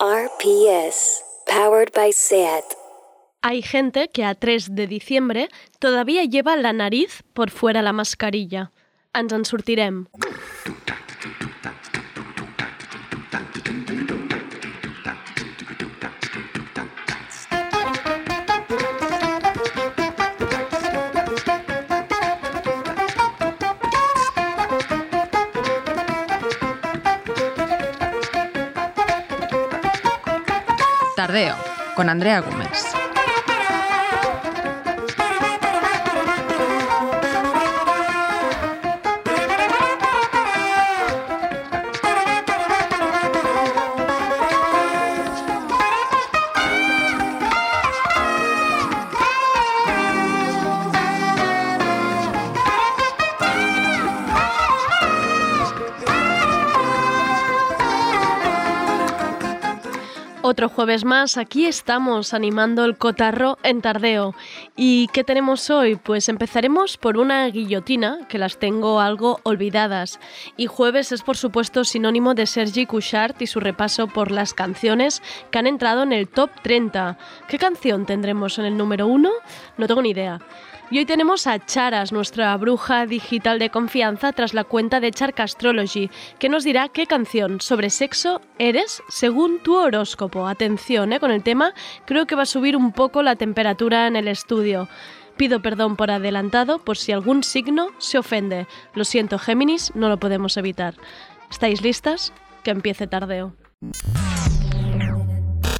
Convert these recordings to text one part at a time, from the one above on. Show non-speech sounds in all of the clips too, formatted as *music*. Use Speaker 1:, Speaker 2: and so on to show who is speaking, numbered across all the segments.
Speaker 1: RPS, powered by SAT.
Speaker 2: Hay gente que a 3 de diciembre todavía lleva la nariz por fuera la mascarilla. Ens en sortirem.
Speaker 3: Con Andrea Gómez.
Speaker 2: Otro jueves más, aquí estamos animando el cotarro en tardeo. ¿Y qué tenemos hoy? Pues empezaremos por una guillotina, que las tengo algo olvidadas. Y jueves es por supuesto sinónimo de Sergi Couchard y su repaso por las canciones que han entrado en el top 30. ¿Qué canción tendremos en el número 1? No tengo ni idea. Y hoy tenemos a Charas, nuestra bruja digital de confianza, tras la cuenta de Charcastrology, que nos dirá qué canción sobre sexo eres según tu horóscopo. Atención ¿eh? con el tema, creo que va a subir un poco la temperatura en el estudio. Pido perdón por adelantado por si algún signo se ofende. Lo siento, Géminis, no lo podemos evitar. ¿Estáis listas? Que empiece tardeo.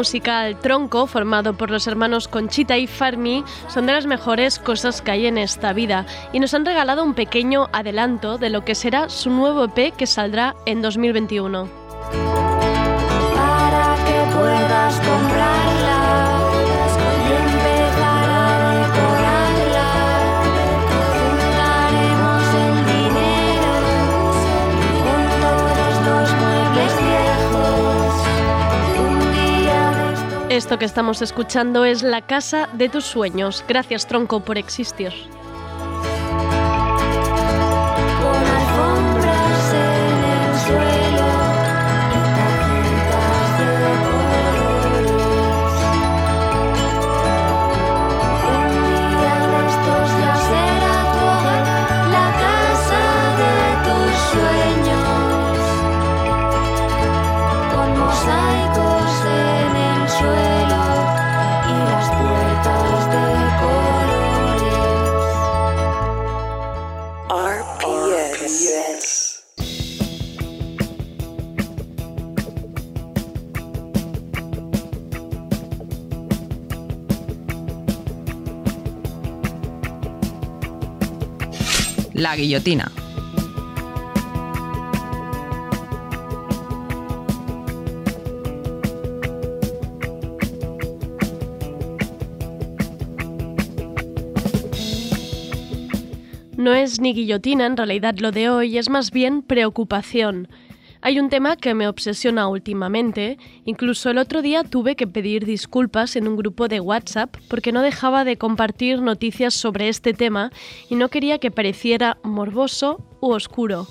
Speaker 2: Musical Tronco, formado por los hermanos Conchita y Farmi, son de las mejores cosas que hay en esta vida y nos han regalado un pequeño adelanto de lo que será su nuevo EP que saldrá en 2021.
Speaker 4: para que puedas comprarla
Speaker 2: Esto que estamos escuchando es La Casa de tus Sueños. Gracias Tronco por existir.
Speaker 4: La
Speaker 3: guillotina.
Speaker 2: No es ni guillotina en realidad lo de hoy, es más bien preocupación. Hay un tema que me obsesiona últimamente, incluso el otro día tuve que pedir disculpas en un grupo de WhatsApp porque no dejaba de compartir noticias sobre este tema y no quería que pareciera morboso u oscuro.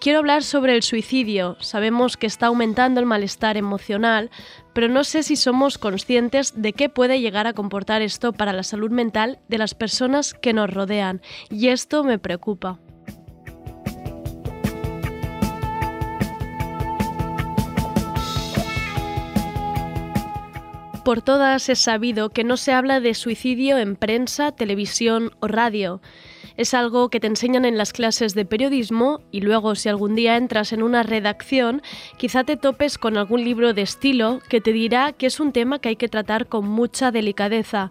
Speaker 2: Quiero hablar sobre el suicidio. Sabemos que está aumentando el malestar emocional, pero no sé si somos conscientes de qué puede llegar a comportar esto para la salud mental de las personas que nos rodean, y esto me preocupa. Por todas es sabido que no se habla de suicidio en prensa, televisión o radio. Es algo que te enseñan en las clases de periodismo y luego si algún día entras en una redacción, quizá te topes con algún libro de estilo que te dirá que es un tema que hay que tratar con mucha delicadeza,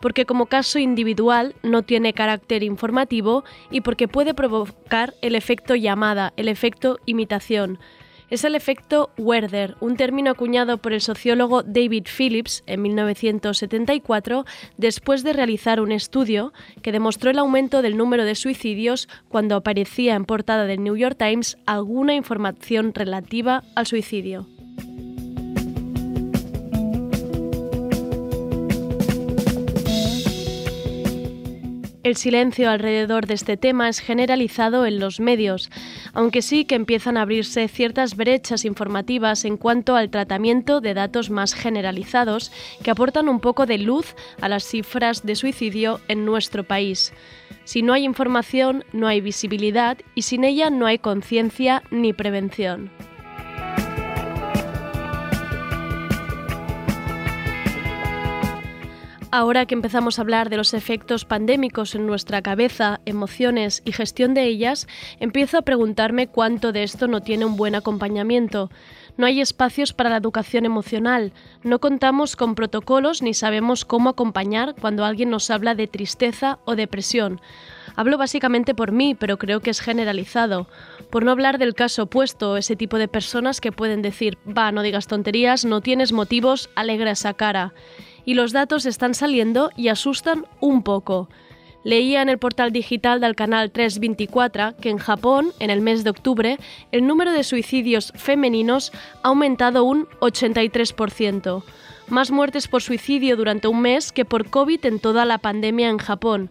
Speaker 2: porque como caso individual no tiene carácter informativo y porque puede provocar el efecto llamada, el efecto imitación es el efecto Werder, un término acuñado por el sociólogo David Phillips en 1974 después de realizar un estudio que demostró el aumento del número de suicidios cuando aparecía en portada del New York Times alguna información relativa al suicidio. El silencio alrededor de este tema es generalizado en los medios, aunque sí que empiezan a abrirse ciertas brechas informativas en cuanto al tratamiento de datos más generalizados que aportan un poco de luz a las cifras de suicidio en nuestro país. Si no hay información, no hay visibilidad y sin ella no hay conciencia ni prevención. Ahora que empezamos a hablar de los efectos pandémicos en nuestra cabeza, emociones y gestión de ellas, empiezo a preguntarme cuánto de esto no tiene un buen acompañamiento. No hay espacios para la educación emocional, no contamos con protocolos ni sabemos cómo acompañar cuando alguien nos habla de tristeza o depresión. Hablo básicamente por mí, pero creo que es generalizado. Por no hablar del caso opuesto, ese tipo de personas que pueden decir, va, no digas tonterías, no tienes motivos, alegra esa cara y los datos están saliendo y asustan un poco. Leía en el portal digital del canal 324 que en Japón, en el mes de octubre, el número de suicidios femeninos ha aumentado un 83%. Más muertes por suicidio durante un mes que por COVID en toda la pandemia en Japón.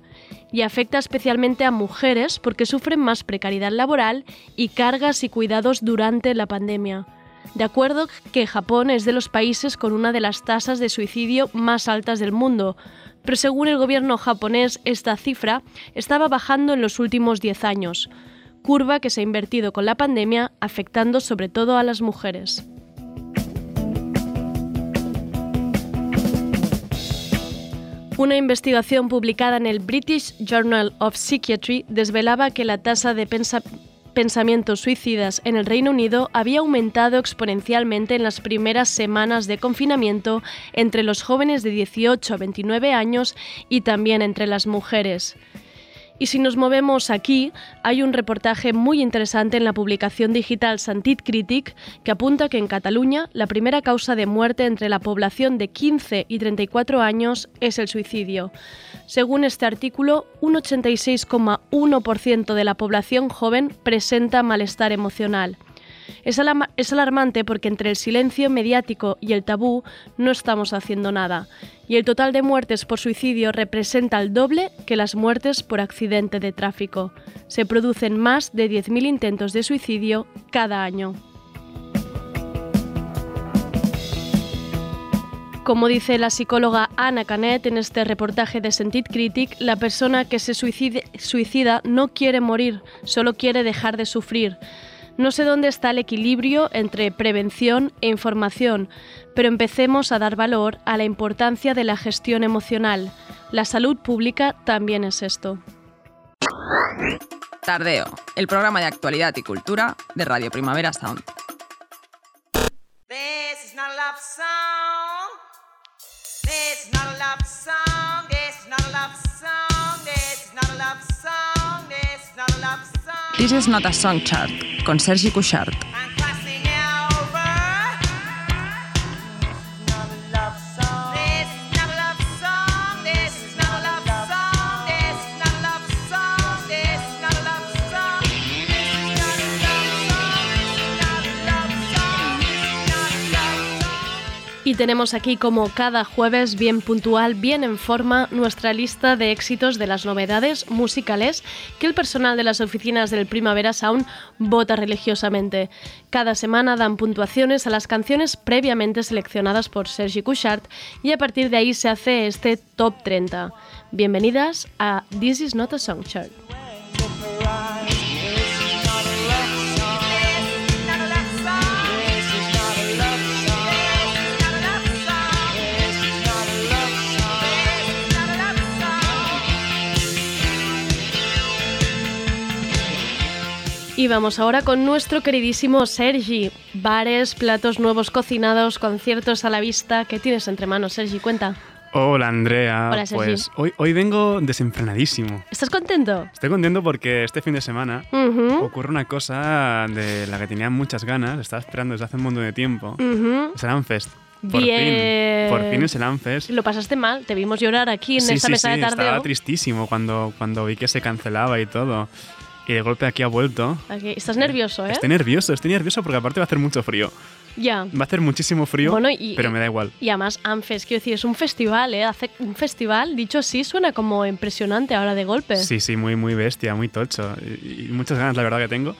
Speaker 2: Y afecta especialmente a mujeres porque sufren más precariedad laboral y cargas y cuidados durante la pandemia. De acuerdo que Japón es de los países con una de las tasas de suicidio más altas del mundo, pero según el gobierno japonés esta cifra estaba bajando en los últimos 10 años, curva que se ha invertido con la pandemia afectando sobre todo a las mujeres. Una investigación publicada en el British Journal of Psychiatry desvelaba que la tasa de pensamientos suicidas en el Reino Unido había aumentado exponencialmente en las primeras semanas de confinamiento entre los jóvenes de 18 a 29 años y también entre las mujeres. Y si nos movemos aquí, hay un reportaje muy interesante en la publicación digital Santit Critic que apunta que en Cataluña la primera causa de muerte entre la población de 15 y 34 años es el suicidio. Según este artículo, un 86,1% de la población joven presenta malestar emocional. Es, alarmante porque entre el silencio mediático y el tabú no estamos haciendo nada, y el total de muertes por suicidio representa el doble que las muertes por accidente de tráfico. Se producen más de 10.000 intentos de suicidio cada año. Como dice la psicóloga Ana Canet en este reportaje de Sentit Critic, la persona que se suicida no quiere morir, solo quiere dejar de sufrir. No sé dónde está el equilibrio entre prevención e información, pero empecemos a dar valor a la importancia de la gestión emocional. La salud pública también es esto.
Speaker 5: Tardeo, el programa de actualidad y cultura de Radio Primavera Sound. This is not a song chart, con Sergi Cuixart.
Speaker 2: Y tenemos aquí como cada jueves bien puntual, bien en forma, nuestra lista de éxitos de las novedades musicales que el personal de las oficinas del Primavera Sound vota religiosamente. Cada semana dan puntuaciones a las canciones previamente seleccionadas por Sergi Couchard y a partir de ahí se hace este top 30. Bienvenidas a This is not a song chart. Y vamos ahora con nuestro queridísimo Sergi. Bares, platos nuevos cocinados, conciertos a la vista. ¿Qué tienes entre manos, Sergi? Cuenta.
Speaker 6: Hola Andrea,
Speaker 2: Hola, Sergi.
Speaker 6: pues hoy, hoy vengo desenfrenadísimo.
Speaker 2: ¿Estás contento?
Speaker 6: Estoy contento porque este fin de semana
Speaker 2: Ujú,
Speaker 6: ocurre una cosa de la que tenía muchas ganas, estaba esperando desde hace un montón de tiempo.
Speaker 2: ujú.
Speaker 6: Es el Anfest. Por
Speaker 2: Bien.
Speaker 6: fin, por fin es el Anfest.
Speaker 2: Lo pasaste mal, te vimos llorar aquí en
Speaker 6: sí,
Speaker 2: esta
Speaker 6: sí,
Speaker 2: mesa
Speaker 6: sí,
Speaker 2: de
Speaker 6: estaba
Speaker 2: tardeo.
Speaker 6: tristísimo cuando, cuando vi que se cancelaba y todo. Y de golpe aquí ha vuelto.
Speaker 2: Estás nervioso, ¿eh?
Speaker 6: Estoy nervioso, estoy nervioso porque aparte va a hacer mucho frío.
Speaker 2: Ya.
Speaker 6: Va a hacer muchísimo frío,
Speaker 2: Bueno, y-
Speaker 6: pero me da igual.
Speaker 2: Y además, Anfest, quiero decir, es un festival, ¿eh? Hace un festival, dicho así, suena como impresionante ahora de golpe.
Speaker 6: Sí, sí, muy, muy bestia, muy tocho. Y, y muchas ganas, la verdad, que tengo.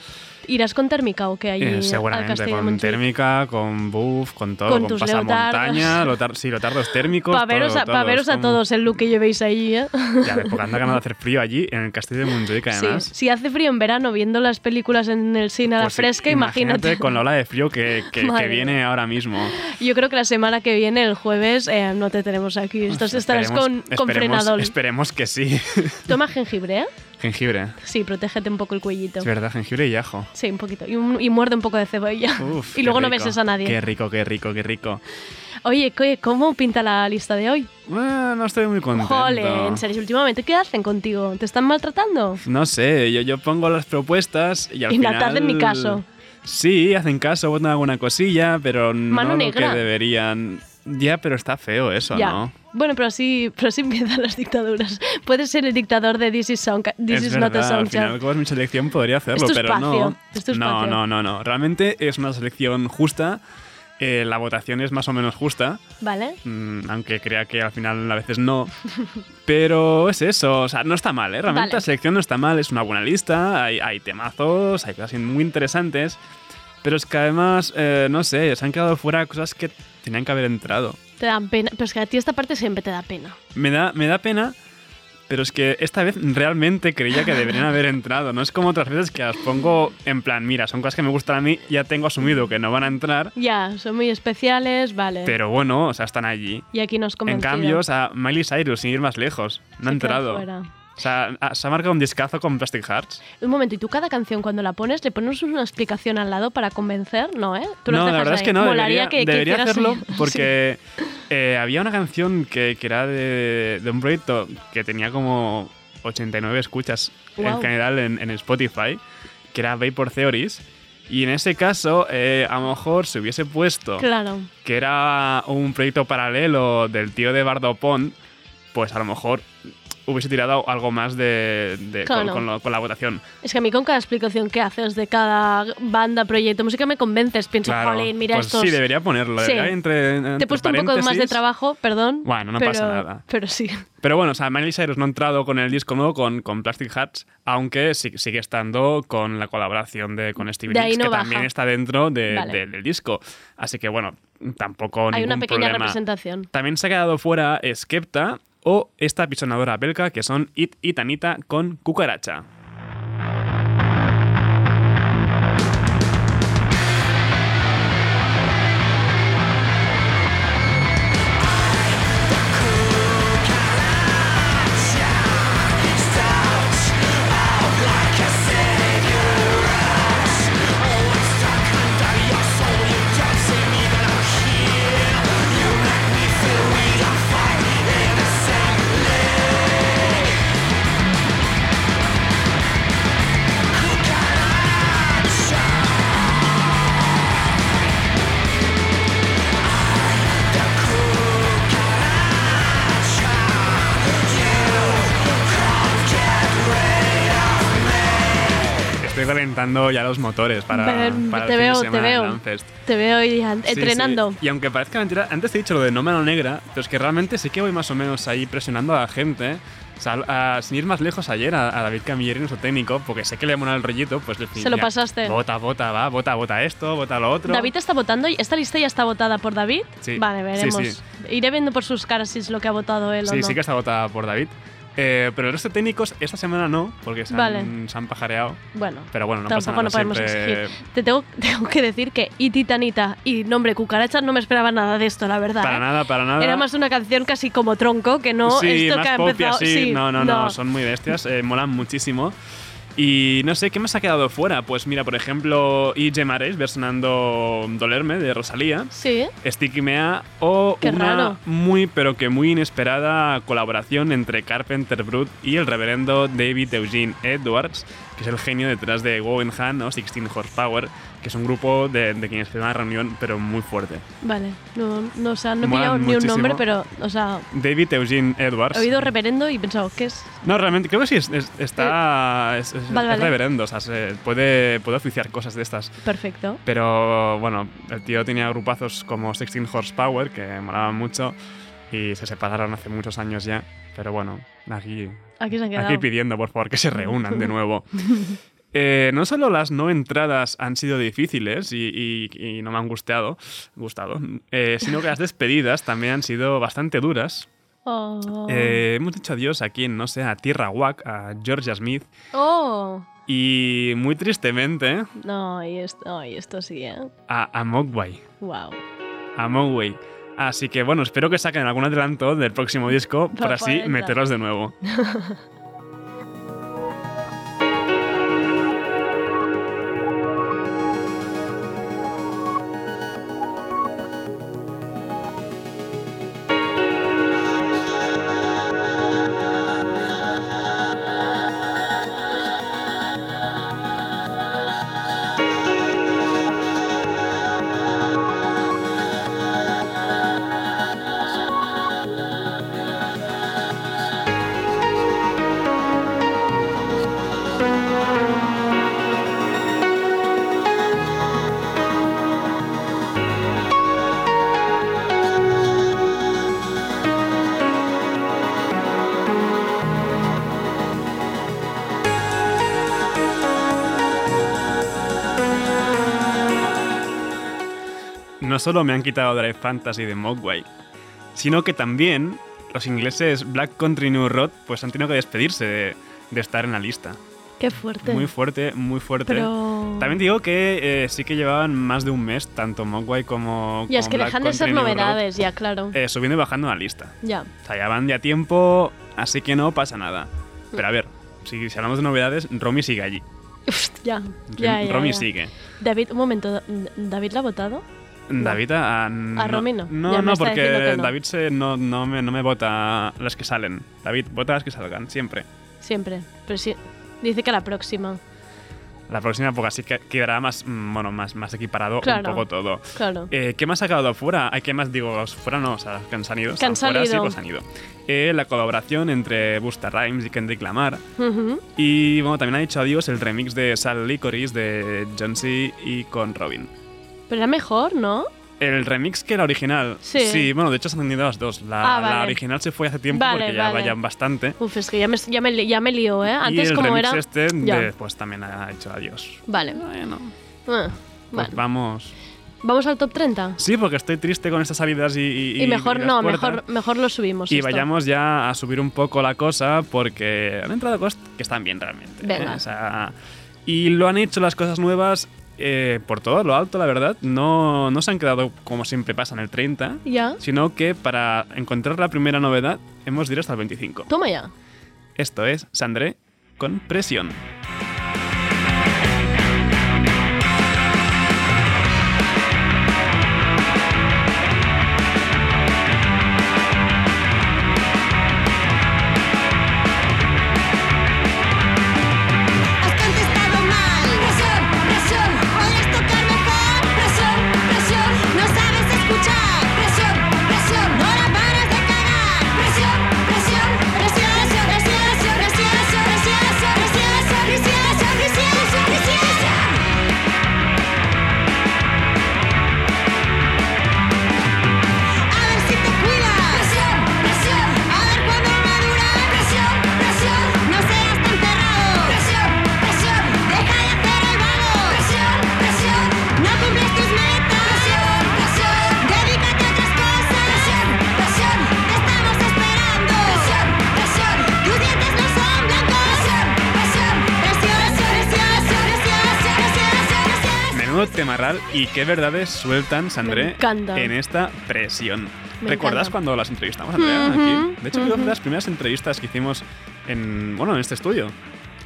Speaker 2: ¿Irás con térmica o qué allí
Speaker 6: Eh, seguramente, con térmica, con buff, con todo,
Speaker 2: Con
Speaker 6: con,
Speaker 2: tus
Speaker 6: pasamontaña, lotar, sí, lotardos térmicos.
Speaker 2: Para veros,
Speaker 6: todo,
Speaker 2: a, pa' veros
Speaker 6: es
Speaker 2: a
Speaker 6: como-
Speaker 2: todos el look que llevéis ahí, ¿eh?
Speaker 6: Ya porque anda ganando de hacer frío allí, en el castillo de Montjuic,
Speaker 2: Sí,
Speaker 6: además.
Speaker 2: si hace frío en verano viendo las películas en el cine a la
Speaker 6: Pues sí,
Speaker 2: fresca, imagínate.
Speaker 6: con la ola de frío que, que- que viene ahora mismo.
Speaker 2: Yo creo que la semana que viene, el jueves, eh, no te tenemos aquí. Estás, estarás con, con
Speaker 6: esperemos,
Speaker 2: frenador.
Speaker 6: Esperemos que sí.
Speaker 2: Toma jengibre, ¿eh?
Speaker 6: Jengibre.
Speaker 2: Sí, protégete un poco el cuellito.
Speaker 6: Es verdad, jengibre y ajo.
Speaker 2: Sí, un poquito. Y, un- y muerde un poco de cebolla.
Speaker 6: Uf, *laughs*
Speaker 2: y luego no
Speaker 6: rico.
Speaker 2: beses a nadie.
Speaker 6: Qué rico, qué rico, qué rico.
Speaker 2: Oye, ¿qué- ¿cómo pinta la lista de hoy?
Speaker 6: Bueno, no estoy muy contento.
Speaker 2: Jole, en serio, últimamente, ¿qué hacen contigo? ¿Te están maltratando?
Speaker 6: No sé, yo, yo pongo las propuestas y al
Speaker 2: Y no te
Speaker 6: final...
Speaker 2: hacen ni caso.
Speaker 6: Sí, hacen caso, votan alguna cosilla, pero
Speaker 2: Mano
Speaker 6: no
Speaker 2: negra.
Speaker 6: lo que deberían. Ya, pero está feo eso,
Speaker 2: ya.
Speaker 6: ¿no?
Speaker 2: Bueno, pero así, pero así *laughs* empiezan las dictaduras. Puedes ser el dictador de This is, song, this
Speaker 6: es
Speaker 2: is
Speaker 6: verdad,
Speaker 2: not a
Speaker 6: al
Speaker 2: song
Speaker 6: final
Speaker 2: chart.
Speaker 6: como es mi selección podría hacerlo,
Speaker 2: tu
Speaker 6: pero no.
Speaker 2: es tu
Speaker 6: no, no, no, no. Realmente es una selección justa. eh, la votación es más o menos justa,
Speaker 2: ¿Vale?
Speaker 6: mm, aunque crea que al final a veces no. *laughs* Pero es eso, o sea, no está mal, ¿eh? Realmente
Speaker 2: Vale.
Speaker 6: la selección no está mal, es una buena lista, hay, hay temazos, hay cosas muy interesantes. Pero es que además, eh, no sé, se han quedado fuera cosas que tenían que haber entrado.
Speaker 2: Te dan pena. Pero es que a ti esta parte siempre te da pena.
Speaker 6: Me da, me da pena, pero es que esta vez realmente creía que deberían haber entrado. No es como otras veces que las pongo en plan, mira, son cosas que me gustan a mí, ya tengo asumido que no van a entrar,
Speaker 2: Ya, son muy especiales, vale.
Speaker 6: pero bueno, o sea, están allí.
Speaker 2: y aquí nos
Speaker 6: En
Speaker 2: convencido.
Speaker 6: cambio, o sea, Miley Cyrus, sin ir más lejos, no ha
Speaker 2: Se queda
Speaker 6: entrado.
Speaker 2: fuera.
Speaker 6: O sea, ha- se ha marcado un discazo con Plastic Hearts.
Speaker 2: Un momento, ¿y tú cada canción cuando la pones le pones una explicación al lado para convencer? No, ¿eh? Tú
Speaker 6: no, la verdad es
Speaker 2: ahí.
Speaker 6: que no, debería,
Speaker 2: que, que
Speaker 6: debería
Speaker 2: hicieras
Speaker 6: hacerlo *laughs*
Speaker 2: ahí.
Speaker 6: porque eh, había una canción que, que era de, de un proyecto que tenía como 89 escuchas en
Speaker 2: Guau.
Speaker 6: general en, en Spotify, que era Vapor Theories. Y en ese caso, eh, a lo mejor se hubiese puesto
Speaker 2: Sí. Claro.
Speaker 6: que era un proyecto paralelo del tío de Bardo Pond, pues a lo mejor hubiese tirado algo más de, de- con-
Speaker 2: Claro.
Speaker 6: con, lo- con la votación.
Speaker 2: Es que a mí con cada explicación que haces de cada banda, proyecto, música me convences. Pienso,
Speaker 6: Claro,
Speaker 2: mira
Speaker 6: pues
Speaker 2: estos...
Speaker 6: sí, debería ponerlo.
Speaker 2: Sí.
Speaker 6: debería entre,
Speaker 2: Te he
Speaker 6: entre
Speaker 2: puesto un poco más de trabajo, perdón.
Speaker 6: Bueno, no
Speaker 2: pero,
Speaker 6: pasa nada.
Speaker 2: Pero sí.
Speaker 6: Pero bueno, o sea, Miley Cyrus no ha entrado con el disco nuevo con, con Plastic Hearts, aunque sí- sigue estando con la colaboración de, con Stevie Nicks,
Speaker 2: no
Speaker 6: que
Speaker 2: baja.
Speaker 6: también está dentro de-
Speaker 2: Vale.
Speaker 6: de- del disco. Así que bueno, tampoco
Speaker 2: Hay una pequeña
Speaker 6: problema.
Speaker 2: representación.
Speaker 6: También se ha quedado fuera Skepta o esta pisonadora belga que son It y Tanita con Cucaracha. Estoy calentando ya los motores para, para el
Speaker 2: te
Speaker 6: fin de
Speaker 2: veo, te
Speaker 6: semana
Speaker 2: veo. Te veo
Speaker 6: Sí,
Speaker 2: entrenando.
Speaker 6: sí. Y aunque parezca mentira, antes te he dicho lo de no mano negra, pero es que realmente sí que voy más o menos ahí presionando a la gente. O sea, a- sin ir más lejos ayer a, a David Camilleri, nuestro técnico, porque sé que le mola el rollito, pues le
Speaker 2: Se lo pasaste.
Speaker 6: Vota, vota, va, vota, vota esto, vota lo otro.
Speaker 2: David está votando. y ¿Esta lista ya está votada por David?
Speaker 6: Sí.
Speaker 2: Vale,
Speaker 6: Sí,
Speaker 2: veremos.
Speaker 6: sí.
Speaker 2: Iré viendo por sus caras si es lo que ha votado él o
Speaker 6: Sí,
Speaker 2: no.
Speaker 6: sí que está votada por David. Eh, pero el resto de técnicos esta semana no, porque se han,
Speaker 2: Vale.
Speaker 6: se han pajareado.
Speaker 2: Bueno,
Speaker 6: Pero bueno, no pasa
Speaker 2: tampoco
Speaker 6: nada.
Speaker 2: no podemos
Speaker 6: siempre-
Speaker 2: exigir. Te tengo, *laughs* tengo que decir que y Titanita y nombre Cucaracha no me esperaba nada de esto, la verdad.
Speaker 6: Para
Speaker 2: ¿eh?
Speaker 6: nada, para nada.
Speaker 2: Era más una canción casi como tronco que no
Speaker 6: sí,
Speaker 2: esto
Speaker 6: más
Speaker 2: que ha empezado. sí,
Speaker 6: no, no, no, son muy bestias, eh, molan muchísimo. Y no sé, ¿qué más ha quedado fuera? Pues mira, por ejemplo, I.G. Mares versionando Dolerme de Rosalía.
Speaker 2: Sí.
Speaker 6: Sticky Mea o
Speaker 2: Qué
Speaker 6: una
Speaker 2: raro.
Speaker 6: muy pero que muy inesperada colaboración entre Carpenter Brut y el reverendo David Eugene Edwards, que es el genio detrás de Woven Hand o 16 Horsepower, que es un grupo de, de quienes fue una reunión pero muy fuerte.
Speaker 2: Vale. No, no, o sea, no he pillado ni un nombre, pero, o sea,
Speaker 6: David Eugene Edwards.
Speaker 2: he oído reverendo y he pensado, ¿qué es?
Speaker 6: No, realmente, creo que sí, es- es- está. Es, es-
Speaker 2: Vale,
Speaker 6: es
Speaker 2: vale.
Speaker 6: reverendo, o sea, se- puede, puede oficiar cosas de estas.
Speaker 2: Perfecto.
Speaker 6: Pero bueno, el tío tenía grupazos como 16 Horsepower que molaban mucho y se separaron hace muchos años ya. Pero bueno, aquí,
Speaker 2: Aquí se han quedado.
Speaker 6: aquí pidiendo por favor que se reúnan de nuevo. *laughs* Eh, no solo las no entradas han sido difíciles y, y- y no me han gustado, gustado eh, sino que las despedidas también han sido bastante duras.
Speaker 2: Oh.
Speaker 6: Eh, hemos dicho adiós a quien, no sé, a Tierra Wack, a Georgia Smith
Speaker 2: oh.
Speaker 6: y muy tristemente
Speaker 2: No, y esto, ay, esto sí, ¿eh?
Speaker 6: a, a Mogwai.
Speaker 2: Wow.
Speaker 6: a Mogwai. Así que bueno, espero que saquen algún adelanto del próximo disco para así meterlos de nuevo. *laughs* No solo me han quitado Drive Fantasy de Mogwai, sino que también los ingleses Black Country New Road pues han tenido que despedirse de, de estar en la lista.
Speaker 2: Qué fuerte.
Speaker 6: Muy fuerte, muy fuerte.
Speaker 2: Pero...
Speaker 6: También digo que eh, sí que llevaban más de un mes, tanto Mogwai como.
Speaker 2: Ya, es
Speaker 6: como
Speaker 2: que
Speaker 6: Black
Speaker 2: dejan de ser
Speaker 6: Road,
Speaker 2: novedades, ya, claro.
Speaker 6: eh, subiendo y bajando la lista.
Speaker 2: ya.
Speaker 6: O sea, ya van de a tiempo, así que no pasa nada. Pero a ver, si, si hablamos de novedades, Romy sigue allí.
Speaker 2: ya, ya, ya,
Speaker 6: Romy
Speaker 2: ya.
Speaker 6: sigue.
Speaker 2: David, un momento, ¿David la ha votado?
Speaker 6: David a, a,
Speaker 2: Romy no.
Speaker 6: No,
Speaker 2: Ya
Speaker 6: porque
Speaker 2: no.
Speaker 6: David se, no, no, me, no me vota las que salen. David vota las que salgan, siempre.
Speaker 2: Siempre. Pero sí, dice que la próxima.
Speaker 6: La próxima época sí que quedará más, mm, bueno, más, más equiparado
Speaker 2: Claro.
Speaker 6: un poco todo.
Speaker 2: Claro.
Speaker 6: Eh, ¿Qué más ha quedado fuera? Hay que más, digo, fuera no, o sea, que han salido.
Speaker 2: Que han
Speaker 6: están fuera, sí,
Speaker 2: salido.
Speaker 6: pues han ido. Eh, la colaboración entre Busta Rhymes y Kendrick Lamar. Y bueno, también ha dicho adiós el remix de Sal Licorice de John C. y con Robin.
Speaker 2: Pero era mejor, ¿no?
Speaker 6: El remix que la original.
Speaker 2: Sí.
Speaker 6: bueno, de hecho se han tenido las dos. La,
Speaker 2: Ah, vale.
Speaker 6: la original se fue hace tiempo
Speaker 2: Vale,
Speaker 6: porque ya
Speaker 2: vale.
Speaker 6: vayan bastante.
Speaker 2: Uf, es que ya me, ya me, ya me lío, ¿eh? Antes
Speaker 6: y el
Speaker 2: como
Speaker 6: remix
Speaker 2: era...
Speaker 6: este de- pues también ha hecho adiós.
Speaker 2: Vale.
Speaker 6: Bueno,
Speaker 2: Ah,
Speaker 6: pues vamos.
Speaker 2: ¿Vamos al top 30?
Speaker 6: Sí, porque estoy triste con estas salidas y. Y,
Speaker 2: Y, mejor,
Speaker 6: las
Speaker 2: no,
Speaker 6: puertas.
Speaker 2: mejor, mejor lo subimos.
Speaker 6: Y
Speaker 2: esto.
Speaker 6: vayamos ya a subir un poco la cosa porque han entrado cosas que están bien realmente. ¿eh?
Speaker 2: Venga.
Speaker 6: O sea, y lo han hecho las cosas nuevas eh, por todo lo alto, la verdad. No, no se han quedado como siempre pasa en el 30,
Speaker 2: Ya.
Speaker 6: sino que para encontrar la primera novedad hemos de ir hasta el 25.
Speaker 2: Toma ya.
Speaker 6: Esto es Sandré con presión. Temarral y qué verdades sueltan, Sandré, en esta presión.
Speaker 2: Me
Speaker 6: ¿Recuerdas
Speaker 2: encanta.
Speaker 6: cuando las entrevistamos, Andrea? Aquí? De hecho, fue
Speaker 2: ujú.
Speaker 6: de las primeras entrevistas que hicimos en, bueno, en este estudio.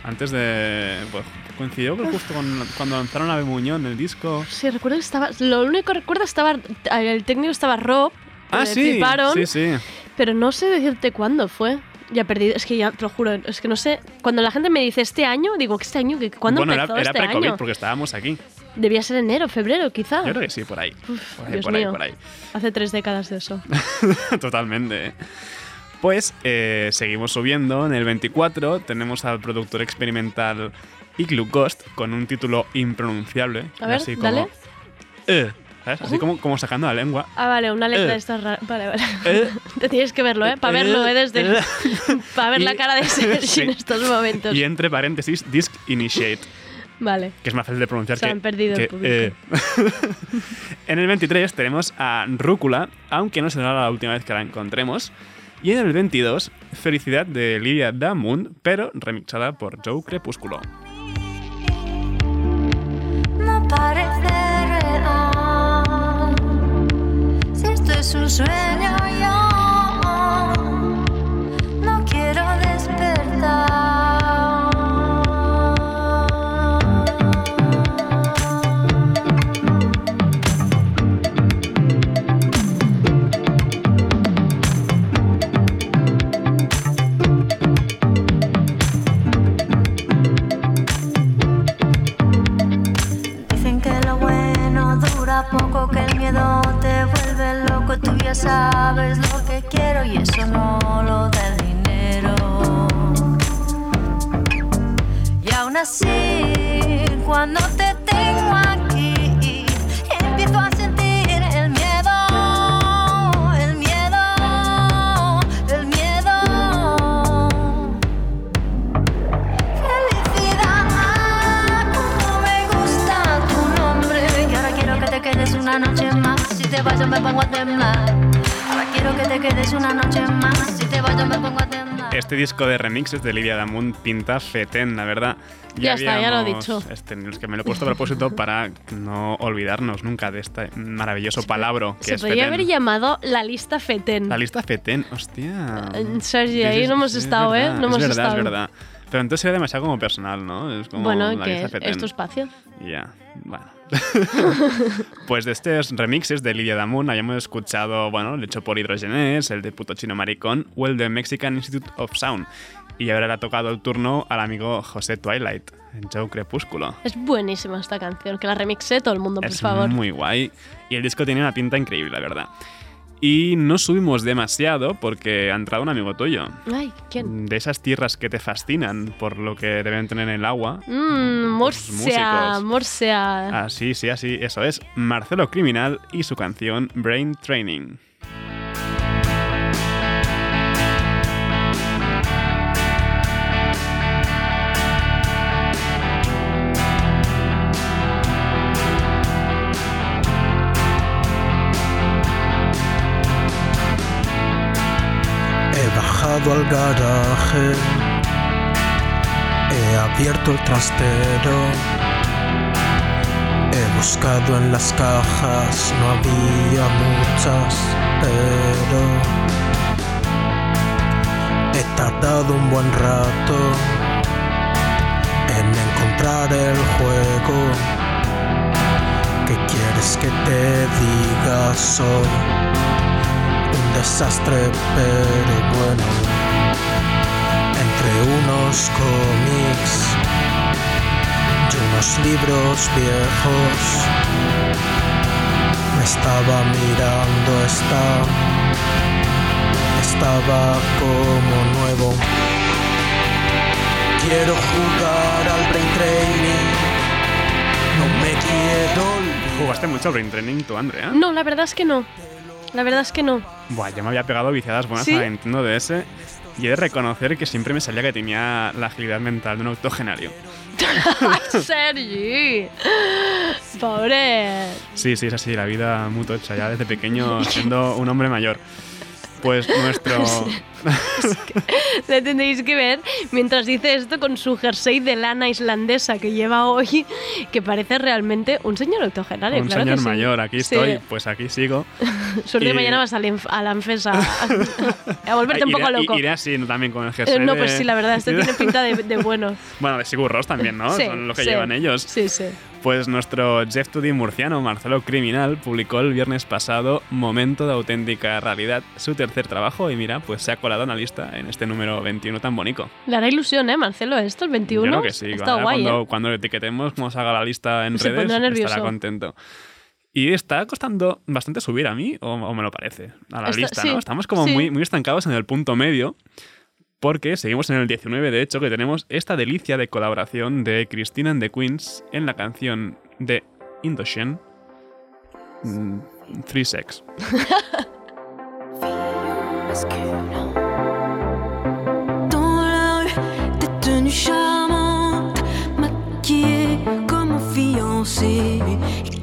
Speaker 6: Antes de. Pues coincidió justo con- cuando lanzaron a Muñoz el disco.
Speaker 2: Sí, recuerdo que estaba. Lo único que recuerdo estaba. El técnico estaba Rob.
Speaker 6: Ah, sí. Sí, sí.
Speaker 2: Pero no sé decirte cuándo fue. Ya perdido. Es que ya te lo juro. Es que no sé. Cuando la gente me dice este año, digo este año. ¿Cuándo
Speaker 6: bueno,
Speaker 2: empezó
Speaker 6: era, era
Speaker 2: este
Speaker 6: pre-COVID porque estábamos aquí.
Speaker 2: Debía ser enero, febrero, quizá.
Speaker 6: Yo creo que sí, por ahí. por ahí,
Speaker 2: Dios
Speaker 6: por ahí,
Speaker 2: mío.
Speaker 6: por ahí.
Speaker 2: Hace tres décadas de eso. *laughs*
Speaker 6: Totalmente. Pues eh, seguimos subiendo. En el 24 tenemos al productor experimental Igloo Ghost con un título impronunciable.
Speaker 2: A ver,
Speaker 6: así como,
Speaker 2: dale.
Speaker 6: "Eh", ¿sabes? Así como, como sacando la lengua.
Speaker 2: Ah, vale, una letra
Speaker 6: Eh.
Speaker 2: de estas raras. Vale, vale.
Speaker 6: Eh. *laughs*
Speaker 2: Te tienes que verlo, ¿eh? Para verlo, ¿eh? Desde.
Speaker 6: Eh. *laughs*
Speaker 2: Para ver la
Speaker 6: Y-
Speaker 2: cara de Sergi
Speaker 6: Sí.
Speaker 2: en estos momentos.
Speaker 6: Y entre paréntesis, Disc Initiate,
Speaker 2: Vale.
Speaker 6: que es más fácil de pronunciar
Speaker 2: Se
Speaker 6: que.
Speaker 2: han perdido el
Speaker 6: que,
Speaker 2: público.
Speaker 6: eh. *laughs* en el 23 tenemos a Rúcula, aunque no será la última vez que la encontremos. Y en el 22, Felicidad de Lidia Damun, pero remixada por Joe Crepúsculo.
Speaker 3: no parece real. Si esto es un sueño, yo poco, que el miedo te vuelve loco. Tú ya sabes lo que quiero y eso no lo da el dinero. Y aún así, cuando te tengo aquí, una noche más. Si te vas, yo me pongo a temblar. Ahora quiero que te quedes una noche más. Si te vas, yo me pongo a temblar.
Speaker 6: Este disco de remixes de Lidia Damun pinta fetén, la verdad.
Speaker 2: Ya está, ya lo he dicho.
Speaker 6: Este, es que me lo he puesto a propósito *laughs* para no olvidarnos nunca de este maravilloso palabra que
Speaker 2: Se
Speaker 6: es
Speaker 2: podría
Speaker 6: fetén.
Speaker 2: haber llamado la lista Feten.
Speaker 6: La lista fetén, hostia.
Speaker 2: Eh, Sergi, ahí
Speaker 6: sí,
Speaker 2: no hemos
Speaker 6: es
Speaker 2: estado, ¿eh?
Speaker 6: verdad,
Speaker 2: No hemos
Speaker 6: es verdad,
Speaker 2: estado.
Speaker 6: es verdad. Pero entonces sería demasiado como personal, ¿no? Es como
Speaker 2: bueno,
Speaker 6: la
Speaker 2: que
Speaker 6: lista
Speaker 2: es,
Speaker 6: fetén.
Speaker 2: es tu espacio.
Speaker 6: Ya, bueno. *laughs* pues de estos remixes de Lidia Damun habíamos escuchado, bueno, el hecho por Hidrogenes, el de Puto Chino Maricón o el de Mexican Institute of Sound. Y ahora le ha tocado el turno al amigo José Twilight, en Joe Crepúsculo.
Speaker 2: Es buenísima esta canción, que la remixe todo el mundo, por
Speaker 6: es
Speaker 2: favor.
Speaker 6: muy guay. Y el disco tiene una pinta increíble, la verdad. Y no subimos demasiado porque ha entrado un amigo tuyo.
Speaker 2: Ay, ¿quién?
Speaker 6: De esas tierras que te fascinan por lo que deben tener en el agua.
Speaker 2: Mmm, Murcia,
Speaker 6: músicos.
Speaker 2: Murcia.
Speaker 6: Ah, sí, así, eso es. Marcelo Criminal y su canción Brain Training.
Speaker 7: Al garaje, he abierto el trastero, he buscado en las cajas, no había muchas, pero he tardado un buen rato en encontrar el juego. ¿Qué quieres que te diga? Soy un desastre, pero bueno. Entre unos cómics y unos libros viejos, me estaba mirando esta. Estaba como nuevo. Quiero jugar al brain training. No me quiero.
Speaker 6: ¿Jugaste mucho Brain Training tú, Andrea?
Speaker 2: No, la verdad es que no. La verdad es que no.
Speaker 6: Buah, yo me había pegado viciadas buenas
Speaker 2: ¿Sí?
Speaker 6: a Nintendo DS y he de reconocer que siempre me salía que tenía la agilidad mental de un octogenario. *laughs*
Speaker 2: Sergi. Pobre.
Speaker 6: Sí, sí, es así, la vida muy tocha ya desde pequeño siendo un hombre mayor. Pues nuestro... *laughs* *laughs*
Speaker 2: Le tendréis que ver mientras dice esto con su jersey de lana islandesa que lleva hoy, que parece realmente un señor octogenario.
Speaker 6: un
Speaker 2: claro que
Speaker 6: señor
Speaker 2: sí.
Speaker 6: mayor, aquí
Speaker 2: Sí.
Speaker 6: estoy, pues aquí sigo. *laughs*
Speaker 2: Suerte
Speaker 6: Y-
Speaker 2: que mañana vas al, inf- al Anfes a, a volverte un
Speaker 6: Iré-
Speaker 2: poco loco.
Speaker 6: Iré así también con el
Speaker 2: Eh,
Speaker 6: jersey
Speaker 2: no,
Speaker 6: de-
Speaker 2: pues sí, la verdad, este tiene pinta de, de bueno.
Speaker 6: Bueno, de Sigurros también, ¿no?
Speaker 2: Sí,
Speaker 6: Son lo que
Speaker 2: sí.
Speaker 6: llevan ellos.
Speaker 2: Sí, sí.
Speaker 6: Pues nuestro Jeff Tudy murciano, Marcelo Criminal, publicó el viernes pasado Momento de auténtica realidad, su tercer trabajo, y mira, pues se ha colado en la lista en este número 21 tan bonito.
Speaker 2: Le hará ilusión, ¿eh, Marcelo? Esto, el 21.
Speaker 6: Yo creo que sí.
Speaker 2: Está guay,
Speaker 6: cuando,
Speaker 2: ¿eh?
Speaker 6: cuando lo etiquetemos, como se haga la lista en
Speaker 2: Se
Speaker 6: redes, estará contento. Y está costando bastante subir a mí, o, o me lo parece, a la lista,
Speaker 2: sí,
Speaker 6: ¿no? Estamos como
Speaker 2: sí.
Speaker 6: muy, muy estancados en el punto medio, porque seguimos en el 19, de hecho, que tenemos esta delicia de colaboración de Christina and the Queens en la canción de Indocen, mm, Three Sex.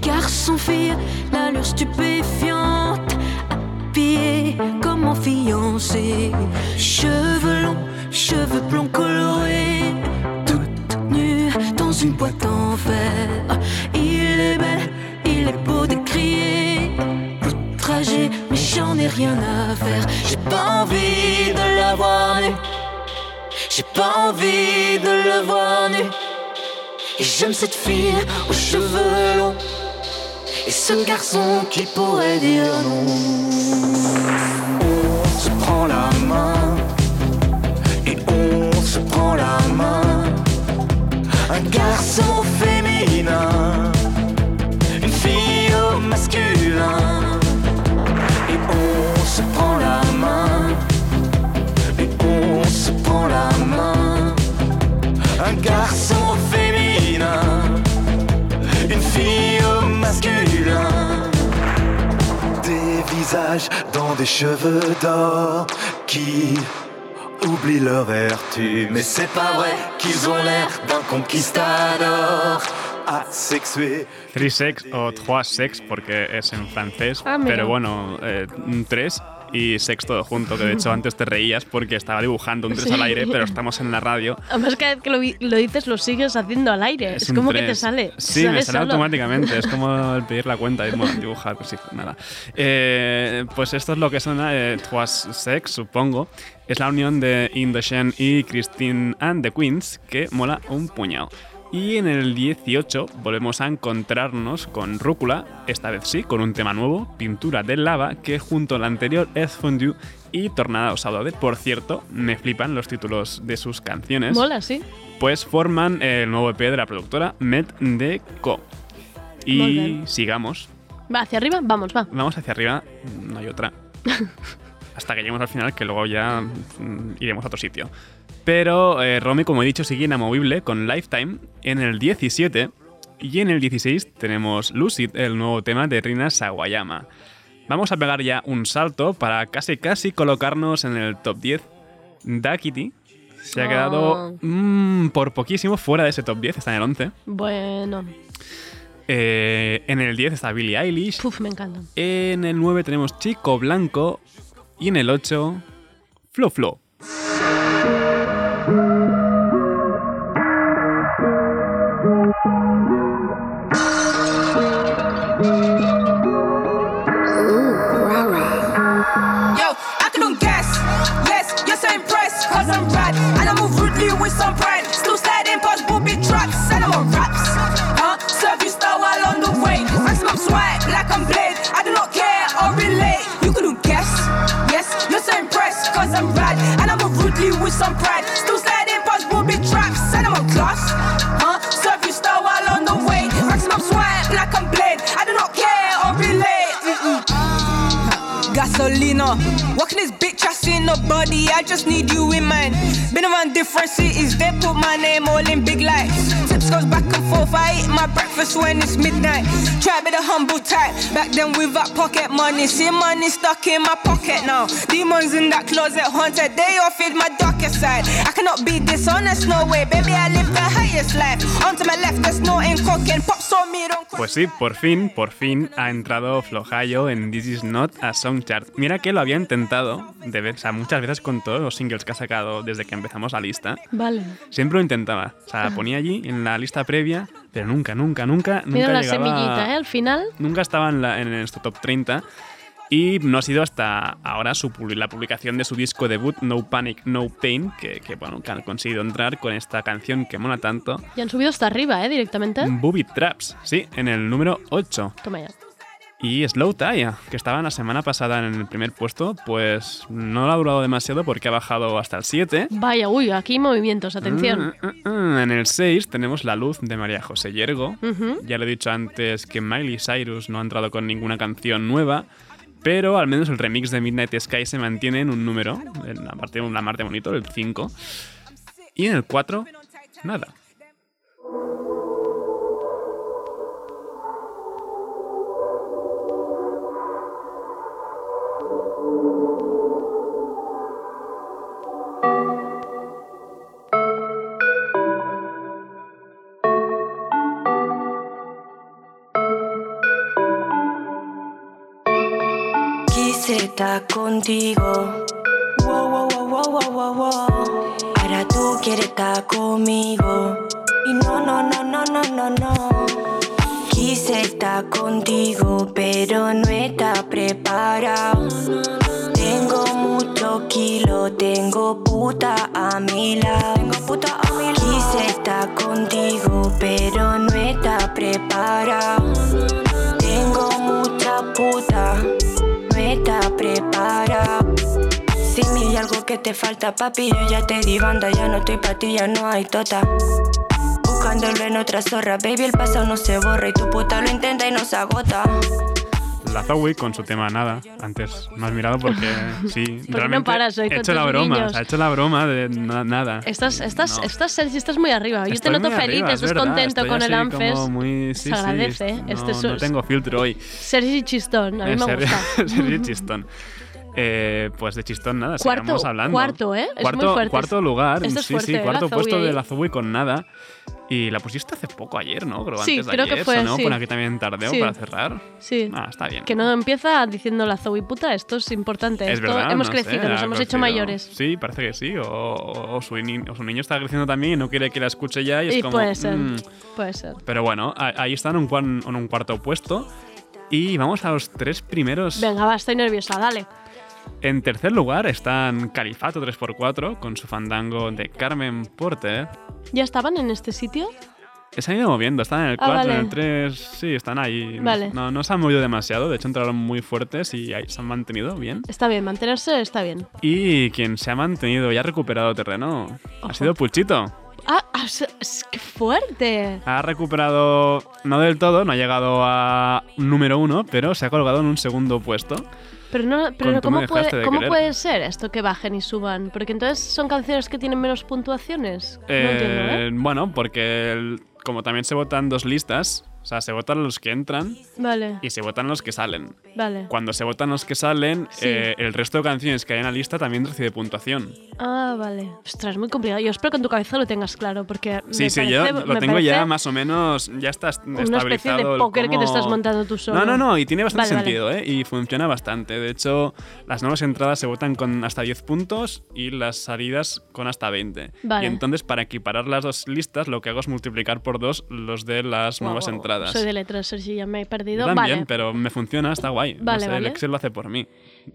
Speaker 8: Garçon, fille, l'allure stupéfiante, habillée comme un fiancé. Longs, cheveux blonds colorés, toute nue dans une boîte en fer. Il est belle, il est beau de crier outragé, mais j'en ai rien à faire. J'ai pas envie de la voir. J'ai pas envie de le voir nu. Et j'aime cette fille aux cheveux longs. Et ce garçon qui pourrait dire non.
Speaker 9: On se prend la main on se prend la main. Un garçon féminin, une fille au masculin. Et on se prend la main et on se prend la main. Un garçon féminin, une fille au masculin des visages dans des cheveux d'or qui oublient leur vertu. Mais c'est pas vrai qu'ils ont l'air d'un conquistador asexué.
Speaker 6: Three Sex o Trois Sex, porque es en francés,
Speaker 2: Ah,
Speaker 6: pero bueno, eh, un tres y sex todo junto, que de hecho *laughs* antes te reías porque estaba dibujando un tres
Speaker 2: Sí.
Speaker 6: al aire, pero estamos en la radio.
Speaker 2: Además, cada vez que lo, dices, lo sigues haciendo al aire. Es, como que te sale.
Speaker 6: Sí, me sale
Speaker 2: solo.
Speaker 6: automáticamente. Es como *laughs* el pedir la cuenta y bueno, dibujar. Pues sí, nada. Eh, pues esto es lo que suena eh, Twas Sex, supongo. Es la unión de Indocen y Christine and the Queens, que mola un puñado. Y en el 18 volvemos a encontrarnos con Rúcula, esta vez sí, con un tema nuevo, Pintura de Lava, que junto al anterior es Fondue y Tornado Saudade. Por cierto, me flipan los títulos de sus canciones
Speaker 2: Mola, sí.
Speaker 6: pues forman el nuevo EP de la productora Met de Co. Y sigamos.
Speaker 2: Va, hacia arriba, vamos, va.
Speaker 6: Vamos hacia arriba, no hay otra. *laughs* Hasta que lleguemos al final, que luego ya mm, iremos a otro sitio. Pero eh, Romy, como he dicho, sigue inamovible con Lifetime en el 17. Y en el 16 tenemos Lucid, el nuevo tema de Rina Sawayama. Vamos a pegar ya un salto para casi casi colocarnos en el top 10. Dakiti se ha
Speaker 2: Oh.
Speaker 6: quedado mm, por poquísimo fuera de ese top 10, está en el 11.
Speaker 2: Bueno,
Speaker 6: Eh, en el 10 está Billie Eilish.
Speaker 2: puf, me encanta.
Speaker 6: En el 9 tenemos Chico Blanco. Y en el 8, Flo Flo.
Speaker 10: Rudely with some pride. Still sliding past booby traps. And I'm on class. Huh? Serve you style while on the way. Maximum swipe, black and blade. I do not care or relate. Mm-mm. Gasolina. Walking see nobody. I just need you in mind. Been around different cities, they put my name all in big lights. Tips goes back and forth. I eat my breakfast when it's midnight. Try be the humble type. Back then without pocket money, see money stuck in my pocket now. Demons in that closet haunted. They all feed my darker side. I cannot be dishonest, no way. Baby, I live the highest life. On to my left, there's no in cooking. Pop saw me, don't
Speaker 6: Pues sí, por fin, por fin ha entrado Flojayo en This Is Not a Song Chart. mira que lo había intentado, de vez, o sea, muchas veces con todos los singles que ha sacado desde que empezamos la lista.
Speaker 2: Vale.
Speaker 6: Siempre lo intentaba. O sea, ponía allí en la lista previa, pero nunca, nunca, nunca, nunca
Speaker 2: Mira la
Speaker 6: llegaba-
Speaker 2: semillita, ¿eh? Al final.
Speaker 6: Nunca estaba en, la- en nuestro top 30. Y no ha sido hasta ahora su, la publicación de su disco debut, No Panic, No Pain, que, que, bueno, que han conseguido entrar con esta canción que mola tanto.
Speaker 2: Ya han subido hasta arriba, ¿eh? Directamente.
Speaker 6: Booby Traps, sí, en el número 8.
Speaker 2: Toma ya.
Speaker 6: Y Slow Tire, que estaba la semana pasada en el primer puesto, pues no lo ha durado demasiado porque ha bajado hasta el 7.
Speaker 2: Vaya, uy, aquí movimientos, atención.
Speaker 6: Mm, mm, mm. En el 6 tenemos La Luz de María José Yergo. Ya le he dicho antes que Miley Cyrus no ha entrado con ninguna canción nueva, pero al menos el remix de Midnight Sky se mantiene en un número, en la parte, la parte bonito, el 5. Y en el 4, nada.
Speaker 11: Estar contigo. Ahora tú quieres estar conmigo. Y no, no, no, no, no, no, no. Quise estar contigo, pero no está preparado. Tengo mucho kilo, tengo puta a mi lado. Tengo puta a mi lado. Quise estar contigo, pero no está preparado. Tengo mucha puta, no está preparado. Si me hay algo que te falta, papi, yo ya te di banda, ya no estoy pa' ti, ya no hay tota. Buscándolo en otra zorra, baby, el pasado no se borra y tu puta lo intenta y no se agota.
Speaker 6: La Zoe con su tema Nada. Antes me has mirado porque *laughs* sí,
Speaker 2: no
Speaker 6: realmente
Speaker 2: paras hoy
Speaker 6: he hecho la broma,
Speaker 2: niños?
Speaker 6: ha hecho la broma de na- nada.
Speaker 2: Estás, estás,
Speaker 6: No.
Speaker 2: estás, estás muy arriba. Yo
Speaker 6: Estoy
Speaker 2: te noto feliz,
Speaker 6: es
Speaker 2: estás
Speaker 6: verdad,
Speaker 2: contento
Speaker 6: estoy
Speaker 2: con el Anfes.
Speaker 6: muy- sí,
Speaker 2: Se
Speaker 6: sí,
Speaker 2: agradece.
Speaker 6: no,
Speaker 2: Este es-
Speaker 6: no tengo filtro hoy.
Speaker 2: Sergi Chistón, a mí
Speaker 6: Eh,
Speaker 2: me gusta. *laughs*
Speaker 6: Sergi Chistón. Eh, pues de Chistón nada,
Speaker 2: Cuarto-
Speaker 6: sigamos hablando.
Speaker 2: cuarto, ¿eh? Es
Speaker 6: cuarto,
Speaker 2: muy fuerte.
Speaker 6: Cuarto lugar,
Speaker 2: Este es
Speaker 6: sí,
Speaker 2: fuerte,
Speaker 6: sí,
Speaker 2: ¿eh?
Speaker 6: cuarto puesto de la Zoe con nada. Y la pusiste hace poco ayer, ¿no? Creo
Speaker 2: Sí,
Speaker 6: antes de
Speaker 2: creo que
Speaker 6: ayer,
Speaker 2: fue,
Speaker 6: ¿no?
Speaker 2: sí.
Speaker 6: Por aquí también tardeo
Speaker 2: Sí.
Speaker 6: para cerrar.
Speaker 2: Sí.
Speaker 6: Ah, está bien.
Speaker 2: Que no empieza diciendo la Zoe puta, esto es importante.
Speaker 6: Es
Speaker 2: esto
Speaker 6: verdad,
Speaker 2: hemos
Speaker 6: no
Speaker 2: crecido,
Speaker 6: sé,
Speaker 2: nos hemos hecho
Speaker 6: crecido.
Speaker 2: mayores.
Speaker 6: Sí, parece que sí. O, o- o su, ni- o su niño está creciendo también y no quiere que la escuche ya. Y es
Speaker 2: Y
Speaker 6: como,
Speaker 2: puede ser,
Speaker 6: mm.
Speaker 2: puede ser.
Speaker 6: Pero bueno, ahí están en un, en un cuarto puesto. Y vamos a los tres primeros.
Speaker 2: Venga, va, estoy nerviosa, dale.
Speaker 6: En tercer lugar están Califato 3x4 con su fandango de Carmen Porter.
Speaker 2: ¿Ya estaban en este sitio?
Speaker 6: Se han ido moviendo, están en el
Speaker 2: Ah,
Speaker 6: 4, en
Speaker 2: vale.
Speaker 6: el 3, sí, están ahí.
Speaker 2: Vale.
Speaker 6: No, no se han movido demasiado, de hecho entraron muy fuertes y ahí se han mantenido bien.
Speaker 2: Está bien, mantenerse está bien.
Speaker 6: Y quien se ha mantenido y ha recuperado terreno
Speaker 2: Ojo.
Speaker 6: ha sido Pulchito.
Speaker 2: ¡Ah! ah, es- ¡Qué fuerte!
Speaker 6: Ha recuperado, no del todo, no ha llegado a número uno, pero se ha colgado en un segundo puesto.
Speaker 2: Pero, no, pero ¿cómo, puede,
Speaker 6: de
Speaker 2: ¿cómo
Speaker 6: querer.
Speaker 2: puede ser esto que bajen y suban? Porque entonces son canciones que tienen menos puntuaciones. no
Speaker 6: Eh,
Speaker 2: entiendo, ¿eh?
Speaker 6: Bueno, porque el- como también se votan dos listas, o sea, se votan los que entran
Speaker 2: Vale,
Speaker 6: y se votan los que salen.
Speaker 2: vale.
Speaker 6: Cuando se votan los que salen,
Speaker 2: Sí.
Speaker 6: eh, el resto de canciones que hay en la lista también recibe puntuación.
Speaker 2: Ah, vale. Ostras, muy complicado. Yo espero que en tu cabeza lo tengas claro, porque.
Speaker 6: Sí,
Speaker 2: me
Speaker 6: sí,
Speaker 2: parece-
Speaker 6: yo lo tengo ya más o menos, ya está est-
Speaker 2: Una
Speaker 6: estabilizado.
Speaker 2: especie de póker que te estás montando tú solo.
Speaker 6: No, no, no, y tiene bastante
Speaker 2: Vale,
Speaker 6: sentido, ¿eh? Y funciona bastante. De hecho, las nuevas entradas se votan con hasta 10 puntos y las salidas con hasta 20.
Speaker 2: Vale.
Speaker 6: Y entonces, para equiparar las dos listas, lo que hago es multiplicar por dos los de las nuevas
Speaker 2: guau,
Speaker 6: entradas.
Speaker 2: Soy de letras, Sergi, ya me he perdido.
Speaker 6: Yo también,
Speaker 2: vale.
Speaker 6: pero me funciona, está guay. No
Speaker 2: Vale,
Speaker 6: sé,
Speaker 2: vale.
Speaker 6: El Excel lo hace por mí.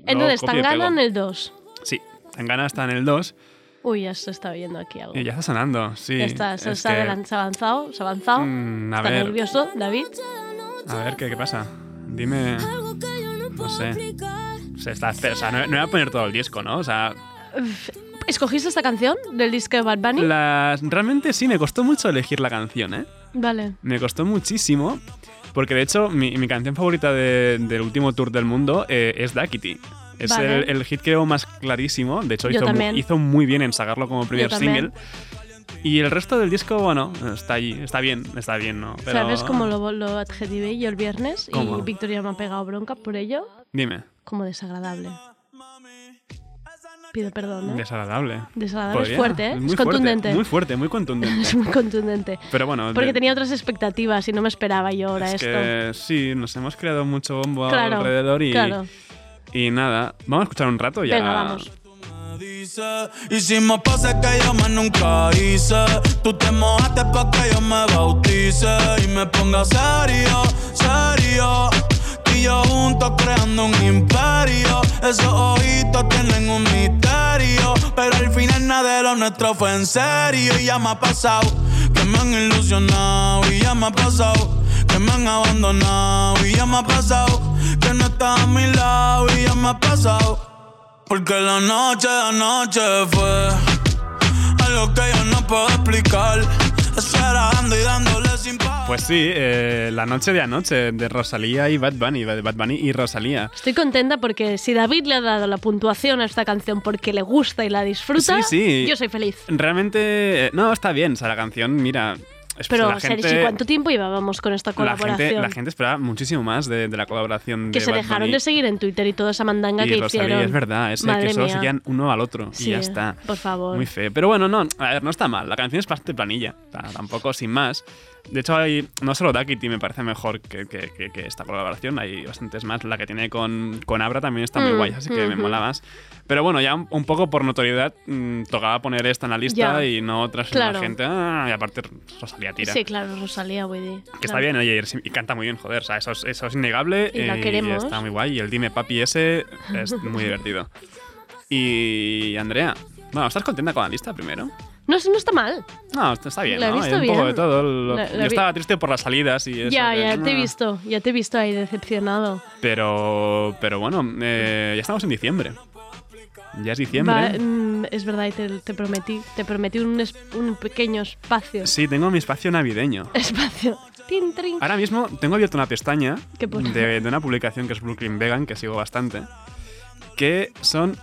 Speaker 2: Entonces, Tangana en el 2.
Speaker 6: Sí, Tangana está en el 2
Speaker 2: Uy, ya se está oyendo aquí algo.
Speaker 6: y ya está sonando, sí.
Speaker 2: Ya está, se,
Speaker 6: es que-
Speaker 2: se ha avanzado, se ha avanzado.
Speaker 6: Mm, a
Speaker 2: está
Speaker 6: ver.
Speaker 2: nervioso, David.
Speaker 6: A ver, ¿qué, qué pasa? Dime... No sé. Se está, o sea, no, no voy a poner todo el disco, ¿no? O sea,
Speaker 2: ¿Escogiste esta canción del disco de Bad Bunny?
Speaker 6: realmente sí, me costó mucho elegir la canción, ¿eh?
Speaker 2: Vale.
Speaker 6: Me costó muchísimo. Porque de hecho, mi, mi canción favorita de- del último tour del mundo eh, es Duckity. Es
Speaker 2: Vale.
Speaker 6: el, el hit creo más clarísimo. De hecho, hizo, muy bien en sacarlo como primer single. Y el resto del disco, bueno, está allí, está bien, está bien, ¿no? Pero-
Speaker 2: ¿Sabes cómo lo, lo adjetivé yo el viernes?
Speaker 6: ¿Cómo?
Speaker 2: Y Victoria me ha pegado bronca por ello.
Speaker 6: Dime,
Speaker 2: Como desagradable. Pido perdón, ¿eh?
Speaker 6: desagradable.
Speaker 2: Desagradable es
Speaker 6: Podría,
Speaker 2: fuerte, ¿eh?
Speaker 6: muy
Speaker 2: Es
Speaker 6: fuerte,
Speaker 2: contundente.
Speaker 6: Muy fuerte, muy contundente. *laughs*
Speaker 2: Es muy contundente.
Speaker 6: Pero bueno,
Speaker 2: Porque
Speaker 6: de-
Speaker 2: tenía otras expectativas y no me esperaba yo ahora
Speaker 6: es
Speaker 2: esto.
Speaker 6: que sí, nos hemos creado mucho bombo
Speaker 2: Claro,
Speaker 6: alrededor y,
Speaker 2: claro.
Speaker 6: Y nada, vamos a escuchar un rato ya.
Speaker 2: Venga, vamos.
Speaker 12: Y si me pasa que yo más nunca hice Tú te mojaste pa' que yo me bautice Y me ponga serio, serio yo juntos creando un imperio. Esos ojitos tienen un misterio Pero al final nada de lo nuestro fue en serio. Y ya me ha pasado que me han ilusionado Y ya me ha pasado que me han abandonado Y ya me ha pasado que no estás a mi lado Y ya me ha pasado. Porque la noche de anoche fue algo que yo no puedo explicar.
Speaker 6: Pues sí, eh, la noche de anoche de Rosalía y Bad Bunny, de Bad Bunny y Rosalía.
Speaker 2: Estoy contenta porque si David le ha dado la puntuación a esta canción porque le gusta y la disfruta,
Speaker 6: Sí, sí.
Speaker 2: yo soy feliz.
Speaker 6: Realmente, eh, no, está bien, o sea, la canción, mira...
Speaker 2: Pero,
Speaker 6: la
Speaker 2: Sergi,
Speaker 6: gente,
Speaker 2: ¿cuánto tiempo llevábamos con esta
Speaker 6: la
Speaker 2: colaboración?
Speaker 6: gente, la gente esperaba muchísimo más de, de la colaboración
Speaker 2: que
Speaker 6: de
Speaker 2: se
Speaker 6: Bad
Speaker 2: dejaron
Speaker 6: Bunny
Speaker 2: de seguir en Twitter y toda esa mandanga
Speaker 6: y
Speaker 2: que
Speaker 6: Rosalía,
Speaker 2: hicieron.
Speaker 6: es verdad, es
Speaker 2: Madre
Speaker 6: que solo
Speaker 2: mía.
Speaker 6: seguían uno al otro
Speaker 2: Sí,
Speaker 6: y ya está.
Speaker 2: Por favor.
Speaker 6: Muy feo. Pero bueno, no, a ver, no está mal. La canción es bastante planilla. Tampoco sin más. De hecho, hay, no solo Duckity me parece mejor que, que- que- que esta colaboración. Hay bastantes más. La que tiene con, con Abra también está muy
Speaker 2: Mm,
Speaker 6: guay, así que me
Speaker 2: ujú.
Speaker 6: mola más. Pero bueno, ya un, poco por notoriedad mm, tocaba poner esta en la lista
Speaker 2: Ya.
Speaker 6: y no otras
Speaker 2: Claro.
Speaker 6: la gente. Ah, y aparte, Rosalía tira.
Speaker 2: Sí, claro, Rosalía, de.
Speaker 6: Que está bien, oye, y canta muy bien, joder. O sea, eso es, eso es innegable.
Speaker 2: Y la
Speaker 6: eh,
Speaker 2: queremos.
Speaker 6: está muy guay. Y el Dime Papi ese es muy *laughs* divertido. Y Andrea, bueno, ¿estás contenta con la lista primero?
Speaker 2: No, no está mal.
Speaker 6: No, está bien,
Speaker 2: La he
Speaker 6: ¿no?
Speaker 2: visto
Speaker 6: Hay un poco
Speaker 2: bien.
Speaker 6: de todo. Lo-
Speaker 2: La- la
Speaker 6: yo
Speaker 2: vi-
Speaker 6: estaba triste por las salidas y eso.
Speaker 2: ya, ya te he
Speaker 6: ah.
Speaker 2: visto. Ya te he visto ahí decepcionado.
Speaker 6: Pero, pero bueno, eh, ya estamos en diciembre. Ya es diciembre.
Speaker 2: Va, mm, es verdad, y te, te prometí. Te prometí un, es- un pequeño espacio.
Speaker 6: Sí, tengo mi espacio navideño. *laughs*
Speaker 2: Espacio. Tin, trin.
Speaker 6: Ahora mismo tengo abierto una pestaña de, de una publicación que es Brooklyn Vegan, que sigo bastante, que son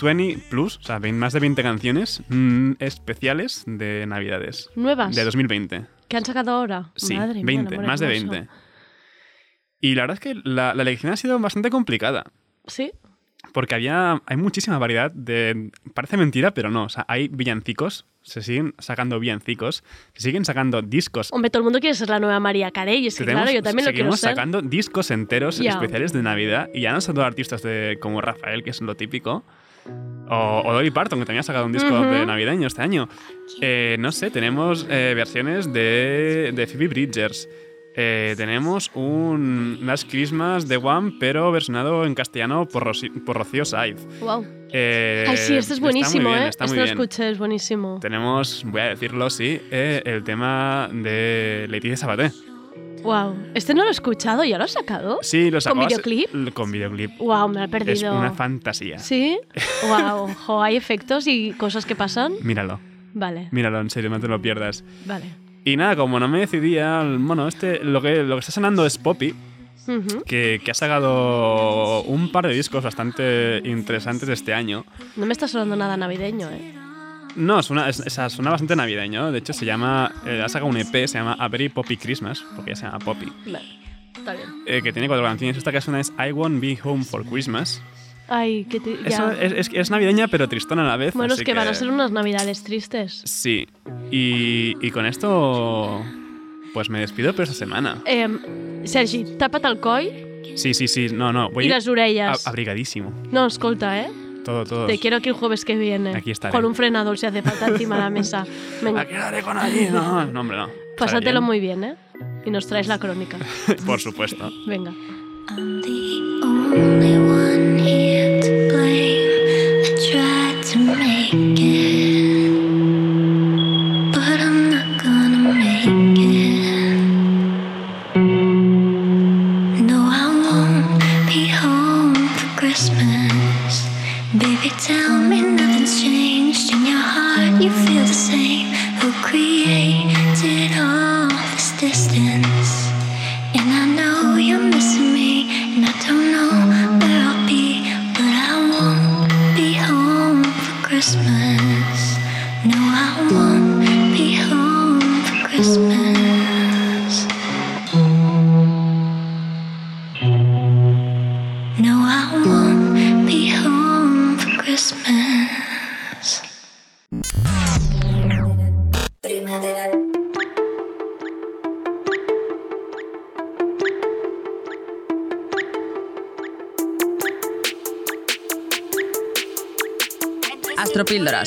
Speaker 6: 20 plus, o sea, más de 20 canciones mm, especiales de Navidades.
Speaker 2: Nuevas.
Speaker 6: De 2020.
Speaker 2: ¿Qué han sacado ahora?
Speaker 6: Sí,
Speaker 2: Madre mía,
Speaker 6: 20,
Speaker 2: amor
Speaker 6: más de
Speaker 2: hermoso.
Speaker 6: 20. Y la verdad es que la, la elección ha sido bastante complicada.
Speaker 2: Sí.
Speaker 6: Porque había, hay muchísima variedad de... Parece mentira, pero no. O sea, hay villancicos, se siguen sacando villancicos, se siguen sacando discos.
Speaker 2: Hombre, todo el mundo quiere ser la nueva María Carey. Es que,
Speaker 6: Tenemos-
Speaker 2: claro, yo también lo quiero
Speaker 6: seguimos
Speaker 2: ser.
Speaker 6: sacando discos enteros
Speaker 2: Ya.
Speaker 6: especiales de Navidad y ya no son todos artistas de, como Rafael, que es lo típico. O, o Dolly Parton, que también ha sacado un disco de navideño este año. Eh, no sé, tenemos eh, versiones de, de Phoebe Bridgers. Eh, tenemos un Last Christmas de One, pero versionado en castellano por, Rosi- por Rocío Saiz.
Speaker 2: Wow.
Speaker 6: Eh,
Speaker 2: Ay, sí, este es buenísimo,
Speaker 6: bien,
Speaker 2: ¿eh?
Speaker 6: Está
Speaker 2: este lo escuché, es buenísimo.
Speaker 6: Tenemos, voy a decirlo, sí, eh, el tema de Leticia Sabaté.
Speaker 2: Wow. Este no lo he escuchado, ¿ya lo has sacado?
Speaker 6: Sí, lo sacó
Speaker 2: ¿Con videoclip?
Speaker 6: Con videoclip.
Speaker 2: Wow, me lo he
Speaker 6: Es
Speaker 2: perdido.
Speaker 6: una fantasía.
Speaker 2: ¿Sí? Wow. Jo, hay efectos y cosas que pasan. *laughs*
Speaker 6: Míralo,
Speaker 2: Vale,
Speaker 6: míralo, en serio, no te lo pierdas.
Speaker 2: vale.
Speaker 6: Y nada, como no me decidía, bueno, este, lo que, lo que está sonando es Poppy, que, que ha sacado un par de discos bastante interesantes este año.
Speaker 2: No me está sonando nada navideño, ¿eh?
Speaker 6: No, suena, suena bastante navideño. De hecho, se llama. eh, ha sacado un EP, se llama A Very Poppy Christmas, porque ya se llama Poppy.
Speaker 2: Vale, está bien.
Speaker 6: eh, que tiene cuatro canciones. Esta que suena es I Won't Be Home for Christmas.
Speaker 2: Ay, que te...
Speaker 6: Eso
Speaker 2: ya.
Speaker 6: es, es- es navideña, pero tristona a la vez.
Speaker 2: Bueno, es
Speaker 6: así
Speaker 2: que van a ser unas navidades tristes.
Speaker 6: Sí. Y, y con esto. Pues me despido por esta semana.
Speaker 2: Eh, Sergi, tapa't el coll
Speaker 6: Sí, sí, sí. No, no. Voy
Speaker 2: y las orellas.
Speaker 6: a- abrigadísimo.
Speaker 2: No, escolta, ¿eh?
Speaker 6: Todo, todo.
Speaker 2: Te quiero aquí el jueves que viene.
Speaker 6: Aquí estaré.
Speaker 2: Con un frenador si hace falta encima de la mesa. *laughs* Venga,
Speaker 6: Aquí haré con allí. No, no, hombre, no.
Speaker 2: pásatelo
Speaker 6: Estaré
Speaker 2: muy bien, ¿eh? Y nos traes la crónica. *laughs*
Speaker 6: Por supuesto.
Speaker 2: Venga.
Speaker 13: I'm the only one here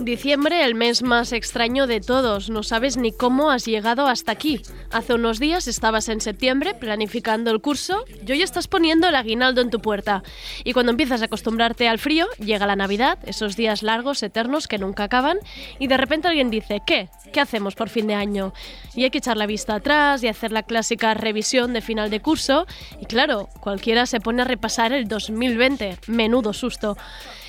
Speaker 2: Diciembre, el mes más extraño de todos. No sabes ni cómo has llegado hasta aquí. Hace unos días estabas en septiembre planificando el curso y hoy estás poniendo el aguinaldo en tu puerta. Y cuando empiezas a acostumbrarte al frío, llega la Navidad, esos días largos, eternos que nunca acaban, y de repente alguien dice, ¿qué? ¿Qué hacemos por fin de año? Y hay que echar la vista atrás y hacer la clásica revisión de final de curso. Y claro, cualquiera se pone a repasar el 2020. Menudo susto.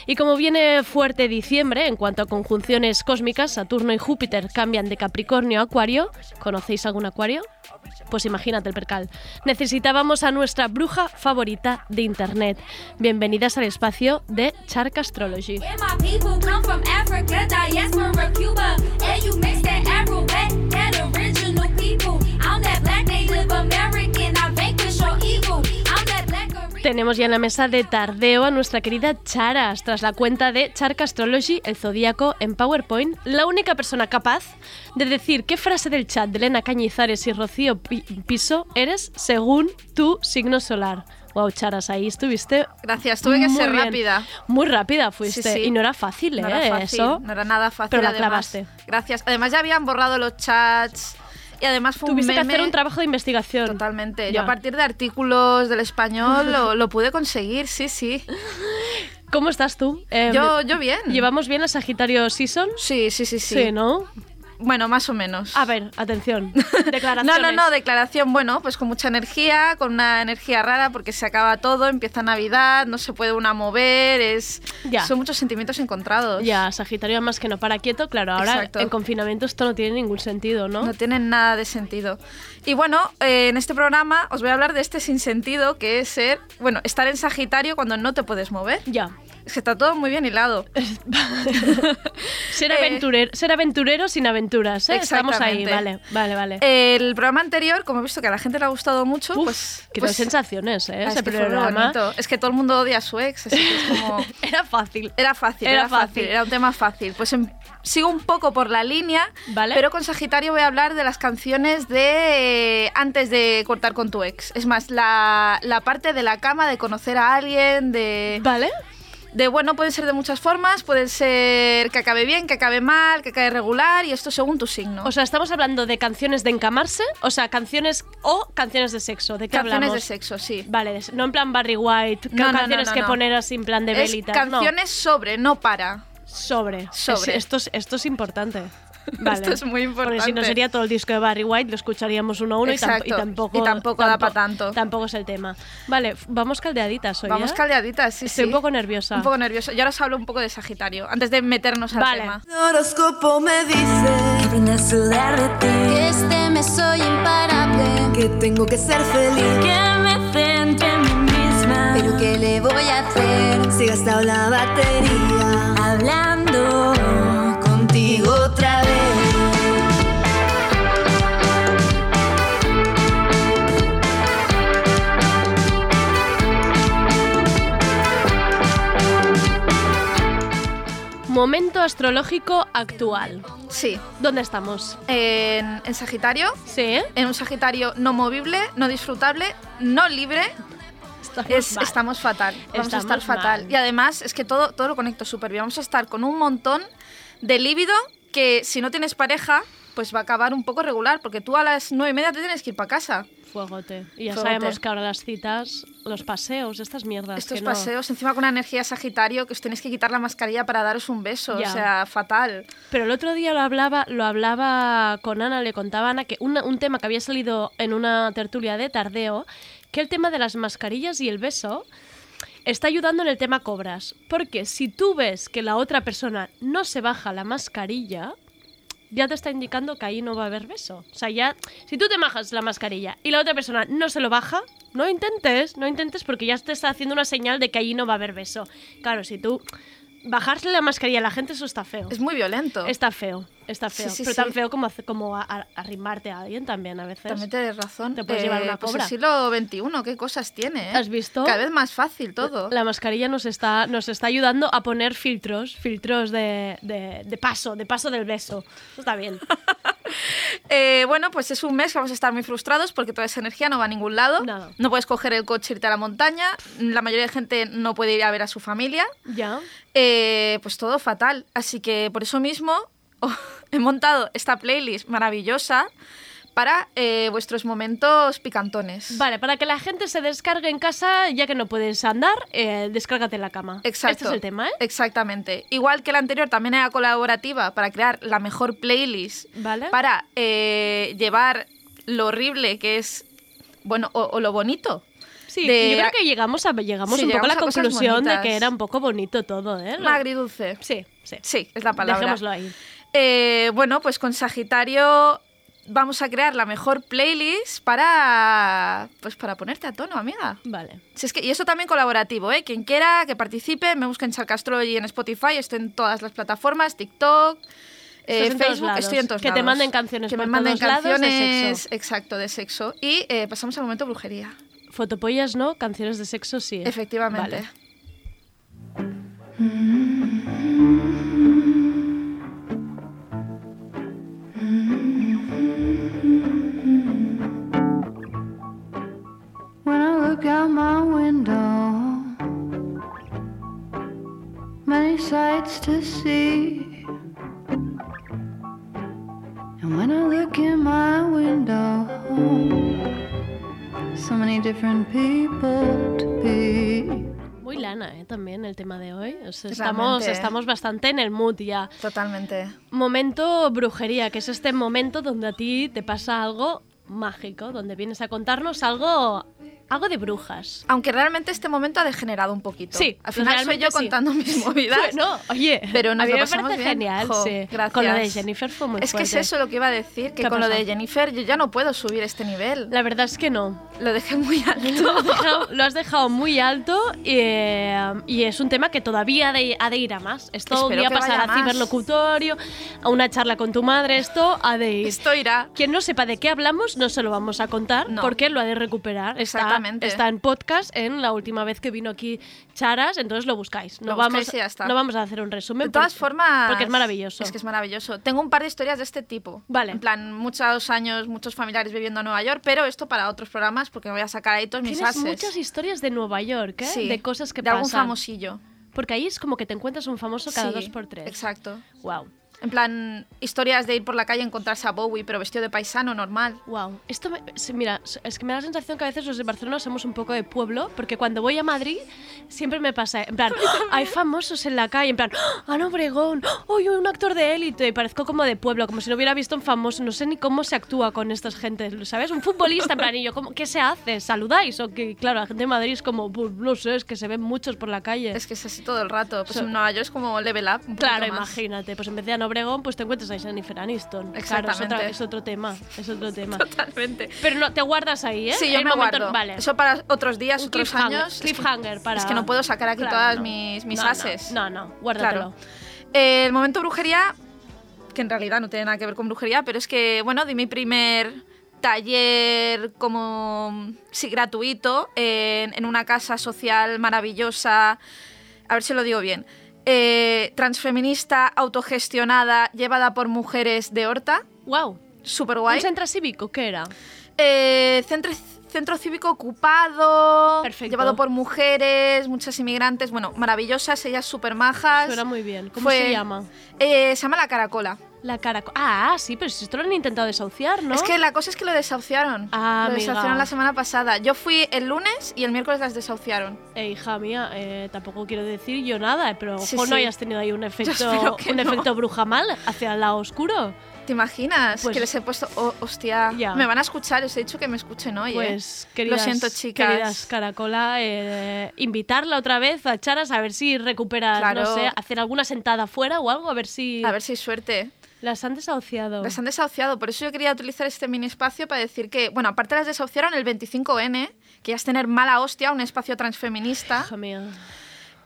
Speaker 2: Y como viene fuerte diciembre, en cuanto a conjunciones cósmicas, Saturno y Júpiter cambian de Capricornio a Acuario. ¿Conocéis algún Acuario? Pues imagínate el percal. Necesitábamos a nuestra bruja favorita de Internet. Bienvenidas al espacio de Chark Astrology. Tenemos ya en la mesa de tardeo a nuestra querida Charas, tras la cuenta de Chark Astrology, el zodíaco en PowerPoint, la única persona capaz de decir qué frase del chat de Elena Cañizares y Rocío Pi- Piso eres según tu signo solar. Wow, Charas, ahí estuviste.
Speaker 14: Gracias, tuve que ser
Speaker 2: bien.
Speaker 14: rápida.
Speaker 2: Muy rápida fuiste.
Speaker 14: Sí, sí.
Speaker 2: Y no era fácil, ¿eh?
Speaker 14: No era fácil,
Speaker 2: Eso.
Speaker 14: no era nada fácil.
Speaker 2: Pero la
Speaker 14: además.
Speaker 2: clavaste.
Speaker 14: Gracias. Además ya habían borrado los chats y además fue
Speaker 2: Tuviste
Speaker 14: un
Speaker 2: que
Speaker 14: meme.
Speaker 2: hacer un trabajo de investigación.
Speaker 14: Totalmente. Yo a partir de artículos del español lo, *laughs* lo pude conseguir, sí, sí.
Speaker 2: ¿Cómo estás tú? Eh,
Speaker 14: Yo, yo bien.
Speaker 2: ¿Llevamos bien a Sagitario Season?
Speaker 14: Sí, sí, sí, sí.
Speaker 2: Sí, ¿no?
Speaker 14: Bueno, más o menos.
Speaker 2: A ver, atención. *laughs*
Speaker 14: No,
Speaker 2: Declaraciones.
Speaker 14: no, no, declaración, bueno, pues con mucha energía, con una energía rara porque se acaba todo, empieza Navidad, no se puede una mover, es
Speaker 2: Ya.
Speaker 14: son muchos sentimientos encontrados.
Speaker 2: Ya, Sagitario más que no para quieto, claro, ahora
Speaker 14: Exacto.
Speaker 2: en confinamiento esto no tiene ningún sentido, ¿no?
Speaker 14: No tienen nada de sentido. Y bueno, eh, en este programa os voy a hablar de este sinsentido que es ser, bueno, estar en Sagitario cuando no te puedes mover.
Speaker 2: Ya.
Speaker 14: Que está todo muy bien hilado. *laughs*
Speaker 2: Ser,
Speaker 14: Eh,
Speaker 2: aventurero, ser aventurero sin aventuras, ¿eh? Estamos ahí, vale, vale, vale.
Speaker 14: El programa anterior, como he visto que a la gente le ha gustado mucho, pues...
Speaker 2: Qué
Speaker 14: pues,
Speaker 2: sensaciones, ¿eh? Ese programa.
Speaker 14: Es que todo el mundo odia a su ex, así que es como... *laughs*
Speaker 2: Era fácil.
Speaker 14: Era fácil,
Speaker 2: Era
Speaker 14: era, fácil.
Speaker 2: fácil.
Speaker 14: era un tema fácil. Pues em- sigo un poco por la línea,
Speaker 2: Vale.
Speaker 14: pero con Sagitario voy a hablar de las canciones de eh, antes de cortar con tu ex. Es más, la, la parte de la cama, de conocer a alguien, de...
Speaker 2: ¿Vale?
Speaker 14: De bueno, pueden ser de muchas formas, pueden ser que acabe bien, que acabe mal, que acabe regular, y esto según tu signo.
Speaker 2: O sea, estamos hablando de canciones de encamarse, o sea, canciones o canciones de sexo. ¿De qué
Speaker 14: canciones
Speaker 2: hablamos?
Speaker 14: de sexo, sí.
Speaker 2: Vale, no en plan Barry White,
Speaker 14: No,
Speaker 2: canciones
Speaker 14: no,
Speaker 2: que poner así en plan de
Speaker 14: Es
Speaker 2: velitas.
Speaker 14: canciones sobre, no para.
Speaker 2: Sobre.
Speaker 14: Sobre.
Speaker 2: Es- esto, es, esto es importante. *laughs* Vale.
Speaker 14: Esto es muy
Speaker 2: Porque si no
Speaker 14: importante.
Speaker 2: sería todo el disco de Barry White, lo escucharíamos uno a uno y, tamp- y tampoco,
Speaker 14: Y tampoco da pa' tanto.
Speaker 2: Tampoco es el tema. Vale, vamos caldeaditas hoy.
Speaker 14: Vamos
Speaker 2: ¿eh?
Speaker 14: caldeaditas, sí,
Speaker 2: Estoy
Speaker 14: sí.
Speaker 2: un poco nerviosa.
Speaker 14: Un poco nerviosa. Y ahora os hablo un poco de Sagitario, antes de meternos al
Speaker 2: Vale.
Speaker 14: tema.
Speaker 11: El horóscopo me dice que a de ti,
Speaker 3: Que este mes soy imparable.
Speaker 11: que tengo que ser feliz, que me centre en mí misma.
Speaker 3: Pero ¿qué le voy a hacer?
Speaker 11: Se ha gastado la batería hablando
Speaker 2: Momento astrológico actual.
Speaker 14: Sí.
Speaker 2: ¿Dónde estamos?
Speaker 14: En, en Sagitario,
Speaker 2: Sí,
Speaker 14: en un Sagitario no movible, no disfrutable, no libre,
Speaker 2: Estamos
Speaker 14: es-
Speaker 2: mal.
Speaker 14: estamos fatal. Vamos a estar
Speaker 2: Estamos
Speaker 14: fatal.
Speaker 2: mal.
Speaker 14: Y además es que todo, todo lo conecto súper bien. Vamos a estar con un montón de líbido que si no tienes pareja, pues va a acabar un poco regular, porque tú a las nueve y media te tienes que ir para casa.
Speaker 2: Fuegote. Y ya
Speaker 14: Fuegote.
Speaker 2: sabemos que ahora las citas, los paseos, estas mierdas.
Speaker 14: Estos
Speaker 2: que no-
Speaker 14: paseos, encima con una energía Sagitario, que os tenéis que quitar la mascarilla para daros un beso.
Speaker 2: Ya.
Speaker 14: O sea, fatal.
Speaker 2: Pero el otro día lo hablaba, lo hablaba con Ana, le contaba a Ana que una- un tema que había salido en una tertulia de tardeo, que el tema de las mascarillas y el beso está ayudando en el tema cobras. Porque si tú ves que la otra persona no se baja la mascarilla, ya te está indicando que ahí no va a haber beso. O sea, ya, si tú te bajas la mascarilla y la otra persona no se lo baja, no intentes, no intentes porque ya te está haciendo una señal de que allí no va a haber beso. Claro, si tú bajarse la mascarilla a la gente, eso está feo.
Speaker 14: Es muy violento.
Speaker 2: Está feo, está feo.
Speaker 14: Sí, sí,
Speaker 2: pero tan feo como, como a- a- arrimarte a alguien también a veces.
Speaker 14: También tienes razón.
Speaker 2: Te puedes llevar una
Speaker 14: pues
Speaker 2: cobra.
Speaker 14: el siglo XXI, qué cosas tiene, ¿eh?
Speaker 2: ¿Has visto?
Speaker 14: Cada vez más fácil todo.
Speaker 2: La mascarilla nos está, nos está ayudando a poner filtros, filtros de, de- de paso, de paso del beso. Eso está bien. *laughs*
Speaker 14: Eh, bueno, pues es un mes que vamos a estar muy frustrados porque toda esa energía no va a ningún lado.
Speaker 2: Nada.
Speaker 14: No puedes coger el coche e irte a la montaña. La mayoría de gente no puede ir a ver a su familia.
Speaker 2: Ya.
Speaker 14: Eh, pues todo fatal. Así que por eso mismo oh, *laughs* he montado esta playlist maravillosa para eh, vuestros momentos picantones.
Speaker 2: Vale, para que la gente se descargue en casa, ya que no puedes andar, eh, descárgate en la cama.
Speaker 14: Exacto.
Speaker 2: Este es el tema, ¿eh?
Speaker 14: Exactamente. Igual que la anterior, también era colaborativa para crear la mejor playlist
Speaker 2: Vale.
Speaker 14: para eh, llevar lo horrible que es, bueno, o, o lo bonito.
Speaker 2: Sí,
Speaker 14: de-
Speaker 2: yo creo que llegamos, a, llegamos
Speaker 14: Sí,
Speaker 2: un poco a la
Speaker 14: llegamos a
Speaker 2: conclusión de que era un poco bonito todo, ¿eh?
Speaker 14: Agridulce.
Speaker 2: Sí, sí.
Speaker 14: Sí, es la palabra.
Speaker 2: Dejémoslo ahí.
Speaker 14: Eh, bueno, pues con Sagitario vamos a crear la mejor playlist para pues para ponerte a tono, amiga.
Speaker 2: Vale.
Speaker 14: Si es que, y eso también colaborativo, ¿eh? Quien quiera que participe, me busquen Charcastrology en Spotify, estoy en todas las plataformas, TikTok, eh,
Speaker 2: en
Speaker 14: Facebook, estoy en todos
Speaker 2: Que te
Speaker 14: lados.
Speaker 2: manden canciones
Speaker 14: Que
Speaker 2: por
Speaker 14: me manden
Speaker 2: todos lados de
Speaker 14: canciones,
Speaker 2: sexo.
Speaker 14: exacto, de sexo. Y eh, pasamos al momento brujería.
Speaker 2: Fotopollas no, canciones de sexo sí.
Speaker 14: Efectivamente.
Speaker 2: Vale.
Speaker 11: I look out my window, many sights to see. And when I look in my window, so many different people to be.
Speaker 2: Muy lana, ¿eh? También el tema de hoy. O sea, estamos, estamos bastante en el mood ya.
Speaker 14: Totalmente.
Speaker 2: Momento brujería, que es este momento donde a ti te pasa algo mágico, donde vienes a contarnos algo, algo de brujas.
Speaker 14: Aunque realmente este momento ha degenerado un poquito.
Speaker 2: Sí,
Speaker 14: Al final soy yo
Speaker 2: sí.
Speaker 14: contando mis *laughs* movidas.
Speaker 2: Bueno, oye,
Speaker 14: Pero nos
Speaker 2: a mí
Speaker 14: lo
Speaker 2: me
Speaker 14: pasamos bien.
Speaker 2: genial,
Speaker 14: Jo,
Speaker 2: sí.
Speaker 14: gracias.
Speaker 2: Con lo de Jennifer fue muy
Speaker 14: Es que es
Speaker 2: fuerte.
Speaker 14: eso lo que iba a decir, que
Speaker 2: ¿Qué ha
Speaker 14: con lo de? Jennifer yo ya no puedo subir este nivel.
Speaker 2: La verdad es que no.
Speaker 14: Lo dejé muy *laughs*
Speaker 2: Lo has
Speaker 14: alto.
Speaker 2: dejado, lo has dejado muy alto y, eh, y es un tema que todavía ha de, ha de ir a más. Esto un
Speaker 14: Espero
Speaker 2: día pasar
Speaker 14: vaya
Speaker 2: a ciberlocutorio, a una charla con tu madre, esto ha de ir.
Speaker 14: Esto irá.
Speaker 2: Quien no sepa de qué hablamos no se lo vamos a contar
Speaker 14: No.
Speaker 2: porque lo ha de recuperar. Está-
Speaker 14: Exactamente.
Speaker 2: Está, en podcast en la última vez que vino aquí Charas, entonces lo buscáis. No,
Speaker 14: Lo
Speaker 2: vamos,
Speaker 14: buscáis y ya está.
Speaker 2: no vamos a hacer un resumen.
Speaker 14: De todas
Speaker 2: porque-
Speaker 14: formas.
Speaker 2: Porque es maravilloso.
Speaker 14: Es que es maravilloso. Tengo un par de historias de este tipo.
Speaker 2: Vale.
Speaker 14: En plan, muchos años, muchos familiares viviendo en Nueva York, pero esto para otros programas porque me voy a sacar ahí todos mis ases.
Speaker 2: muchas historias de Nueva York, ¿eh?
Speaker 14: Sí,
Speaker 2: de cosas que
Speaker 14: de
Speaker 2: pasan.
Speaker 14: algún famosillo.
Speaker 2: Porque ahí es como que te encuentras un famoso cada
Speaker 14: Sí,
Speaker 2: dos por tres.
Speaker 14: Exacto.
Speaker 2: Wow.
Speaker 14: En plan, historias de ir por la calle y encontrarse a Bowie, pero vestido de paisano normal.
Speaker 2: Wow. Esto me- mira, es que me da la sensación que a veces los de Barcelona somos un poco de pueblo, porque cuando voy a Madrid siempre me pasa, en plan, *laughs* hay famosos en la calle, en plan, Ana Obregón, hoy un actor de élite, y parezco como de pueblo, como si no hubiera visto un famoso, no sé ni cómo se actúa con estas gentes, ¿sabes? Un futbolista, en plan, y yo, ¿cómo- ¿qué se hace? ¿Saludáis? O que, claro, la gente de Madrid es como, pues, no sé, es que se ven muchos por la calle.
Speaker 14: Es que es así todo el rato. Pues
Speaker 2: So-
Speaker 14: en Nueva York es como level up. un
Speaker 2: Claro,
Speaker 14: más.
Speaker 2: imagínate, pues en vez de Ana Obregón, pues te encuentras a Jennifer Aniston. Claro, es, otra- es otro tema, es otro tema.
Speaker 14: Totalmente.
Speaker 2: Pero no, te guardas ahí, ¿eh?
Speaker 14: Sí, yo
Speaker 2: El
Speaker 14: me
Speaker 2: momento-
Speaker 14: guardo.
Speaker 2: Vale.
Speaker 14: Eso para otros días,
Speaker 2: Un
Speaker 14: otros
Speaker 2: cliffhanger-
Speaker 14: años. Es que-
Speaker 2: cliffhanger para...
Speaker 14: Es que no puedo sacar aquí
Speaker 2: Claro,
Speaker 14: todas
Speaker 2: no.
Speaker 14: mis, mis
Speaker 2: No, no,
Speaker 14: ases.
Speaker 2: No, no, guárdatelo.
Speaker 14: Claro. Eh, el momento brujería, que en realidad no tiene nada que ver con brujería, pero es que, bueno, di mi primer taller como, sí, gratuito en, en una casa social maravillosa, a ver si lo digo bien, eh, transfeminista, autogestionada, llevada por mujeres de Horta,
Speaker 2: Wow.
Speaker 14: súper
Speaker 2: ¿Un
Speaker 14: guay.
Speaker 2: centro cívico qué era?
Speaker 14: Eh, centro, centro cívico ocupado,
Speaker 2: Perfecto.
Speaker 14: llevado por mujeres, muchas inmigrantes, bueno, maravillosas, ellas súper majas.
Speaker 2: Suena muy bien. ¿Cómo
Speaker 14: Fue-
Speaker 2: se llama?
Speaker 14: Eh, se llama La Caracola.
Speaker 2: La caraco... Ah, sí, pero si esto lo han intentado desahuciar, ¿no?
Speaker 14: Es que la cosa es que lo desahuciaron.
Speaker 2: Ah,
Speaker 14: lo
Speaker 2: amiga.
Speaker 14: desahuciaron la semana pasada. Yo fui el lunes y el miércoles las desahuciaron.
Speaker 2: Eh, hija mía, eh, tampoco quiero decir yo nada, pero
Speaker 14: Sí,
Speaker 2: ojo, no hayas tenido ahí un *laughs* efecto, un
Speaker 14: no.
Speaker 2: efecto bruja mal hacia el lado oscuro.
Speaker 14: ¿Te imaginas?
Speaker 2: Pues-
Speaker 14: que les he puesto. oh, hostia. Me van a escuchar, les he dicho que me escuchen hoy. ¿eh?
Speaker 2: Pues, queridas,
Speaker 14: Lo siento, chicas.
Speaker 2: queridas Caracola, eh, invitarla otra vez a Charas a ver si recupera,
Speaker 14: Claro.
Speaker 2: no sé, hacer alguna sentada fuera o algo, a ver si
Speaker 14: A ver si hay suerte.
Speaker 2: Las han desahuciado.
Speaker 14: Las han desahuciado, por eso yo quería utilizar este mini espacio para decir que, bueno, aparte las desahuciaron el 25N, que ya es tener mala hostia, un espacio transfeminista.
Speaker 2: Hija mía.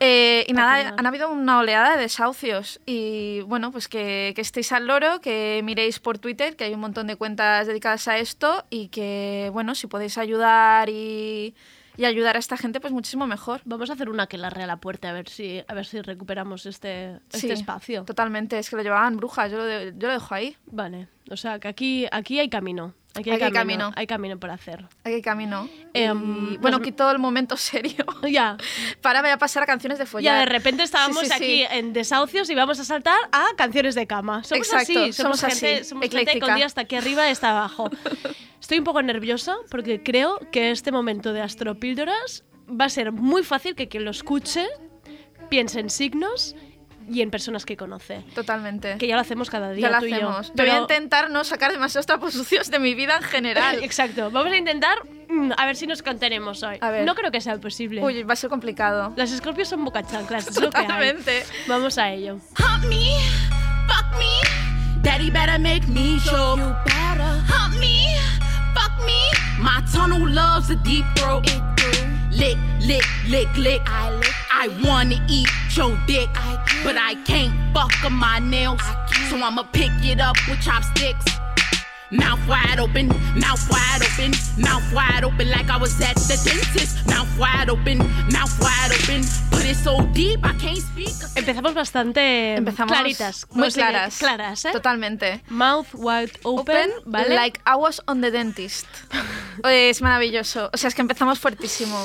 Speaker 14: Eh, y nada, han habido una oleada de desahucios. Y bueno, pues que, que estéis al loro, que miréis por Twitter, que hay un montón de cuentas dedicadas a esto. Y que, bueno, si podéis ayudar y, y ayudar a esta gente, pues muchísimo mejor.
Speaker 2: Vamos a hacer una que larre a la puerta a ver si, a ver si recuperamos este, este
Speaker 14: Sí,
Speaker 2: espacio.
Speaker 14: Totalmente, es que lo llevaban brujas, yo lo, de- yo lo dejo ahí.
Speaker 2: Vale, o sea que aquí, aquí hay camino. Aquí hay,
Speaker 14: hay
Speaker 2: camino,
Speaker 14: camino.
Speaker 2: Hay camino por hacer.
Speaker 14: Aquí hay camino.
Speaker 2: Em,
Speaker 14: Y, bueno,
Speaker 2: nos-
Speaker 14: quito el momento serio. *laughs*
Speaker 2: Ya,
Speaker 14: Para voy a pasar a canciones de follar.
Speaker 2: ya de repente estábamos
Speaker 14: Sí, sí, sí.
Speaker 2: aquí en desahucios y vamos a saltar a canciones de cama. Somos
Speaker 14: Exacto,
Speaker 2: así, somos,
Speaker 14: somos
Speaker 2: gente,
Speaker 14: así,
Speaker 2: somos gente con día hasta aquí arriba y hasta abajo. *laughs* Estoy un poco nerviosa porque creo que este momento de astropíldoras va a ser muy fácil que quien lo escuche piense en signos y en personas que conoce.
Speaker 14: Totalmente.
Speaker 2: Que ya lo hacemos cada día
Speaker 14: ya lo
Speaker 2: tú y yo.
Speaker 14: hacemos.
Speaker 2: Pero-
Speaker 14: voy a intentar no sacar demasiados trapos sucios de mi vida en general. *laughs*
Speaker 2: Exacto. Vamos a intentar mm, a ver si nos contenemos hoy.
Speaker 14: A ver.
Speaker 2: No creo que sea posible.
Speaker 14: Uy, va a ser complicado.
Speaker 2: Las escorpios son bocachanclas, es lo que hay.
Speaker 14: Totalmente.
Speaker 2: Vamos a ello.
Speaker 15: Hump me, fuck me. Daddy better make me show. You better hump me, fuck me. My tunnel loves a deep throat. Lick, lick, lick, lick. I lick. I wanna eat your dick, but I can't fuck on my nails. So I'ma pick it up with chopsticks. Mouth wide open, mouth wide open, mouth wide open like I was at the dentist. Mouth wide open, mouth wide open. Put it so deep I can't speak.
Speaker 2: Empezamos bastante
Speaker 14: Empezamos
Speaker 2: claritas.
Speaker 14: muy claras.
Speaker 2: Claras, ¿eh?
Speaker 14: Totalmente.
Speaker 2: Mouth wide open, ¿vale?
Speaker 14: like I was on the dentist. *laughs* es maravilloso. O sea, es que empezamos fuertísimo.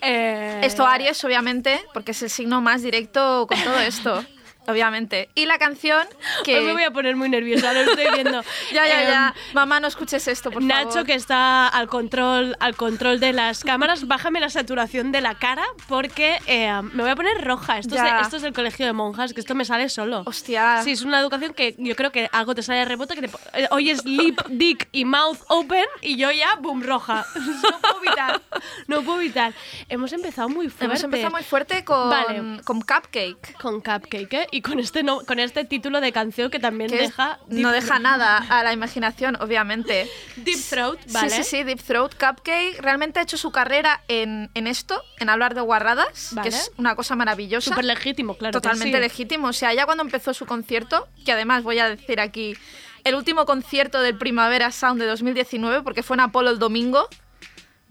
Speaker 2: Eh,
Speaker 14: Esto Aries, obviamente, porque es el signo más directo con todo esto. *laughs* Obviamente. Y la canción que...
Speaker 2: Hoy me voy a poner muy nerviosa, lo estoy viendo. *laughs*
Speaker 14: Ya, ya,
Speaker 2: Em,
Speaker 14: ya. Mamá, no escuches esto, por
Speaker 2: Nacho,
Speaker 14: favor.
Speaker 2: que está al control, al control de las cámaras, bájame la saturación de la cara porque eh, me voy a poner roja. Esto es, de- esto es del colegio de monjas, que esto me sale solo.
Speaker 14: Hostia.
Speaker 2: Sí, es una educación que yo creo que algo te sale de rebote, que te, eh, oyes lip, dick y mouth open y yo ya, boom, roja. *laughs* no puedo evitar, no puedo evitar. Hemos empezado muy fuerte.
Speaker 14: Hemos empezado muy fuerte con,
Speaker 2: Vale.
Speaker 14: con Cupcake.
Speaker 2: Con Cupcake, ¿eh? Y con este, no, con este título de canción que también
Speaker 14: que
Speaker 2: deja...
Speaker 14: no deja nada a la imaginación, obviamente. *laughs*
Speaker 2: Deep Throat, ¿vale?
Speaker 14: Sí, sí, sí, Deep Throat. Cupcake realmente ha hecho su carrera en, en esto, en hablar de guarradas,
Speaker 2: Vale.
Speaker 14: que es una cosa maravillosa.
Speaker 2: Súper legítimo, claro.
Speaker 14: Totalmente
Speaker 2: sí.
Speaker 14: legítimo. O sea, ya cuando empezó su concierto, que además voy a decir aquí, el último concierto del Primavera Sound de 2019, porque fue en Apolo el domingo.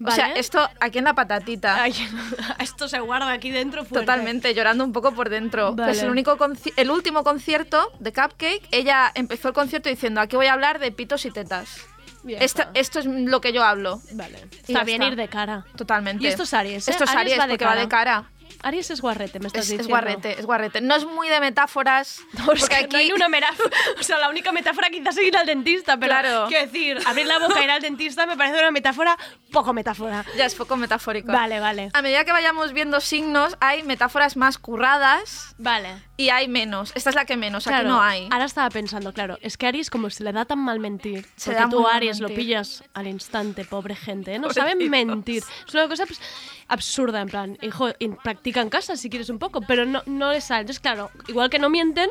Speaker 14: O sea,
Speaker 2: Vale.
Speaker 14: esto aquí en la patatita. *laughs*
Speaker 2: Ay, *laughs* esto se guarda aquí dentro fuerte.
Speaker 14: Totalmente, llorando un poco por dentro.
Speaker 2: Vale.
Speaker 14: Pues el, único el último concierto de Cupcake, ella empezó el concierto diciendo, aquí voy a hablar de pitos y tetas. Esto, es lo que yo hablo.
Speaker 2: Vale. Está bien
Speaker 14: está.
Speaker 2: ir de cara.
Speaker 14: Totalmente.
Speaker 2: Y esto es Aries, ¿eh?
Speaker 14: Esto es
Speaker 2: Aries
Speaker 14: Aries,
Speaker 2: va de
Speaker 14: porque va de cara.
Speaker 2: Aries es guarrete, me estás
Speaker 14: Es,
Speaker 2: diciendo.
Speaker 14: es guarrete, es guarrete. No es muy de metáforas. *laughs*
Speaker 2: No, es
Speaker 14: porque
Speaker 2: que
Speaker 14: aquí
Speaker 2: no hay una metáfora. *laughs* O sea, la única metáfora quizás es ir al dentista, pero
Speaker 14: Claro.
Speaker 2: quiero decir, abrir la boca e ir al dentista me parece una metáfora poco metáfora.
Speaker 14: Ya es poco metafórico.
Speaker 2: Vale, vale.
Speaker 14: A medida que vayamos viendo signos, hay metáforas más curradas
Speaker 2: Vale.
Speaker 14: Y hay menos. Esta es la que menos, aquí
Speaker 2: Claro,
Speaker 14: no hay.
Speaker 2: Ahora estaba pensando, claro, es que Aries como se le da tan mal mentir,
Speaker 14: Se
Speaker 2: porque tú Aries lo pillas al instante, pobre gente, ¿eh? no saben mentir. Es una cosa pues, absurda, en plan, hijo, practica en casa si quieres un poco, pero no, no les sale. Entonces, claro, igual que no mienten,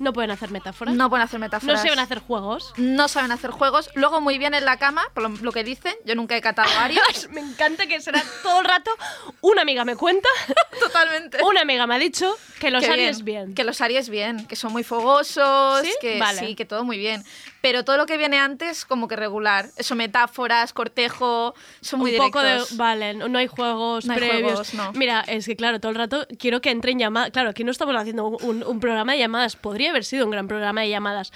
Speaker 2: no pueden hacer metáforas.
Speaker 14: No pueden hacer
Speaker 2: No
Speaker 14: metáforas.
Speaker 2: saben hacer juegos.
Speaker 14: No saben hacer juegos. Luego muy bien en la cama, por lo, lo que dicen. Yo nunca he catado a *laughs* Aries.
Speaker 2: Me encanta que será todo el rato. Una amiga me cuenta, *laughs*
Speaker 14: Totalmente.
Speaker 2: una amiga me ha dicho que los
Speaker 14: Que
Speaker 2: Aries bien.
Speaker 14: Que los Aries bien, que son muy fogosos,
Speaker 2: ¿Sí?
Speaker 14: que
Speaker 2: Vale.
Speaker 14: sí, que todo muy bien. Pero todo lo que viene antes, como que regular. Eso, metáforas, cortejo, son muy
Speaker 2: un poco de
Speaker 14: directos.
Speaker 2: vale no hay juegos
Speaker 14: No hay juegos, no.
Speaker 2: mira es que claro todo el rato quiero que entren llamadas claro aquí no estamos haciendo un, un programa de llamadas podría haber sido un gran programa de llamadas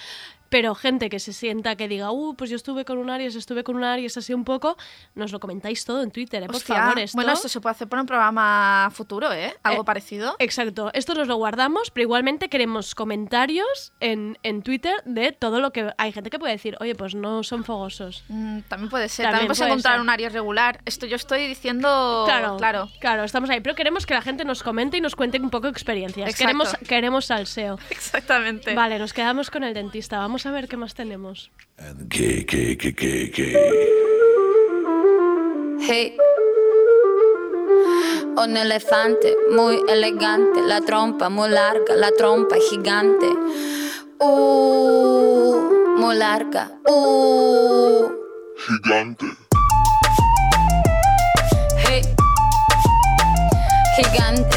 Speaker 2: pero gente que se sienta que diga uh pues yo estuve con un Aries estuve con un Aries así un poco nos lo comentáis todo en Twitter ¿eh? por
Speaker 14: Hostia,
Speaker 2: favor esto
Speaker 14: Bueno, esto se puede hacer por un programa futuro, ¿eh? Algo
Speaker 2: Eh,
Speaker 14: parecido.
Speaker 2: Exacto, esto nos lo guardamos, pero igualmente queremos comentarios en, en Twitter de todo lo que hay gente que puede decir, oye, pues no son fogosos.
Speaker 14: Mm, también puede ser.
Speaker 2: También
Speaker 14: También, puedes
Speaker 2: puede
Speaker 14: encontrar
Speaker 2: ser.
Speaker 14: un Aries regular. Esto yo estoy diciendo.
Speaker 2: Claro,
Speaker 14: claro.
Speaker 2: claro, estamos ahí, pero queremos que la gente nos comente y nos cuente un poco experiencias.
Speaker 14: Exacto.
Speaker 2: Queremos, queremos salseo. *laughs*
Speaker 14: Exactamente.
Speaker 2: Vale, nos quedamos con el dentista. Vamos a ver qué más tenemos.
Speaker 16: ¿Qué, qué, qué, qué, qué?
Speaker 17: Hey. Un elefante muy elegante, la trompa muy larga, la trompa gigante. Uh, muy larga. Uh.
Speaker 18: Gigante.
Speaker 17: Hey. Gigante.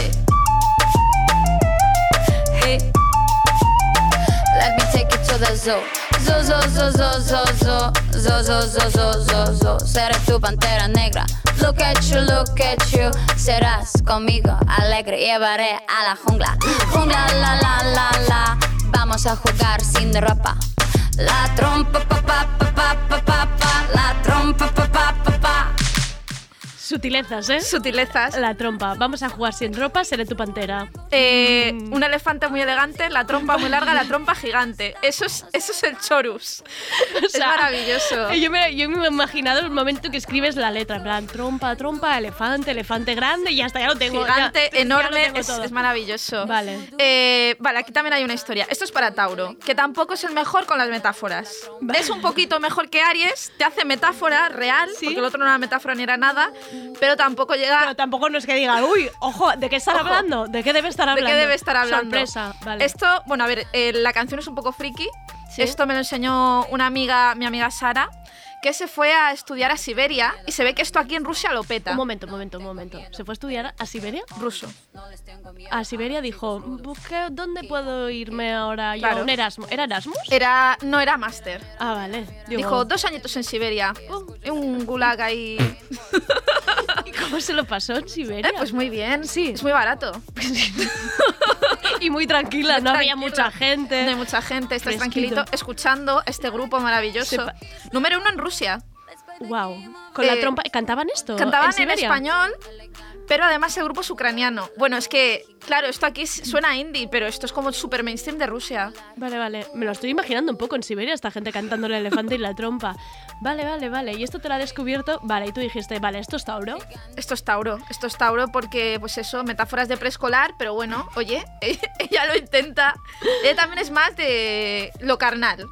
Speaker 17: Zo. Zo, zo, zo, zo, zo, zo. Zo, zo, zo, zo, zo, zo. Tu pantera negra. Look at you, look at you. Serás conmigo alegre. Llevaré a la jungla. Jungla, la, la, la, la. Vamos a jugar sin ropa. La trompa, pa, pa, pa. La trompa, pa, pa, pa, pa.
Speaker 2: Sutilezas, ¿eh?
Speaker 14: Sutilezas.
Speaker 2: La trompa. Vamos a jugar sin ropa, seré tu pantera.
Speaker 14: Eh,
Speaker 2: Mm.
Speaker 14: Un elefante muy elegante, la trompa muy larga, la trompa gigante. Eso es, eso es el chorus. *laughs* es
Speaker 2: sea,
Speaker 14: maravilloso.
Speaker 2: Yo me, yo me he imaginado el momento que escribes la letra, en plan trompa, trompa, elefante, elefante grande y ya está, ya lo tengo.
Speaker 14: Gigante, *laughs*
Speaker 2: ya
Speaker 14: enorme,
Speaker 2: tengo
Speaker 14: es, maravilloso.
Speaker 2: Vale.
Speaker 14: Eh, vale, aquí también hay una historia. Esto es para Tauro, que tampoco es el mejor con las metáforas. Es un poquito mejor que Aries, te hace metáfora real, porque el otro no era metáfora ni era nada, pero tampoco llega.
Speaker 2: Pero tampoco no es que diga, uy, ojo, ¿de qué estar
Speaker 14: Ojo.
Speaker 2: hablando? ¿De qué debe estar
Speaker 14: ¿De
Speaker 2: hablando?
Speaker 14: qué debe estar hablando?
Speaker 2: Sorpresa, vale.
Speaker 14: Esto, bueno, a ver, eh, la canción es un poco friki. Esto me lo enseñó una amiga, mi amiga Sara, que se fue a estudiar a Siberia y se ve que esto aquí en Rusia lo peta.
Speaker 2: Un momento, un momento, un momento. ¿Se fue a estudiar a Siberia?
Speaker 14: Ruso.
Speaker 2: A Siberia dijo, busqué dónde puedo irme ahora yo.
Speaker 14: Claro.
Speaker 2: Un Erasmus. ¿Era Erasmus?
Speaker 14: Era, no era máster.
Speaker 2: Ah, vale. Digo,
Speaker 14: Dijo, dos añitos en Siberia. Un gulag ahí. *laughs*
Speaker 2: ¿y ¿Cómo se lo pasó en Siberia?
Speaker 14: Eh, pues muy bien.
Speaker 2: Sí.
Speaker 14: Es muy barato. *laughs*
Speaker 2: y muy tranquila, no había
Speaker 14: Tranquila.
Speaker 2: mucha gente.
Speaker 14: No hay mucha gente, estás
Speaker 2: Fresquito.
Speaker 14: tranquilito escuchando este grupo maravilloso. Número uno en Rusia.
Speaker 2: Wow. Con la
Speaker 14: Eh,
Speaker 2: trompa. ¿Cantaban esto?
Speaker 14: Cantaban en,
Speaker 2: Siberia?
Speaker 14: español, pero además el grupo es ucraniano. Bueno, es que, claro, esto aquí suena indie, pero esto es como súper mainstream de Rusia.
Speaker 2: Vale, vale. Me lo estoy imaginando un poco en Siberia, esta gente cantando el elefante y la trompa. Vale, vale, vale. Y esto te lo ha descubierto. Vale, y tú dijiste, vale, esto es Tauro.
Speaker 14: Esto es Tauro, esto es Tauro porque, pues eso, metáforas de preescolar, pero bueno, oye, *laughs* ella lo intenta. Ella también es más de lo carnal.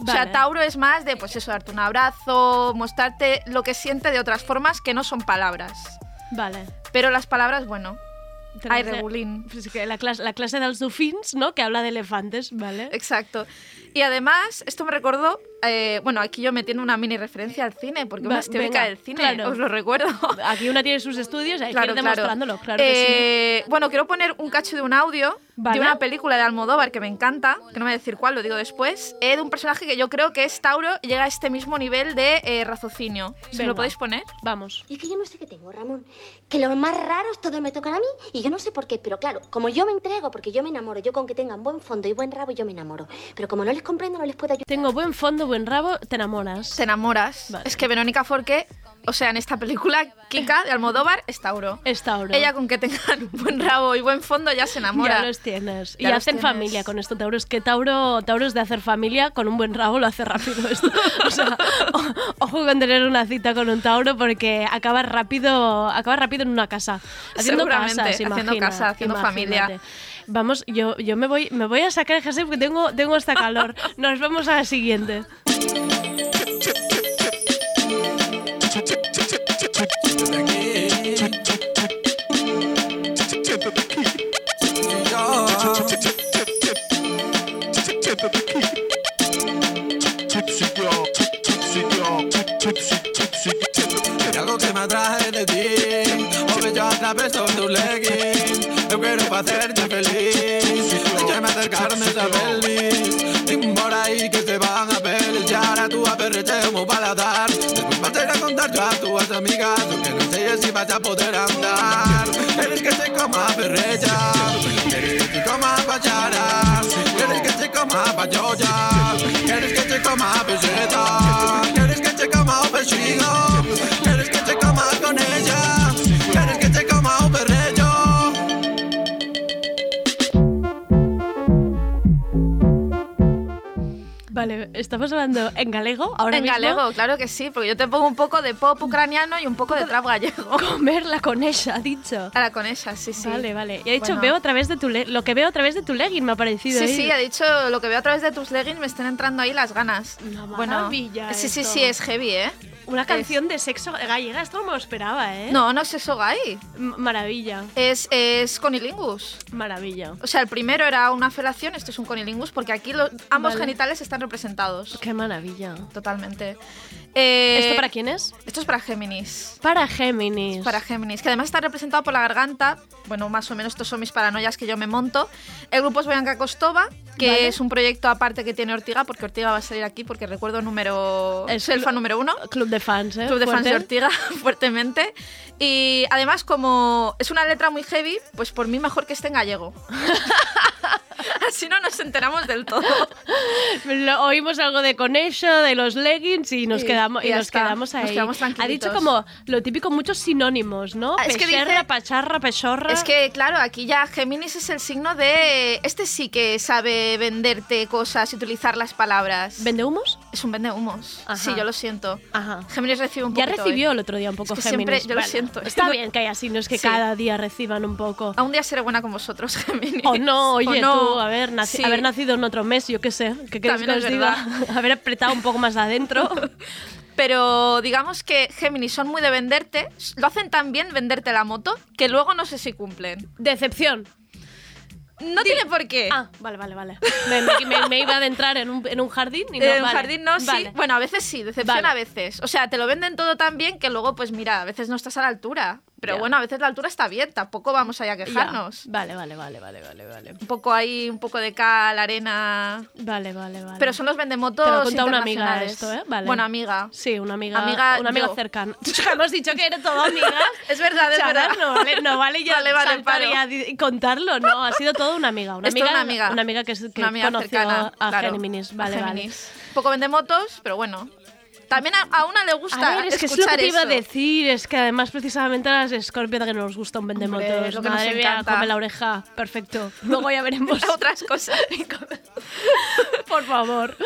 Speaker 14: O
Speaker 2: Vale.
Speaker 14: sea, Tauro es más de, pues eso, darte un abrazo, mostrarte lo que siente de otras formas que no son palabras.
Speaker 2: Vale.
Speaker 14: Pero las palabras, bueno, hay
Speaker 2: Tenés-
Speaker 14: regulín. *laughs*
Speaker 2: Pues que la, clase, la clase dels dofins, ¿no? Que habla de elefantes, ¿vale?
Speaker 14: Exacto. Y además, esto me recordó, eh, bueno, aquí yo metiendo una mini referencia al cine, porque
Speaker 2: Va,
Speaker 14: una es teórica
Speaker 2: venga,
Speaker 14: del cine,
Speaker 2: claro.
Speaker 14: os lo recuerdo.
Speaker 2: Aquí una tiene sus estudios hay
Speaker 14: Claro,
Speaker 2: que ir
Speaker 14: claro.
Speaker 2: demostrándolo, claro que sí.
Speaker 14: Eh, Bueno, quiero poner un cacho de un audio
Speaker 2: Vale.
Speaker 14: de una película de Almodóvar que me encanta, que no me voy a decir cuál, lo digo después, eh, de un personaje que yo creo que es Tauro y llega a este mismo nivel de eh, raciocinio. ¿Se
Speaker 2: Venga.
Speaker 14: lo podéis poner?
Speaker 2: Vamos.
Speaker 19: Y es que yo no sé qué tengo, Ramón. Que lo más raros todos me tocan a mí y yo no sé por qué. Pero claro, como yo me entrego, porque yo me enamoro, yo con que tengan buen fondo y buen rabo, yo me enamoro. Pero como no les comprendo, no les puedo ayudar.
Speaker 2: Tengo buen fondo, buen rabo, te enamoras.
Speaker 14: Te enamoras.
Speaker 2: Vale.
Speaker 14: Es que Verónica Forqué, o sea, en esta película, Kika de Almodóvar es Tauro.
Speaker 2: Es Tauro.
Speaker 14: Ella con que tengan *laughs* buen rabo y buen fondo ya se enamora.
Speaker 2: Ya los tienes.
Speaker 14: Ya
Speaker 2: y hacen
Speaker 14: tienes.
Speaker 2: familia con esto, Tauro. Es que Tauro, Tauro es de hacer familia, con un buen rabo lo hace rápido esto. *laughs* O sea, o- ojo con tener una cita con un Tauro porque acaba rápido, acaba rápido en una casa. Haciendo
Speaker 14: casa, haciendo familia.
Speaker 2: imagínate. Vamos, yo, yo me voy, me voy a sacar el jersey porque tengo, tengo hasta calor. Nos vemos a la siguiente.
Speaker 20: Hay algo que me atrae de ti Ove yo atraveso tu legging. Eu quero facerte feliz Déjame acercarme esa pelvis Dime por ahí que te van a pelear A tu aperrecheo mo paladar. Después vas a ir a contar yo a tus amigas que no sé si vas a poder andar. Quieres que te coma perrecha Quieres que te coma pachara Quieres que te coma payoya
Speaker 2: Vale, estamos hablando en galego ahora
Speaker 14: en
Speaker 2: mismo.
Speaker 14: galego, claro que sí, porque yo te pongo un poco de pop ucraniano y un poco de trap gallego.
Speaker 2: Comerla *laughs* con ella, ha dicho.
Speaker 14: Ahora con esa, sí, sí.
Speaker 2: Vale, vale. Y ha dicho,
Speaker 14: Bueno.
Speaker 2: veo a través de tu lo que veo a través de tu legging, me ha parecido.
Speaker 14: Sí,
Speaker 2: ahí.
Speaker 14: sí, ha dicho lo que veo a través de tus leggings, me están entrando ahí las ganas. bueno,
Speaker 2: maravilla
Speaker 14: sí, sí, sí, es heavy, ¿eh?
Speaker 2: Una canción de sexo gallega, esto no me lo esperaba, ¿eh?
Speaker 14: No, no es eso, gay.
Speaker 2: M- maravilla.
Speaker 14: Es, es conilingus.
Speaker 2: Maravilla.
Speaker 14: O sea, el primero era una felación, esto es un conilingus, porque aquí lo- ambos
Speaker 2: Vale.
Speaker 14: genitales están representados.
Speaker 2: Qué maravilla.
Speaker 14: Totalmente. Eh,
Speaker 2: ¿Esto para quién es?
Speaker 14: Esto es para Géminis.
Speaker 2: Para Géminis.
Speaker 14: Para Géminis, que además está representado por la garganta. Bueno, más o menos estos son mis paranoias que yo me monto. El grupo es Boyanka Kostova, que
Speaker 2: Vale.
Speaker 14: es un proyecto aparte que tiene Ortiga, porque Ortiga va a salir aquí porque recuerdo número...
Speaker 2: Es
Speaker 14: el fan número uno.
Speaker 2: Club de fans, ¿eh?
Speaker 14: Club de fans de. Ortiga, *laughs* fuertemente. Y además, como es una letra muy heavy, pues por mí mejor que esté en gallego. *laughs* Así no nos enteramos del todo.
Speaker 2: Lo- oímos algo de Conejo, de los leggings y nos
Speaker 14: Y-
Speaker 2: quedamos,
Speaker 14: y
Speaker 2: y nos
Speaker 14: está.
Speaker 2: quedamos ahí.
Speaker 14: Nos quedamos
Speaker 2: ha dicho como lo típico, muchos sinónimos, ¿no?
Speaker 14: Ah, es que dice-
Speaker 2: pacharra, pechorra.
Speaker 14: Es que, claro, aquí ya Géminis es el signo de... Este sí que sabe venderte cosas y utilizar las palabras.
Speaker 2: ¿Vende humos?
Speaker 14: Es un vende humos. Sí, yo lo siento.
Speaker 2: Ajá.
Speaker 14: Géminis recibe un
Speaker 2: Ya
Speaker 14: poquito
Speaker 2: recibió
Speaker 14: hoy.
Speaker 2: el otro día un poco
Speaker 14: Es que
Speaker 2: Géminis.
Speaker 14: siempre, yo lo siento.
Speaker 2: Está bien que haya signos que
Speaker 14: Sí.
Speaker 2: cada día reciban un poco.
Speaker 14: A un día seré buena con vosotros, *laughs* Géminis.
Speaker 2: O no, oye,
Speaker 14: O no.
Speaker 2: tú, haber, naci-
Speaker 14: Sí.
Speaker 2: haber nacido en otro mes, yo qué sé, ¿qué queréis que
Speaker 14: es
Speaker 2: os diga? *laughs* haber apretado un poco más adentro. *laughs*
Speaker 14: Pero digamos que Géminis son muy de venderte. Lo hacen tan bien venderte la moto que luego no sé si cumplen.
Speaker 2: Decepción.
Speaker 14: No tiene por qué.
Speaker 2: Ah, vale, vale, vale. Me, me- me- me iba a adentrar en un, en un jardín y no,
Speaker 14: en un
Speaker 2: vale.
Speaker 14: jardín no, sí.
Speaker 2: Vale.
Speaker 14: Bueno, a veces sí, decepción
Speaker 2: Vale.
Speaker 14: a veces. O sea, te lo venden todo tan bien que luego, pues mira, a veces no estás a la altura. Pero
Speaker 2: Ya.
Speaker 14: bueno, a veces la altura está bien, tampoco vamos allá a quejarnos.
Speaker 2: Vale, vale, vale, vale, vale, vale.
Speaker 14: Un poco ahí, un poco de cal, arena.
Speaker 2: Vale, vale, vale.
Speaker 14: Pero son los vendemotos
Speaker 2: Te lo contado una amiga esto, ¿eh? Vale.
Speaker 14: Bueno, amiga.
Speaker 2: Sí, una amiga,
Speaker 14: Amiga,
Speaker 2: una amiga
Speaker 14: yo.
Speaker 2: cercana. *laughs* Hemos dicho que eres todo amiga. *laughs*
Speaker 14: Es verdad, es verdad.
Speaker 2: No vale, no vale *laughs* ya
Speaker 14: Vale, vale,
Speaker 2: saltar y contarlo, no, ha sido todo una amiga. Una amiga,
Speaker 14: una amiga.
Speaker 2: Una amiga que, que
Speaker 14: Una amiga
Speaker 2: conoció
Speaker 14: cercana,
Speaker 2: a
Speaker 14: claro,
Speaker 2: Géminis.
Speaker 14: a
Speaker 2: Vale,
Speaker 14: Géminis. Poco vendemotos, pero bueno. También a, a una le gusta
Speaker 2: vale. A ver, es que es lo que te iba a decir, es que además precisamente a las Scorpio que nos gusta un vendemotos.
Speaker 14: Lo que nos
Speaker 2: Madre mía,
Speaker 14: encanta.
Speaker 2: come la oreja. Perfecto. Luego ya veremos. *laughs*
Speaker 14: Otras cosas. *laughs*
Speaker 2: Por favor.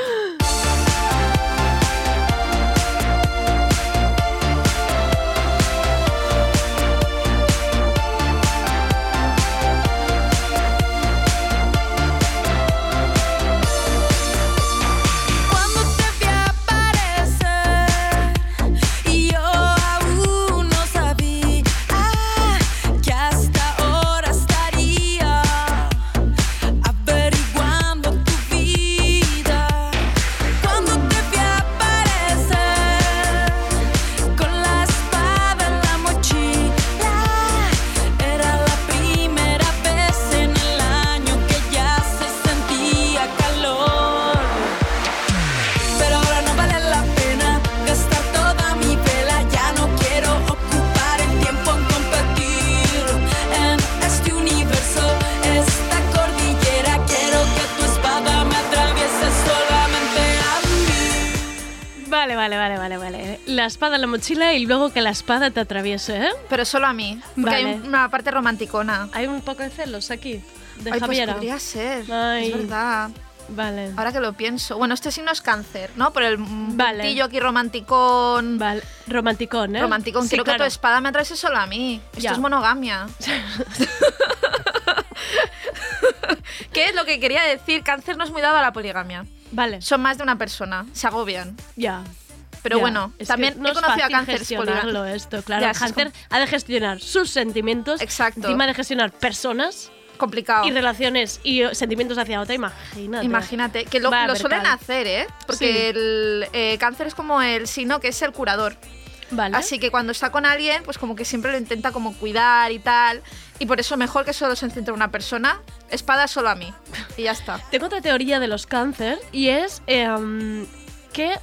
Speaker 11: Vale,
Speaker 2: vale, vale, vale. La espada en la mochila y luego que la espada te atraviese, ¿eh?
Speaker 14: Pero solo a mí. Porque
Speaker 2: Vale.
Speaker 14: hay una parte romanticona.
Speaker 2: Hay un poco de celos aquí. De
Speaker 14: Ay, pues
Speaker 2: Javiera.
Speaker 14: podría ser.
Speaker 2: Ay.
Speaker 14: Es verdad.
Speaker 2: Vale.
Speaker 14: Ahora que lo pienso. Bueno, este signo es cáncer, ¿no? Por el
Speaker 2: Vale.
Speaker 14: puntillo aquí romanticón.
Speaker 2: Vale. Romanticón, ¿eh?
Speaker 14: Romanticón.
Speaker 2: Sí,
Speaker 14: Quiero que tu espada me atraviese solo a mí. Esto
Speaker 2: Ya.
Speaker 14: es monogamia. *laughs* ¿Qué es lo que quería decir? Cáncer no es muy dado a la poligamia.
Speaker 2: Vale.
Speaker 14: Son más de una persona. Se agobian.
Speaker 2: Ya.
Speaker 14: Pero
Speaker 2: Ya.
Speaker 14: bueno, también
Speaker 2: no
Speaker 14: he conocido a cánceres
Speaker 2: gestionarlo esto, claro. El
Speaker 14: es
Speaker 2: cáncer ha de gestionar sus sentimientos.
Speaker 14: Exacto.
Speaker 2: Encima de gestionar personas.
Speaker 14: Complicado.
Speaker 2: Y relaciones y eh, sentimientos hacia otra, imagínate.
Speaker 14: Imagínate, que lo, lo suelen hacer, ¿eh? Porque
Speaker 2: Sí.
Speaker 14: el eh, cáncer es como el signo que es el curador.
Speaker 2: Vale.
Speaker 14: Así que cuando está con alguien, pues como que siempre lo intenta como cuidar y tal. Y por eso mejor que solo se centre en una persona. Espada solo a mí. Y ya está. *laughs*
Speaker 2: Tengo otra teoría de los cáncer y es em, que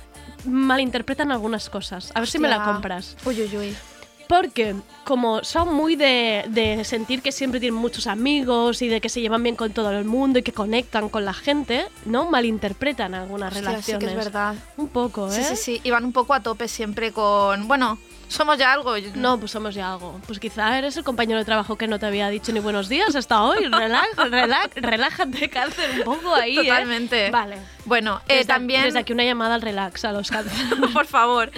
Speaker 2: malinterpretan algunas cosas. A ver si me la compras.
Speaker 14: Uy, uy, uy.
Speaker 2: Porque como son muy de, de sentir que siempre tienen muchos amigos y de que se llevan bien con todo el mundo y que conectan con la gente, ¿no? Malinterpretan algunas
Speaker 14: Hostia, sí
Speaker 2: relaciones.
Speaker 14: que es verdad.
Speaker 2: Un poco, ¿eh?
Speaker 14: Sí, sí, sí. Y van un poco a tope siempre con. Bueno, somos ya algo.
Speaker 2: No, pues somos ya algo. Pues quizá eres el compañero de trabajo que no te había dicho ni buenos días hasta hoy. Relax, *laughs* relax, relájate, cáncer, un poco ahí, ¿eh?
Speaker 14: Totalmente.
Speaker 2: Vale.
Speaker 14: Bueno, eh,
Speaker 2: Desde-
Speaker 14: también.
Speaker 2: Desde aquí una llamada al relax a los cáncer. *laughs*
Speaker 14: por favor.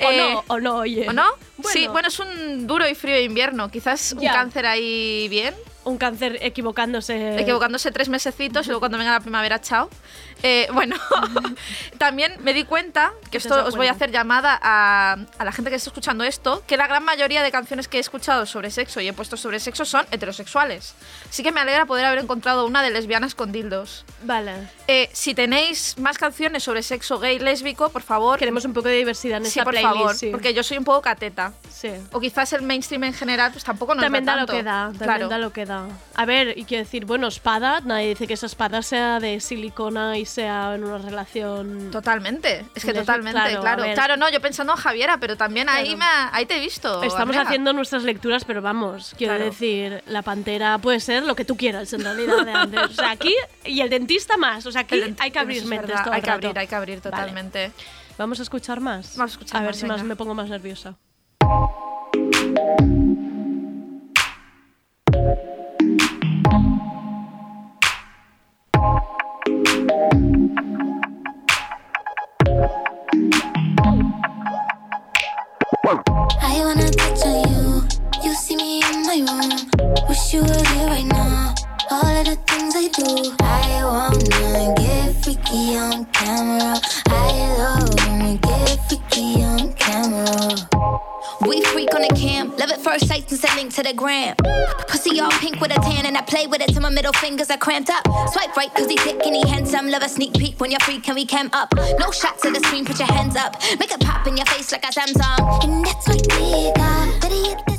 Speaker 2: o
Speaker 14: Eh,
Speaker 2: no, o no, oye.
Speaker 14: ¿O no?
Speaker 2: Bueno.
Speaker 14: Sí, bueno, es un duro y frío invierno. Quizás un
Speaker 2: Ya.
Speaker 14: cáncer ahí bien.
Speaker 2: Un cáncer equivocándose.
Speaker 14: equivocándose tres mesecitos y luego cuando venga la primavera, chao. Eh, bueno, *laughs* también me di cuenta, que
Speaker 2: ¿Qué te
Speaker 14: esto os voy a hacer llamada a, a la gente que está escuchando esto, que la gran mayoría de canciones que he escuchado sobre sexo y he puesto sobre sexo son heterosexuales. Así que me alegra poder haber encontrado una de lesbianas con dildos.
Speaker 2: Vale.
Speaker 14: Eh, si tenéis más canciones sobre sexo gay lésbico, por favor.
Speaker 2: Queremos un poco de diversidad en
Speaker 14: Sí,
Speaker 2: esta
Speaker 14: por
Speaker 2: playlist,
Speaker 14: favor,
Speaker 2: sí.
Speaker 14: porque yo soy un poco cateta.
Speaker 2: Sí.
Speaker 14: O quizás el mainstream en general, pues tampoco nos
Speaker 2: también
Speaker 14: da
Speaker 2: da lo
Speaker 14: tanto.
Speaker 2: que da, también
Speaker 14: Claro.
Speaker 2: da lo que da. A ver, y quiero decir, bueno, espada, nadie dice que esa espada sea de silicona y sea en una relación.
Speaker 14: Totalmente, es que totalmente,
Speaker 2: claro,
Speaker 14: claro.
Speaker 2: a
Speaker 14: Claro,
Speaker 2: ver.
Speaker 14: no, yo pensando en Javiera, pero también ahí, me ha- ahí te he visto.
Speaker 2: Estamos
Speaker 14: Andrea.
Speaker 2: haciendo nuestras lecturas, pero vamos, quiero
Speaker 14: Claro.
Speaker 2: decir, la pantera puede ser lo que tú quieras en realidad de antes. O sea, aquí y el dentista más. O sea, aquí hay que abrir mentes el
Speaker 14: Hay que abrir, hay que abrir
Speaker 2: Vale.
Speaker 14: totalmente.
Speaker 2: Vamos a escuchar más.
Speaker 14: Vamos a escuchar
Speaker 2: ver
Speaker 14: más,
Speaker 2: si más me pongo más nerviosa.
Speaker 17: On you. You see me in my room. Wish you were there right now. All of the things I do, I wanna get freaky on camera. I love when we get freaky on camera.
Speaker 21: We freak on the cam, love at first sight and send link to the gram. Pussy all pink with a tan, and I play with it till my middle fingers are cramped up. Swipe right, cause he thick and he handsome. Love a sneak peek when you're free, can we cam up? No shots to the screen, put your hands up. Make it pop in your face like a Samsung.
Speaker 17: And that's my nigga. Better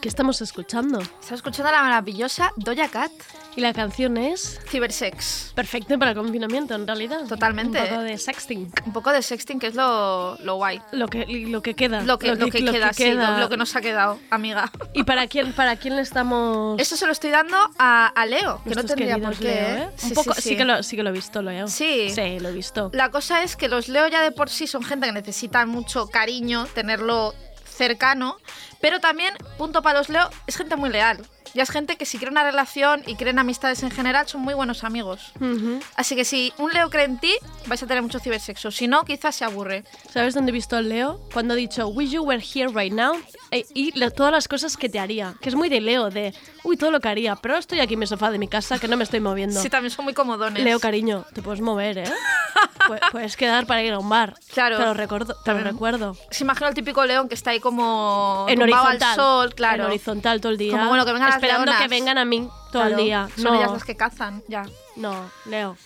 Speaker 2: ¿Qué estamos escuchando?
Speaker 14: Estás escuchando a la maravillosa Doja Cat.
Speaker 2: Y la canción es
Speaker 14: Cibersex.
Speaker 2: perfecto para el confinamiento, en realidad.
Speaker 14: Totalmente.
Speaker 2: Un poco de sexting.
Speaker 14: Un poco de sexting, que es lo, lo guay.
Speaker 2: Lo que, lo que queda.
Speaker 14: Lo que, lo que, queda, sí, lo, que nos ha quedado, amiga.
Speaker 2: ¿Y para quién, para quién le estamos...?
Speaker 14: Eso se lo estoy dando a, a Leo, que no tendría por qué.
Speaker 2: Leo,
Speaker 14: ¿eh?
Speaker 2: ¿eh?
Speaker 14: Sí,
Speaker 2: Un poco,
Speaker 14: sí,
Speaker 2: sí,
Speaker 14: sí.
Speaker 2: que lo, sí que lo he visto, Leo.
Speaker 14: Sí.
Speaker 2: Sí, lo he visto.
Speaker 14: La cosa es que los Leo ya de por sí son gente que necesita mucho cariño, tenerlo cercano, pero también, punto para los Leo, es gente muy leal. Ya es gente que si quiere una relación y creen amistades en general, son muy buenos amigos.
Speaker 2: Ujú.
Speaker 14: Así que si un Leo cree en ti, vais a tener mucho cibersexo. Si no, quizás se aburre.
Speaker 2: ¿Sabes dónde he visto al Leo? Cuando ha dicho, wish you were here right now. e- y todas las cosas que te haría. Que es muy de Leo, de, uy, todo lo que haría. Pero estoy aquí en mi sofá de mi casa, que no me estoy moviendo.
Speaker 14: Sí, también son muy comodones.
Speaker 2: Leo, cariño, te puedes mover, ¿eh? *laughs* Pu- puedes quedar para ir a un bar.
Speaker 14: Claro.
Speaker 2: Te lo, recuerdo, te lo recuerdo.
Speaker 14: Se imagina el típico león que está ahí como
Speaker 2: En horizontal.
Speaker 14: al sol, claro.
Speaker 2: En horizontal todo el día.
Speaker 14: Como, bueno, que vengan
Speaker 2: Esperando
Speaker 14: leonas.
Speaker 2: que vengan a mí todo
Speaker 14: Claro,
Speaker 2: el día.
Speaker 14: Son
Speaker 2: no,
Speaker 14: ellas las que cazan, ya.
Speaker 2: no, Leo.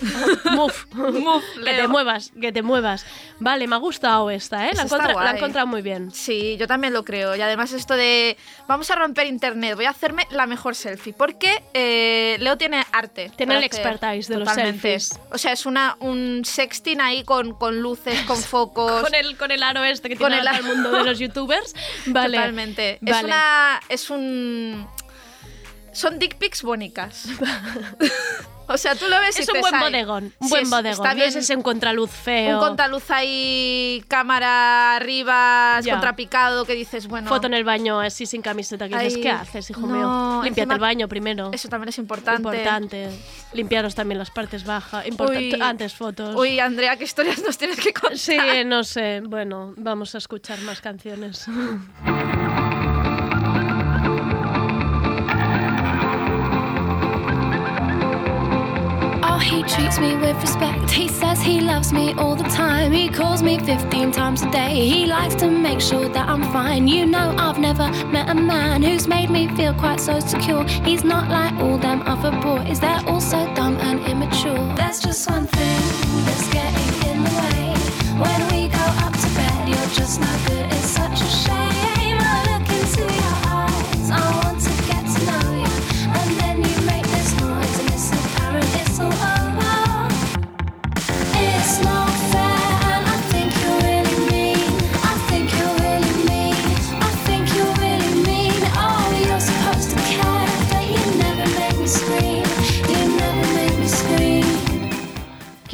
Speaker 2: *laughs* Move.
Speaker 14: Move,
Speaker 2: Que te muevas, que te muevas. Vale, me ha gustado esta, ¿eh? La, encontra- la he
Speaker 14: guay.
Speaker 2: encontrado muy bien.
Speaker 14: Sí, yo también lo creo. Y además esto de vamos a romper internet, voy a hacerme la mejor selfie. Porque eh, Leo tiene arte.
Speaker 2: Tiene el expertise de los selfies.
Speaker 14: O sea, es una, un sexting ahí con, con luces, con *laughs* focos.
Speaker 2: Con el, con el aro este que
Speaker 14: Con
Speaker 2: tiene
Speaker 14: el
Speaker 2: el mundo de los *laughs* youtubers. Vale.
Speaker 14: Totalmente. Es una. Es un. Son dick pics bónicas. *laughs* o sea, tú lo ves y
Speaker 2: Es un
Speaker 14: dices,
Speaker 2: buen
Speaker 14: "Ay,
Speaker 2: bodegón. Un
Speaker 14: sí,
Speaker 2: buen
Speaker 14: es-
Speaker 2: bodegón.
Speaker 14: Está bien.
Speaker 2: es ese un contraluz feo.
Speaker 14: Un contraluz ahí, cámara arriba,
Speaker 2: Ya.
Speaker 14: contrapicado, que dices, bueno.
Speaker 2: Foto en el baño así sin camiseta. Que dices, ¿qué haces, hijo
Speaker 14: no,
Speaker 2: mío? Límpiate el baño primero.
Speaker 14: Eso también es importante.
Speaker 2: Importante. Limpiaros también las partes bajas. Importante. Antes fotos.
Speaker 14: Uy, Andrea, ¿qué historias nos tienes que contar?
Speaker 2: Sí, no sé. Bueno, vamos a escuchar más canciones. *laughs*
Speaker 13: Oh, he treats me with respect. He says he loves me all the time. He calls me 15 times a day. He likes to make sure that I'm fine. You know, I've never met a man who's made me feel quite so secure. He's not like all them other boys, they're all so dumb and immature. There's just one thing that's getting in the way. When we go up to bed, you're just not good. It's such a shame.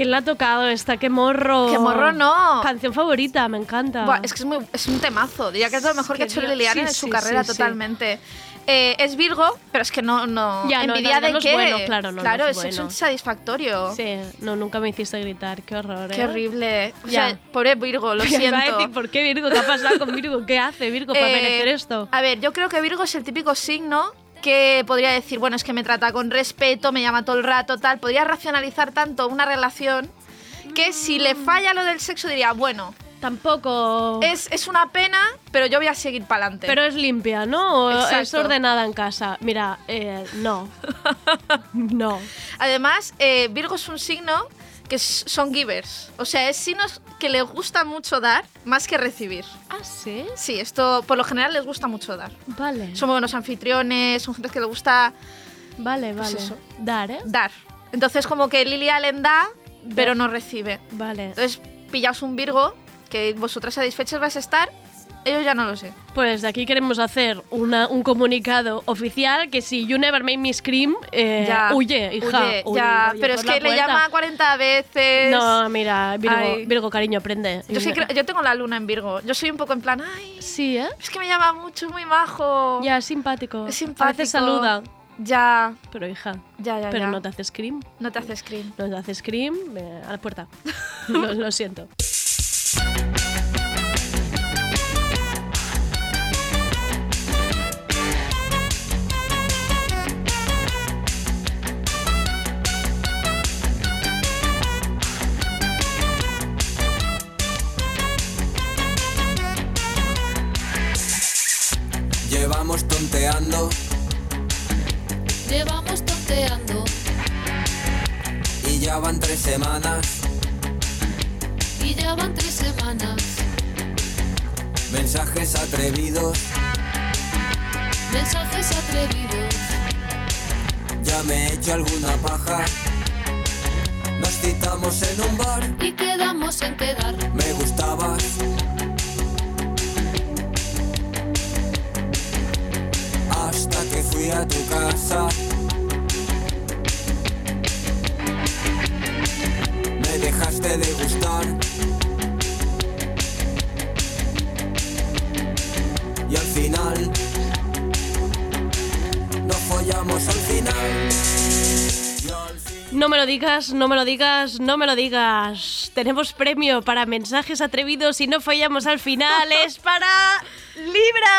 Speaker 2: ¿Quién la ha tocado esta? ¡Qué morro!
Speaker 14: ¡Qué morro no!
Speaker 2: Canción favorita, me encanta.
Speaker 14: Buah, es que es, muy, es un temazo. Diría que es lo mejor que ha hecho
Speaker 2: que
Speaker 14: Liliana
Speaker 2: sí,
Speaker 14: en su
Speaker 2: sí,
Speaker 14: carrera
Speaker 2: sí,
Speaker 14: totalmente. Eh, es Virgo, pero es que no. no
Speaker 2: Ya,
Speaker 14: ¿Envidia
Speaker 2: no, no,
Speaker 14: de
Speaker 2: no es
Speaker 14: qué?
Speaker 2: bueno, claro,
Speaker 14: Claro,
Speaker 2: es bueno.
Speaker 14: un satisfactorio.
Speaker 2: Sí, no, nunca me hiciste gritar, qué horror.
Speaker 14: Qué
Speaker 2: ¿eh?
Speaker 14: horrible. O
Speaker 2: Ya.
Speaker 14: sea, pobre Virgo, lo *laughs*
Speaker 2: Iba a
Speaker 14: siento.
Speaker 2: decir, ¿por qué Virgo? ¿Qué ha pasado con Virgo? ¿Qué hace Virgo para
Speaker 14: Eh,
Speaker 2: merecer esto?
Speaker 14: A ver, yo creo que Virgo es el típico signo que podría decir, bueno, es que me trata con respeto, me llama todo el rato, tal. Podría racionalizar tanto una relación que si le falla lo del sexo diría, bueno,
Speaker 2: Tampoco.
Speaker 14: es, es una pena, pero yo voy a seguir para adelante.
Speaker 2: Pero es limpia, ¿no? O es ordenada en casa. Mira, eh, no. *laughs* no.
Speaker 14: Además, eh, Virgo es un signo que son givers. O sea, es signos que les gusta mucho dar más que recibir.
Speaker 2: ¿Ah, sí?
Speaker 14: Sí, esto por lo general les gusta mucho dar.
Speaker 2: Vale.
Speaker 14: Son buenos anfitriones, son gente que le gusta
Speaker 2: Vale,
Speaker 14: Pues
Speaker 2: vale.
Speaker 14: eso.
Speaker 2: Dar, ¿eh?
Speaker 14: dar. Entonces, como que Lily Allen da, pero no recibe.
Speaker 2: Vale.
Speaker 14: Entonces, pillaos un Virgo que vosotras satisfechas vais a estar, ellos ya no lo sé.
Speaker 2: Pues de aquí queremos hacer una- un comunicado oficial que si You Never Made Me Scream, eh,
Speaker 14: Ya,
Speaker 2: huye, hija.
Speaker 14: huye,
Speaker 2: huye,
Speaker 14: ya,
Speaker 2: huye
Speaker 14: pero es que le llama 40 veces.
Speaker 2: No, mira, Virgo. Virgo cariño, aprende.
Speaker 14: Yo, sí yo tengo la luna en Virgo. Yo soy un poco en plan, ay,
Speaker 2: Sí, ¿eh?
Speaker 14: es que me llama mucho, muy majo.
Speaker 2: Ya, es simpático.
Speaker 14: Es
Speaker 2: A
Speaker 14: simpático.
Speaker 2: veces saluda.
Speaker 14: Ya,
Speaker 2: Pero hija,
Speaker 14: ya, ya.
Speaker 2: pero
Speaker 14: ya.
Speaker 2: no te hace scream.
Speaker 14: No te hace scream.
Speaker 2: No te hace scream, eh, a la puerta. *laughs* lo, lo siento.
Speaker 22: Tonteando
Speaker 23: Llevamos tonteando
Speaker 22: y ya van tres semanas.
Speaker 23: y ya van tres semanas.
Speaker 22: Mensajes atrevidos,
Speaker 23: Mensajes atrevidos.
Speaker 22: ya me he hecho alguna paja. Nos citamos en un bar,
Speaker 23: Y quedamos en quedar.
Speaker 22: me gustabas. Fui a tu casa. Me dejaste de gustar. Y al final, no follamos al final.
Speaker 2: No me lo digas, no me lo digas, no me lo digas. Tenemos premio para mensajes atrevidos y no fallamos al final. es para Libra.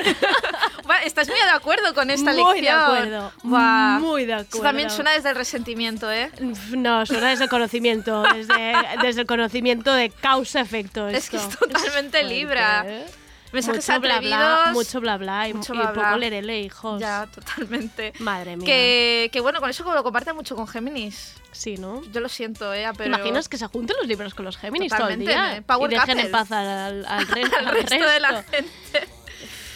Speaker 2: *laughs*
Speaker 14: ¡Bien! *laughs* Estás muy de acuerdo con esta
Speaker 2: Muy de
Speaker 14: lección.
Speaker 2: acuerdo,
Speaker 14: Buah.
Speaker 2: muy de acuerdo.
Speaker 14: también suena desde el resentimiento, ¿eh?
Speaker 2: No, suena desde el conocimiento, *laughs* desde, desde el conocimiento de causa-efecto.
Speaker 14: Es que es totalmente libra.
Speaker 2: ¿eh?
Speaker 14: Mensajes
Speaker 2: mucho bla, bla, mucho bla bla y,
Speaker 14: mucho
Speaker 2: y
Speaker 14: bla, bla.
Speaker 2: poco lerele, hijos.
Speaker 14: Ya, totalmente.
Speaker 2: Madre mía.
Speaker 14: Que, que bueno, con eso lo comparte mucho con Géminis.
Speaker 2: Sí, ¿no?
Speaker 14: Yo lo siento, ¿eh?
Speaker 2: ¿Te
Speaker 14: Pero
Speaker 2: imaginas que se junten los libros con los Géminis todo el
Speaker 14: Totalmente,
Speaker 2: día?
Speaker 14: ¿eh?
Speaker 2: Y dejen en paz al, al, *laughs* al
Speaker 14: al
Speaker 2: al
Speaker 14: resto de la
Speaker 2: resto.
Speaker 14: gente.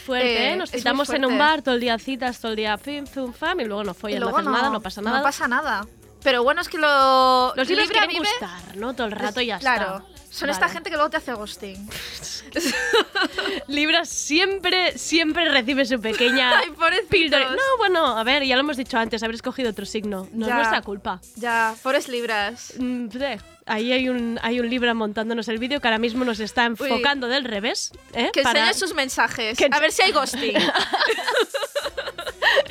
Speaker 2: Fuerte,
Speaker 14: Eh,
Speaker 2: ¿eh? Nos citamos en un bar todo el día citas, todo el día fim, fum, fam, y luego no follas, no
Speaker 14: luego
Speaker 2: haces nada, no pasa nada.
Speaker 14: No pasa nada. Pero bueno, es que lo.
Speaker 2: Los libros quieren
Speaker 14: vive-
Speaker 2: gustar, ¿no? Todo el rato y ya
Speaker 14: Claro.
Speaker 2: está.
Speaker 14: Son esta
Speaker 2: Vale.
Speaker 14: gente que luego te hace ghosting. *laughs*
Speaker 2: Libra siempre, siempre recibe su pequeña *laughs*
Speaker 14: Ay,
Speaker 2: píldora. No, bueno, a ver, ya lo hemos dicho antes, haber escogido otro signo. No
Speaker 14: Ya.
Speaker 2: es nuestra culpa.
Speaker 14: Ya, pobres libras.
Speaker 2: Mm, Ahí hay un, hay un Libra montándonos el vídeo que ahora mismo nos está enfocando del revés. ¿eh?
Speaker 14: Que
Speaker 2: Para-
Speaker 14: enseñe sus mensajes.
Speaker 2: Que-
Speaker 14: A ver si hay ghosting. *laughs*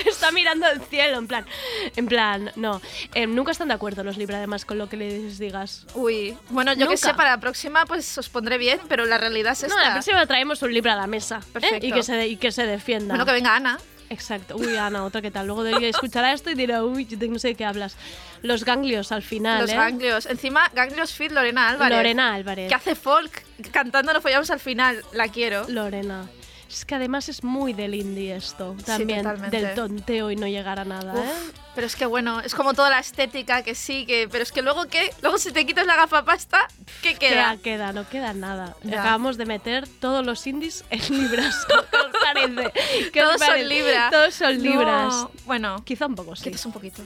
Speaker 2: está mirando el cielo, en plan. En plan, no. Eh, nunca están de acuerdo los Libra, además, con lo que les digas.
Speaker 14: Uy, bueno, yo que sé, para la próxima pues os pondré bien, pero la realidad es
Speaker 2: No,
Speaker 14: esta.
Speaker 2: la próxima traemos un Libra a la mesa. ¿eh?
Speaker 14: Perfecto.
Speaker 2: Y, que se, y que se defienda.
Speaker 14: Bueno, que venga Ana.
Speaker 2: Exacto. Uy, Ana, otra que tal. Luego de- escuchará esto y dirá, uy, yo no sé de qué hablas. Los ganglios al final,
Speaker 14: Los
Speaker 2: ¿eh?
Speaker 14: ganglios. Encima, ganglios fit Lorena Álvarez.
Speaker 2: Lorena Álvarez.
Speaker 14: Que hace folk cantando Nos follamos al final. La quiero.
Speaker 2: Lorena. Es que además es muy del indie esto. También del tonteo y no llegar a nada,
Speaker 14: Uf,
Speaker 2: ¿eh?
Speaker 14: Pero es que bueno, es como toda la estética que sí, que, pero es que luego qué, luego si te quitas la gafapasta, ¿qué queda?
Speaker 2: Queda, queda, no queda nada.
Speaker 14: Ya.
Speaker 2: Acabamos de meter todos los indies en libras. ¿Qué os parece? ¿Qué os
Speaker 14: Todos son
Speaker 2: parece?
Speaker 14: libra.
Speaker 2: Todos son
Speaker 14: No,
Speaker 2: libras.
Speaker 14: Bueno,
Speaker 2: Quizá un poco, sí.
Speaker 14: quitas un poquito.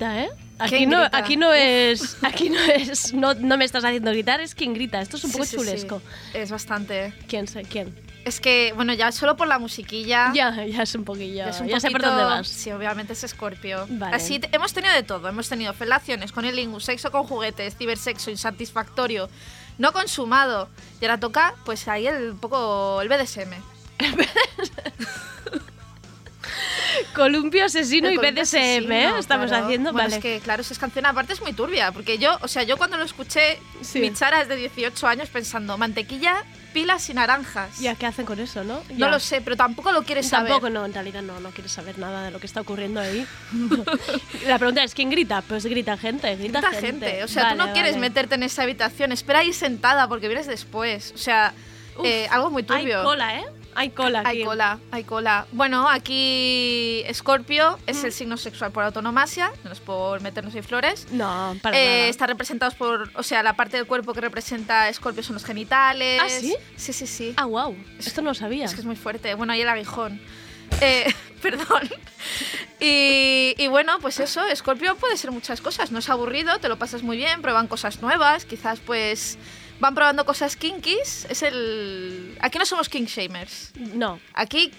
Speaker 2: Grita, ¿eh? Aquí
Speaker 14: ¿Quién
Speaker 2: no,
Speaker 14: grita?
Speaker 2: aquí no es, aquí no es, no, no me estás haciendo gritar, es quien grita. Esto es un poco
Speaker 14: sí, sí.
Speaker 2: chulesco.
Speaker 14: Es bastante.
Speaker 2: ¿Quién sé? ¿Quién?
Speaker 14: Es que, bueno, ya solo por la musiquilla.
Speaker 2: Ya, ya es un poquillo.
Speaker 14: Ya,
Speaker 2: sé por dónde vas.
Speaker 14: Sí, obviamente es Scorpio.
Speaker 2: Vale.
Speaker 14: Así hemos tenido de todo. Hemos tenido felaciones con el lingus, sexo con juguetes, cibersexo insatisfactorio, no consumado. Y ahora toca, pues ahí el poco el BDSM. *laughs* *laughs* *laughs*
Speaker 2: Columpio asesino
Speaker 14: El
Speaker 2: y BDSM, ¿eh?
Speaker 14: asesino,
Speaker 2: Estamos
Speaker 14: claro.
Speaker 2: haciendo,
Speaker 14: Bueno,
Speaker 2: vale.
Speaker 14: es que, claro, esa canción aparte es muy turbia, porque yo, o sea, yo cuando lo escuché,
Speaker 2: Sí.
Speaker 14: mi chara es de 18 años pensando, mantequilla, pilas y naranjas.
Speaker 2: Ya, ¿qué hacen con eso, no?
Speaker 14: No
Speaker 2: Ya.
Speaker 14: lo sé, pero tampoco lo quieres saber.
Speaker 2: Tampoco, no, en realidad no, no quieres saber nada de lo que está ocurriendo ahí. *laughs* La pregunta es, ¿quién grita? Pues grita gente, grita,
Speaker 14: Grita gente. O sea,
Speaker 2: Vale,
Speaker 14: tú no quieres meterte en esa habitación, espera ahí sentada porque vienes después. O sea,
Speaker 2: Uf,
Speaker 14: eh, algo muy turbio.
Speaker 2: Hay cola, ¿eh? Hay cola aquí.
Speaker 14: Hay cola, hay cola. Bueno, aquí Scorpio es el signo sexual por autonomasia, no es por meternos en flores.
Speaker 2: No, para
Speaker 14: Eh,
Speaker 2: nada.
Speaker 14: está representados por, o sea, la parte del cuerpo que representa Scorpio son los genitales.
Speaker 2: ¿Ah, sí?
Speaker 14: Sí, sí, sí.
Speaker 2: Ah, wow. Esto no lo sabía.
Speaker 14: Es que es muy fuerte. Bueno, y el aguijón. Eh, *laughs* perdón. Y, y bueno, pues eso, Scorpio puede ser muchas cosas. No es aburrido, te lo pasas muy bien, prueban cosas nuevas, quizás pues van probando cosas kinkies. Es el... Aquí no somos kink shamers.
Speaker 2: No.
Speaker 14: Aquí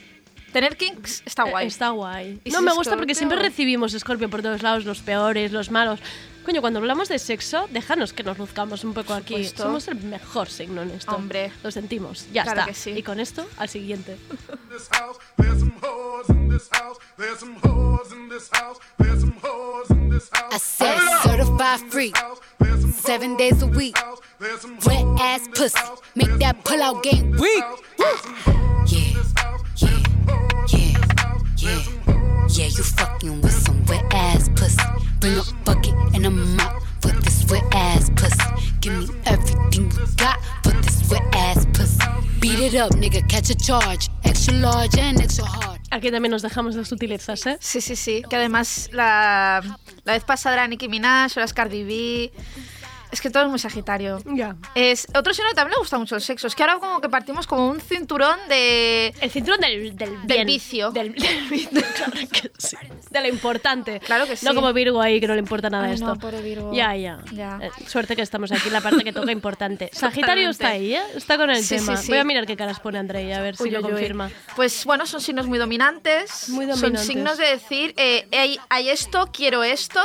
Speaker 14: tener kinks está guay.
Speaker 2: Eh, Está guay.
Speaker 14: ¿Y
Speaker 2: No, me gusta porque siempre recibimos Scorpio por todos lados, los peores, los malos. Coño, cuando hablamos de sexo, déjanos que nos luzcamos un poco aquí. Somos el mejor signo en esto.
Speaker 14: Hombre.
Speaker 2: Lo sentimos. Ya
Speaker 14: Claro
Speaker 2: está.
Speaker 14: que sí.
Speaker 2: Y con esto, al siguiente.
Speaker 24: I said certified free, seven days a week. Wet ass pussy, make that pull out game weak. Yeah, yeah, yeah, yeah. Yeah, you fucking with some wet ass pussy. Bring a bucket and a mop for this wet ass pussy. Give me everything you got for this wet ass pussy. Beat it up, nigga, catch a charge. Extra large and extra hard.
Speaker 2: Aquí también nos dejamos de sutilezas, ¿eh?
Speaker 14: Sí, sí, sí. Que además la, la vez pasada era Nicki Minaj, ahora es Cardi B. Es que todo es muy sagitario.
Speaker 2: Ya.
Speaker 14: Es, otro signo que también le gusta mucho el sexo. Es que ahora como que partimos como un cinturón de...
Speaker 2: El cinturón del, del,
Speaker 14: Del
Speaker 2: bien.
Speaker 14: vicio.
Speaker 2: Del, del vicio, *laughs* claro que sí. De lo importante.
Speaker 14: Claro que sí.
Speaker 2: No como Virgo ahí, que no le importa nada
Speaker 14: Ay,
Speaker 2: esto.
Speaker 14: no, pobre Virgo.
Speaker 2: Ya, ya.
Speaker 14: Ya.
Speaker 2: Eh, suerte que estamos aquí, la parte que toca importante. *laughs* Sagitario está ahí, ¿eh? Está con el
Speaker 14: Sí,
Speaker 2: tema.
Speaker 14: sí, sí.
Speaker 2: Voy a mirar qué caras pone Andrei, a ver si
Speaker 14: Uy,
Speaker 2: lo
Speaker 14: uy, uy.
Speaker 2: confirma.
Speaker 14: Pues bueno, son signos muy dominantes.
Speaker 2: Muy
Speaker 14: Son
Speaker 2: dominantes.
Speaker 14: signos de decir, eh, hay, hay esto, quiero esto.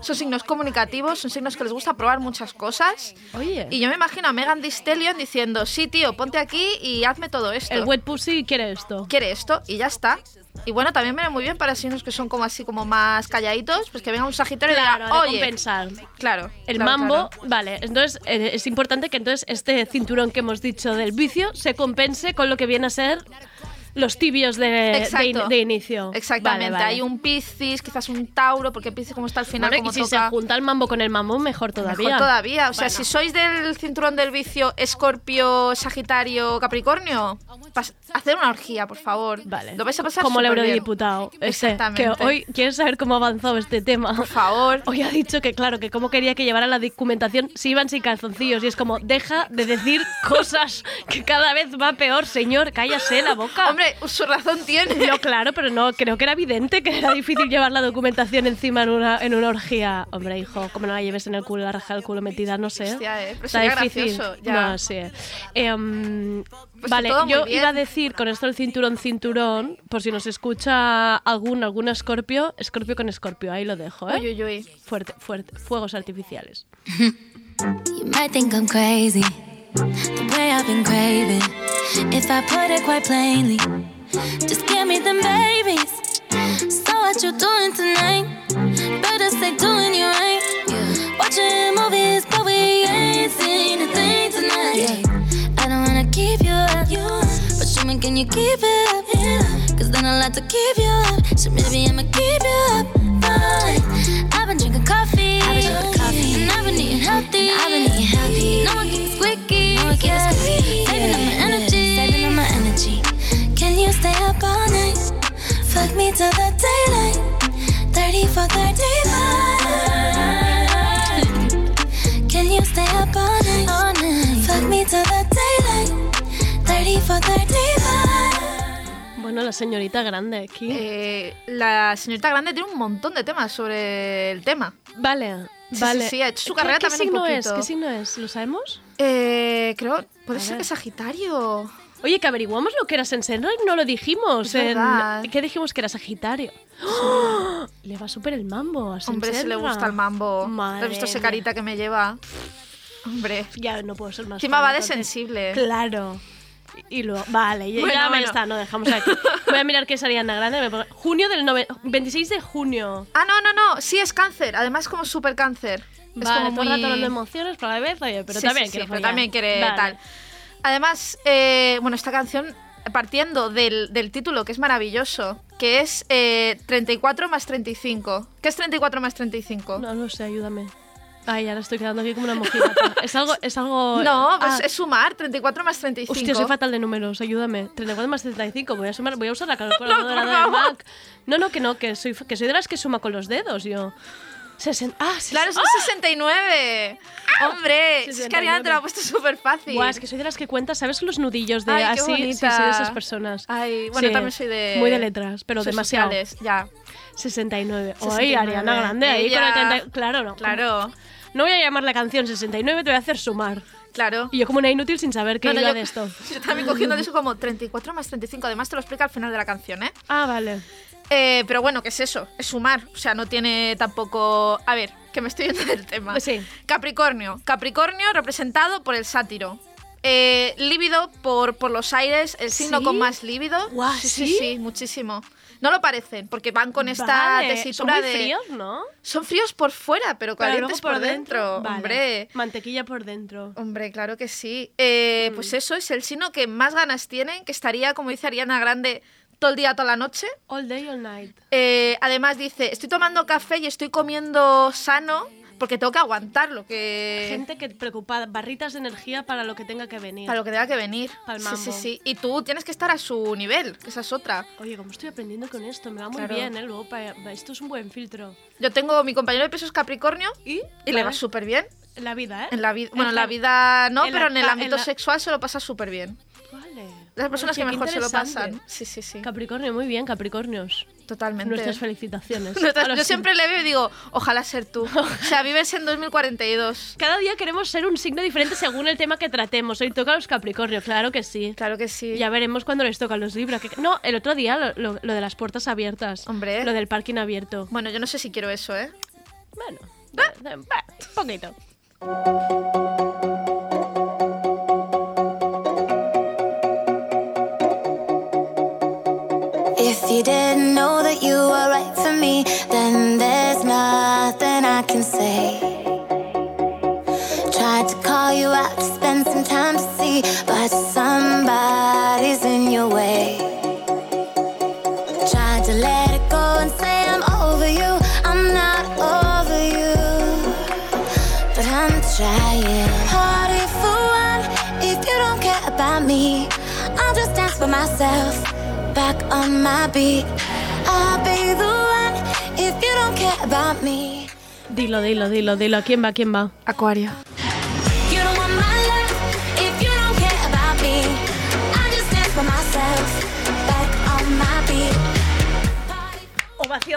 Speaker 14: Son signos comunicativos, son signos que les gusta probar muchas cosas.
Speaker 2: Oye.
Speaker 14: Y yo me imagino a Megan Thee Stallion diciendo, sí, tío, ponte aquí y hazme todo esto.
Speaker 2: El wet pussy quiere esto.
Speaker 14: quiere esto y ya está. Y bueno, también viene muy bien para signos que son como así como más calladitos, pues que venga un sagitario
Speaker 2: Claro,
Speaker 14: y diga, oye,
Speaker 2: compensar.
Speaker 14: claro.
Speaker 2: El
Speaker 14: claro,
Speaker 2: mambo,
Speaker 14: claro.
Speaker 2: vale. Entonces eh, es importante que entonces este cinturón que hemos dicho del vicio se compense con lo que viene a ser los tibios de, de, inicio.
Speaker 14: Exactamente,
Speaker 2: Vale, vale.
Speaker 14: hay un Piscis, quizás un Tauro, porque Piscis como está al final
Speaker 2: Bueno,
Speaker 14: como
Speaker 2: y si
Speaker 14: toca-
Speaker 2: se junta el mambo con el mambo, mejor todavía.
Speaker 14: Mejor todavía. O sea,
Speaker 2: Bueno.
Speaker 14: si sois del cinturón del vicio Escorpio, Sagitario, Capricornio, hacer una orgía, por favor.
Speaker 2: Vale.
Speaker 14: Lo vais a pasar
Speaker 2: Como el eurodiputado. Este,
Speaker 14: Exactamente.
Speaker 2: que hoy, ¿quieres saber cómo ha avanzado este tema?
Speaker 14: Por favor. *laughs*
Speaker 2: Hoy ha dicho que, claro, que cómo quería que llevara la documentación si iban sin calzoncillos. Y es como, deja de decir cosas que cada vez va peor, señor. Cállase la boca.
Speaker 14: Hombre, su razón tiene.
Speaker 2: No, claro, pero no, creo que era evidente que era difícil llevar la documentación encima en una, en una orgía. Hombre, hijo, como no la lleves en el culo, la raja del culo metida, no sé.
Speaker 14: Hostia, eh, pero
Speaker 2: Está
Speaker 14: sería
Speaker 2: difícil.
Speaker 14: gracioso, ya.
Speaker 2: No, sí. Em,
Speaker 14: Pues
Speaker 2: vale, yo iba a decir con esto el cinturón, cinturón, por si nos escucha algún, algún escorpio, escorpio con escorpio, ahí lo dejo, ¿eh?
Speaker 14: Uy, uy, uy.
Speaker 2: Fuerte, fuerte, fuegos artificiales. *laughs*
Speaker 13: You might think I'm crazy, the way I've been craving. If I put it quite plainly, just give me them babies. So what you doing tonight? Better stay doing you right. Watching movies, but we ain't seen a thing tonight. I don't wanna keep you up, but show me can you keep it up? Cause then I'll have to keep you up. So maybe I'ma keep you up. Fine. I've been drinking coffee. I've been drinking coffee. And I've been eating healthy. I've been eating healthy. No one keeps squeaky. No one keeps yeah. squeaky. Saving up my energy. Saving up my energy. Can you stay up all night? Fuck me till the daylight. 30 for 35. Can you stay up all night? All night. Fuck me till the daylight. 30 for 35.
Speaker 2: Bueno, la señorita grande aquí?
Speaker 14: Eh, la señorita grande tiene un montón de temas sobre el tema.
Speaker 2: Vale,
Speaker 14: Sí,
Speaker 2: vale.
Speaker 14: sí, sí, ha hecho su
Speaker 2: ¿Qué-
Speaker 14: carrera
Speaker 2: ¿qué,
Speaker 14: también un
Speaker 2: signo es?
Speaker 14: poquito.
Speaker 2: ¿Qué signo es? ¿Lo sabemos?
Speaker 14: Eh, creo, puede
Speaker 2: A
Speaker 14: ser
Speaker 2: ver.
Speaker 14: que Sagitario.
Speaker 2: Oye, que averiguamos lo que era Sensenra y no lo dijimos.
Speaker 14: Es
Speaker 2: en-
Speaker 14: verdad.
Speaker 2: ¿Qué dijimos que era Sagitario? ¡Oh! *gasps* Le va súper el mambo a
Speaker 14: Hombre, si le gusta el mambo.
Speaker 2: Madre
Speaker 14: ¿Has visto esa carita que me lleva? Hombre.
Speaker 2: Ya no puedo ser más
Speaker 14: Encima va de sensible.
Speaker 2: Claro. Y luego, vale, ya,
Speaker 14: Bueno,
Speaker 2: ya me
Speaker 14: bueno.
Speaker 2: está, no dejamos aquí. Voy a mirar qué es Ariana Grande. me pongo- Junio del nove- 26 de junio.
Speaker 14: Ah, no, no, no. Sí, es cáncer. Además, como súper cáncer. Es como
Speaker 2: todo el
Speaker 14: muy...
Speaker 2: rato hablando de emociones, pero a la vez, oye, pero
Speaker 14: Sí,
Speaker 2: también
Speaker 14: sí,
Speaker 2: quiere
Speaker 14: sí, pero también quiere
Speaker 2: Vale.
Speaker 14: tal. Además, eh, bueno, esta canción, partiendo del, del título, que es maravilloso, que es eh, 34 más 35. ¿Qué es 34 más 35?
Speaker 2: No, no sé, ayúdame. Ay, ahora estoy quedando aquí como una mojigata. es algo, es algo... *laughs*
Speaker 14: No, pues
Speaker 2: Ah,
Speaker 14: es sumar 34 más 35.
Speaker 2: Hostia, soy fatal de números, ayúdame. 34 más 35, voy a, sumar, voy a usar la *laughs* calculadora
Speaker 14: por
Speaker 2: del. Mac. No, no, que no, que soy, que soy de las que suma con los dedos, yo. Sesen- ah,
Speaker 14: Claro, son
Speaker 2: ¡Ah!
Speaker 14: 69. Hombre, si es que Ariana te lo ha puesto súper fácil.
Speaker 2: Buah, es que soy de las que cuentas, ¿sabes? Los nudillos de
Speaker 14: Ay,
Speaker 2: así. Sí, soy de esas personas.
Speaker 14: Ay, bueno,
Speaker 2: Sí,
Speaker 14: también soy de...
Speaker 2: Muy de letras, pero demasiado.
Speaker 14: sociales, ya.
Speaker 2: 69. Ay,
Speaker 14: 69.
Speaker 2: Ariana Grande ahí con el
Speaker 14: Ella.
Speaker 2: 30. Claro, no.
Speaker 14: Claro.
Speaker 2: No voy a llamar la canción 69, te voy a hacer sumar.
Speaker 14: Claro.
Speaker 2: Y yo como una inútil sin saber qué
Speaker 14: No, no,
Speaker 2: iba
Speaker 14: yo-
Speaker 2: de esto. *laughs*
Speaker 14: Yo también cogiendo de eso como 34 más 35. Además, te lo explica al final de la canción, ¿eh?
Speaker 2: Ah, vale.
Speaker 14: Eh, pero bueno, ¿qué es eso? Es sumar. O sea, no tiene tampoco. A ver, que me estoy yendo del tema.
Speaker 2: Pues sí.
Speaker 14: Capricornio. Capricornio representado por el sátiro. Eh, lívido por, por los aires, el signo
Speaker 2: ¿Sí?
Speaker 14: con más.
Speaker 2: Guau,
Speaker 14: sí, sí,
Speaker 2: ¿sí?
Speaker 14: sí, muchísimo. No lo parecen, porque van con esta
Speaker 2: Vale,
Speaker 14: tesitura
Speaker 2: son muy
Speaker 14: de.
Speaker 2: fríos, ¿no?
Speaker 14: Son fríos por fuera, pero calientes por, dentro.
Speaker 2: Vale.
Speaker 14: Hombre.
Speaker 2: Mantequilla por dentro.
Speaker 14: Hombre, claro que sí. Eh,
Speaker 2: Mm.
Speaker 14: Pues eso es el signo que más ganas tienen, que estaría, como dice Ariana Grande, todo el día, toda la noche.
Speaker 2: All day, all night.
Speaker 14: Eh, además dice, estoy tomando café y estoy comiendo sano porque tengo que aguantar lo que...
Speaker 2: Gente que preocupada, barritas de energía para lo que tenga que venir.
Speaker 14: Para lo que tenga que venir.
Speaker 2: Pa'l
Speaker 14: sí,
Speaker 2: mambo.
Speaker 14: sí, sí. Y tú tienes que estar a su nivel, que esa es otra.
Speaker 2: Oye, ¿cómo estoy aprendiendo con esto? Me va muy
Speaker 14: Claro.
Speaker 2: bien, ¿eh? Luego, esto es un buen filtro.
Speaker 14: Yo tengo mi compañero de peso es Capricornio
Speaker 2: y,
Speaker 14: le
Speaker 2: Vale.
Speaker 14: va súper bien.
Speaker 2: En la vida, ¿eh?
Speaker 14: En la vida,
Speaker 2: En
Speaker 14: bueno, en la vida no,
Speaker 2: en la
Speaker 14: pero en el ámbito
Speaker 2: en la-
Speaker 14: sexual se lo pasa súper bien.
Speaker 2: Vale.
Speaker 14: Las personas
Speaker 2: Oye,
Speaker 14: que mejor se lo pasan. Sí, sí, sí.
Speaker 2: Capricornio, muy bien, Capricornios.
Speaker 14: Totalmente.
Speaker 2: Nuestras felicitaciones.
Speaker 14: Nuestras- yo siempre le veo y digo, ojalá ser tú. *laughs* O sea, vives en 2042.
Speaker 2: Cada día queremos ser un signo diferente según el tema que tratemos. Hoy toca a los Capricornio, claro que sí.
Speaker 14: Claro que sí.
Speaker 2: Ya veremos cuando les tocan los Libra. que- No, el otro día lo, lo- lo de las puertas abiertas.
Speaker 14: Hombre.
Speaker 2: Lo del parking abierto.
Speaker 14: Bueno, yo no sé si quiero eso, ¿eh?
Speaker 2: Bueno, un poquito.
Speaker 13: If you didn't know that you were right for me, then there's nothing I can say. Tried to call you out to spend some time to see, but somebody's in your way. Tried to let it go and say I'm over you, I'm not over you, but I'm trying. Party for one, if you don't care about me, Myself back on my beat. I'll be the one if you don't care about me.
Speaker 2: Dilo, dilo, dilo, dilo. ¿Quién va? ¿Quién va?
Speaker 14: Acuario.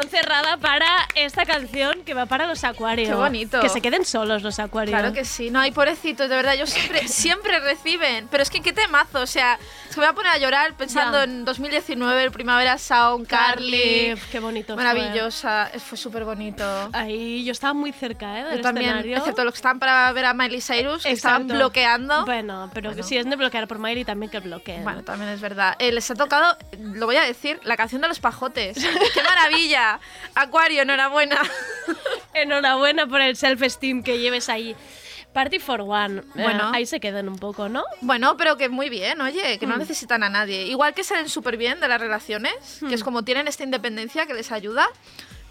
Speaker 2: Ovación cerrada para esta canción que va para los acuarios.
Speaker 14: Qué bonito.
Speaker 2: Que se queden solos los acuarios.
Speaker 14: Claro que sí. No, hay pobrecitos, de verdad. Yo siempre, *laughs* siempre reciben. Pero es que qué temazo. O sea, que me voy a poner a llorar pensando
Speaker 2: Ya.
Speaker 14: en 2019, el Primavera Sound, Carly.
Speaker 2: Qué bonito. fue.
Speaker 14: Maravillosa. Fue súper bonito.
Speaker 2: Ahí yo estaba muy cerca, ¿eh? Del
Speaker 14: Yo también,
Speaker 2: escenario.
Speaker 14: excepto los que estaban para ver a Miley Cyrus, que estaban bloqueando.
Speaker 2: Bueno, pero
Speaker 14: Bueno.
Speaker 2: si es de bloquear por Miley también que bloqueen.
Speaker 14: Bueno, también es verdad. Eh, les ha tocado, lo voy a decir, la canción de los pajotes. *laughs* ¡Qué maravilla! Acuario, enhorabuena. *laughs*
Speaker 2: Enhorabuena por el self-esteem que lleves ahí. Party for One. Eh,
Speaker 14: Bueno.
Speaker 2: ahí se quedan un poco, ¿no?
Speaker 14: Bueno, pero que muy bien, oye, que no
Speaker 2: Mm.
Speaker 14: necesitan a nadie. Igual que salen súper bien de las relaciones, que es como tienen esta independencia que les ayuda,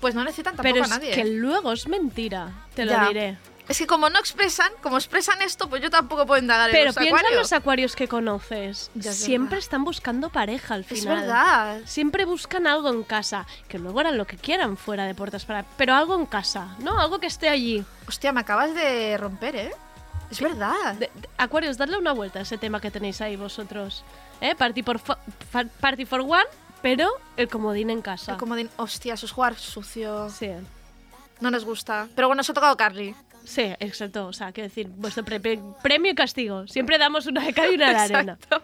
Speaker 14: pues no necesitan tampoco
Speaker 2: Pero
Speaker 14: a
Speaker 2: es
Speaker 14: nadie.
Speaker 2: que luego es mentira, te lo
Speaker 14: Ya.
Speaker 2: diré.
Speaker 14: Es que como no expresan, como expresan esto, pues yo tampoco puedo indagar en
Speaker 2: Pero
Speaker 14: los
Speaker 2: piensa en
Speaker 14: acuarios.
Speaker 2: los acuarios que conoces.
Speaker 14: Ya es
Speaker 2: Siempre están buscando pareja al
Speaker 14: Es
Speaker 2: final.
Speaker 14: verdad.
Speaker 2: Siempre buscan algo en casa. Que luego harán lo que quieran fuera de puertas para. Pero algo en casa, ¿no? Algo que esté allí.
Speaker 14: Hostia, me acabas de romper, ¿eh? Es verdad.
Speaker 2: De- de- Acuarios, dadle una vuelta a ese tema que tenéis ahí vosotros. ¿Eh? Por Party for One, pero el comodín en casa.
Speaker 14: El comodín, hostia, eso es jugar sucio.
Speaker 2: Sí.
Speaker 14: No nos gusta. Pero bueno, eso ha tocado Carly.
Speaker 2: Sí, exacto. O sea, quiero decir, vuestro pre- pre- premio y castigo. Siempre damos una de cal y una de arena.
Speaker 14: Exacto.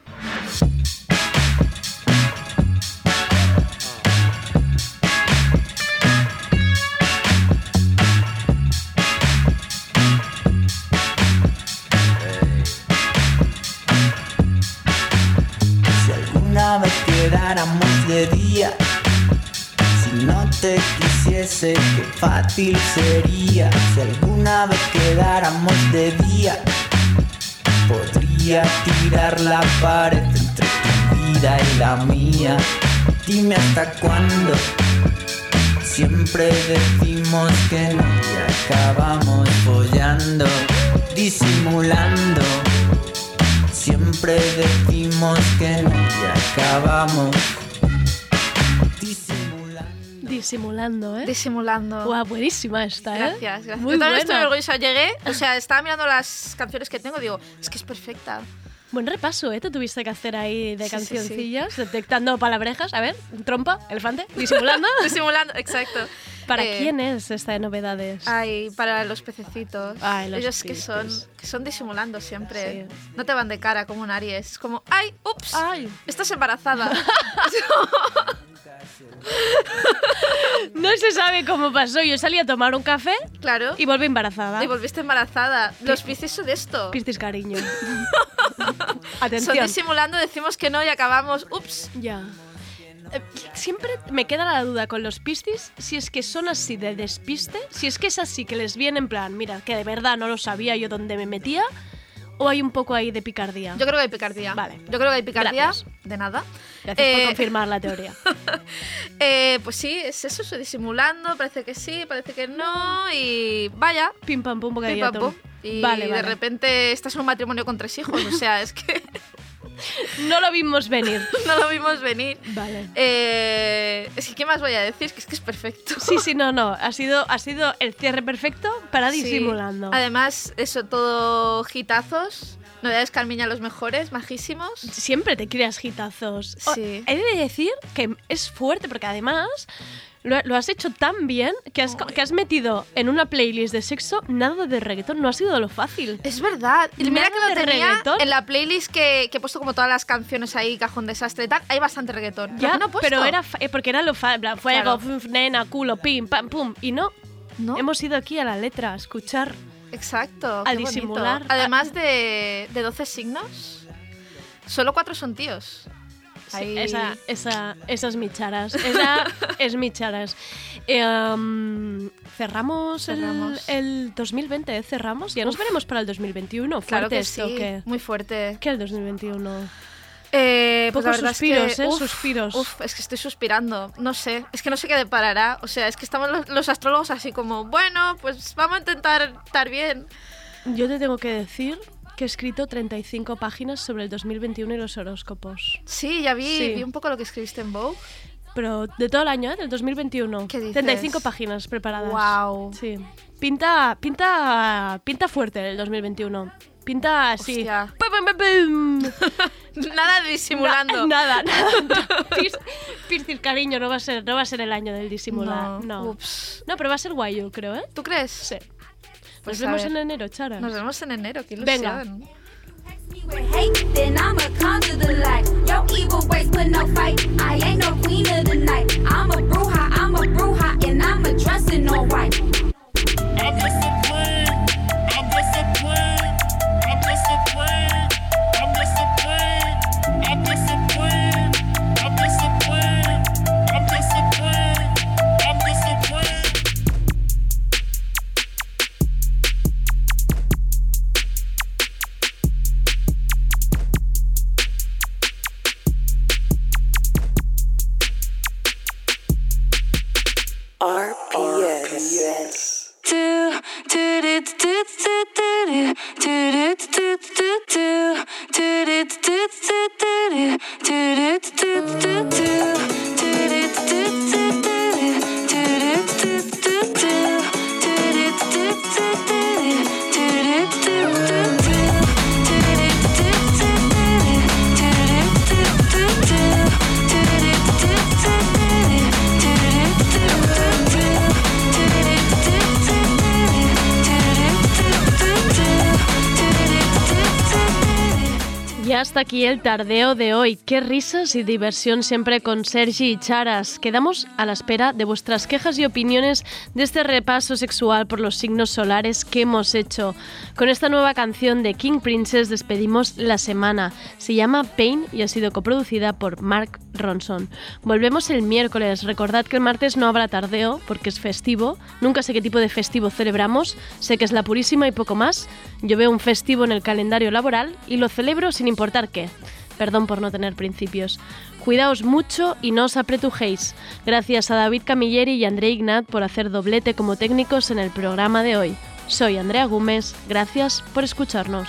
Speaker 25: Si alguna vez quedáramos de día, te quisiese, qué fácil sería. Si alguna vez quedáramos de día, podría tirar la pared entre tu vida y la mía. Dime hasta cuándo. Siempre decimos que no y acabamos follando, disimulando. Siempre decimos que no y acabamos
Speaker 2: Disimulando, ¿eh?
Speaker 14: Disimulando.
Speaker 2: Guau, buenísima esta, ¿eh?
Speaker 14: Gracias, gracias.
Speaker 2: Muy
Speaker 14: Yo también estoy
Speaker 2: buena.
Speaker 14: orgullosa. Llegué, o sea, estaba mirando las canciones que tengo, digo, es que es perfecta.
Speaker 2: Buen repaso, ¿eh? Te tuviste que hacer ahí de
Speaker 14: Sí, sí, sí.
Speaker 2: cancioncillas, detectando palabrejas. A ver, trompa, elefante, disimulando. *laughs*
Speaker 14: Disimulando, exacto.
Speaker 2: ¿Para
Speaker 14: Eh,
Speaker 2: quién es esta de novedades?
Speaker 14: Ay, para los pececitos.
Speaker 2: Ay, los
Speaker 14: Ellos que son, que son disimulando siempre. No te van de cara como un Aries. Es como, ay, ups, estás embarazada. *laughs* *laughs*
Speaker 2: No se sabe cómo pasó. Yo salí a tomar un café
Speaker 14: claro.
Speaker 2: y volví embarazada.
Speaker 14: Y volviste embarazada. Los piscis son esto.
Speaker 2: Piscis cariño. *laughs*
Speaker 14: Son
Speaker 2: Atención.
Speaker 14: disimulando, decimos que no y acabamos, ups.
Speaker 2: Ya. Eh, Siempre me queda la duda con los piscis si es que son así de despiste, si es que es así que les viene en plan, mira, que de verdad no lo sabía yo dónde me metía, o hay un poco ahí de picardía.
Speaker 14: Yo creo que hay picardía.
Speaker 2: Vale.
Speaker 14: Yo creo que hay picardía.
Speaker 2: Gracias.
Speaker 14: De nada.
Speaker 2: Gracias
Speaker 14: Eh,
Speaker 2: por confirmar la *laughs* teoría.
Speaker 14: Eh, pues sí, es eso, estoy disimulando, parece que sí, parece que no, y vaya.
Speaker 2: Pim pam pum,
Speaker 14: Pim, pam, pum. Y
Speaker 2: Vale,
Speaker 14: de repente estás en un matrimonio con tres hijos, o sea, es que *laughs* *laughs*
Speaker 2: No lo vimos venir. *laughs*
Speaker 14: no lo vimos venir.
Speaker 2: Vale.
Speaker 14: Eh, es que, ¿qué más voy a decir? Es que es, que es perfecto.
Speaker 2: Sí, sí, no, no. *laughs* Ha sido, ha sido el cierre perfecto para
Speaker 14: Sí.
Speaker 2: disimulando.
Speaker 14: Además, eso, todo hitazos. Novedades Carmiña, los mejores, majísimos.
Speaker 2: Siempre te creas hitazos. O-
Speaker 14: Sí.
Speaker 2: He de decir que es fuerte porque además lo, lo has hecho tan bien que has, que has metido en una playlist de sexo nada de reggaetón. No ha sido lo fácil.
Speaker 14: Es verdad. Y mira que lo tenía
Speaker 2: reggaetón.
Speaker 14: en la playlist que, que he puesto como todas las canciones ahí, cajón desastre y tal. Hay bastante reggaetón.
Speaker 2: Ya,
Speaker 14: ¿Por qué no he
Speaker 2: pero era eh, porque era lo plan, fuego,
Speaker 14: Claro.
Speaker 2: nena, culo, pim, pam, pum. Y no,
Speaker 14: ¿No?
Speaker 2: hemos ido aquí a la letra a escuchar.
Speaker 14: Exacto.
Speaker 2: a
Speaker 14: bonito.
Speaker 2: disimular.
Speaker 14: Además de, de 12 signos, solo cuatro son tíos. Ahí-
Speaker 2: esa, esa, esas micharas. Esa *laughs* es micharas. Eh, um, cerramos, el-
Speaker 14: Cerramos.
Speaker 2: El, 2020, ¿eh? cerramos. Ya nos veremos para el 2021. Fuerte
Speaker 14: Claro que
Speaker 2: esto,
Speaker 14: sí, muy fuerte.
Speaker 2: ¿Qué el 2021?
Speaker 14: Eh, pues
Speaker 2: Pocos suspiros,
Speaker 14: es que,
Speaker 2: ¿eh?
Speaker 14: uf,
Speaker 2: Suspiros.
Speaker 14: uf, es que estoy suspirando. No sé, es que no sé qué deparará. O sea, es que estamos los, los astrólogos así como, bueno, pues vamos a intentar estar bien.
Speaker 2: Yo te tengo que decir que he escrito 35 páginas sobre el 2021 y los horóscopos.
Speaker 14: Sí, ya vi,
Speaker 2: Sí.
Speaker 14: vi un poco lo que escribiste en Vogue.
Speaker 2: Pero de todo el año, ¿eh? Del 2021.
Speaker 14: ¿Qué dices?
Speaker 2: 35 páginas preparadas.
Speaker 14: Guau.
Speaker 2: Sí. Pinta, pinta, pinta fuerte el 2021. Pinta así.
Speaker 14: Hostia.
Speaker 2: ¡Pum, pum, pum, pum! *laughs*
Speaker 14: Nada disimulando.
Speaker 2: Na- nada, nada. *laughs* Piscis, cariño, no va, a ser, no va a ser el año del disimular.
Speaker 14: No,
Speaker 2: No. No, pero va a ser guay, yo creo, ¿eh?
Speaker 14: ¿Tú crees?
Speaker 2: Sí.
Speaker 14: Pues
Speaker 2: Nos vemos
Speaker 14: ver.
Speaker 2: en enero, Chara.
Speaker 14: Nos vemos en enero, qué
Speaker 2: Venga.
Speaker 14: ilusión.
Speaker 10: hate, then I'ma conquer the light. Your evil ways put no fight. I ain't no queen of the night. I'm a bruja, I'm a bruja, and I'm a dress in all white.
Speaker 2: Hasta aquí el tardeo de hoy. Qué risas y diversión siempre con Sergi y Charas. Quedamos a la espera de vuestras quejas y opiniones de este repaso sexual por los signos solares que hemos hecho. Con esta nueva canción de King Princess despedimos la semana. Se llama Pain y ha sido coproducida por Mark Ronson. Volvemos el miércoles. Recordad que el martes no habrá tardeo porque es festivo. Nunca sé qué tipo de festivo celebramos. Sé que es la purísima y poco más. Yo veo un festivo en el calendario laboral y lo celebro sin importar Perdón por no tener principios. Cuidaos mucho y no os apretujéis. Gracias a David Camilleri y André Ignat por hacer doblete como técnicos en el programa de hoy. Soy Andrea Gómez. Gracias por escucharnos.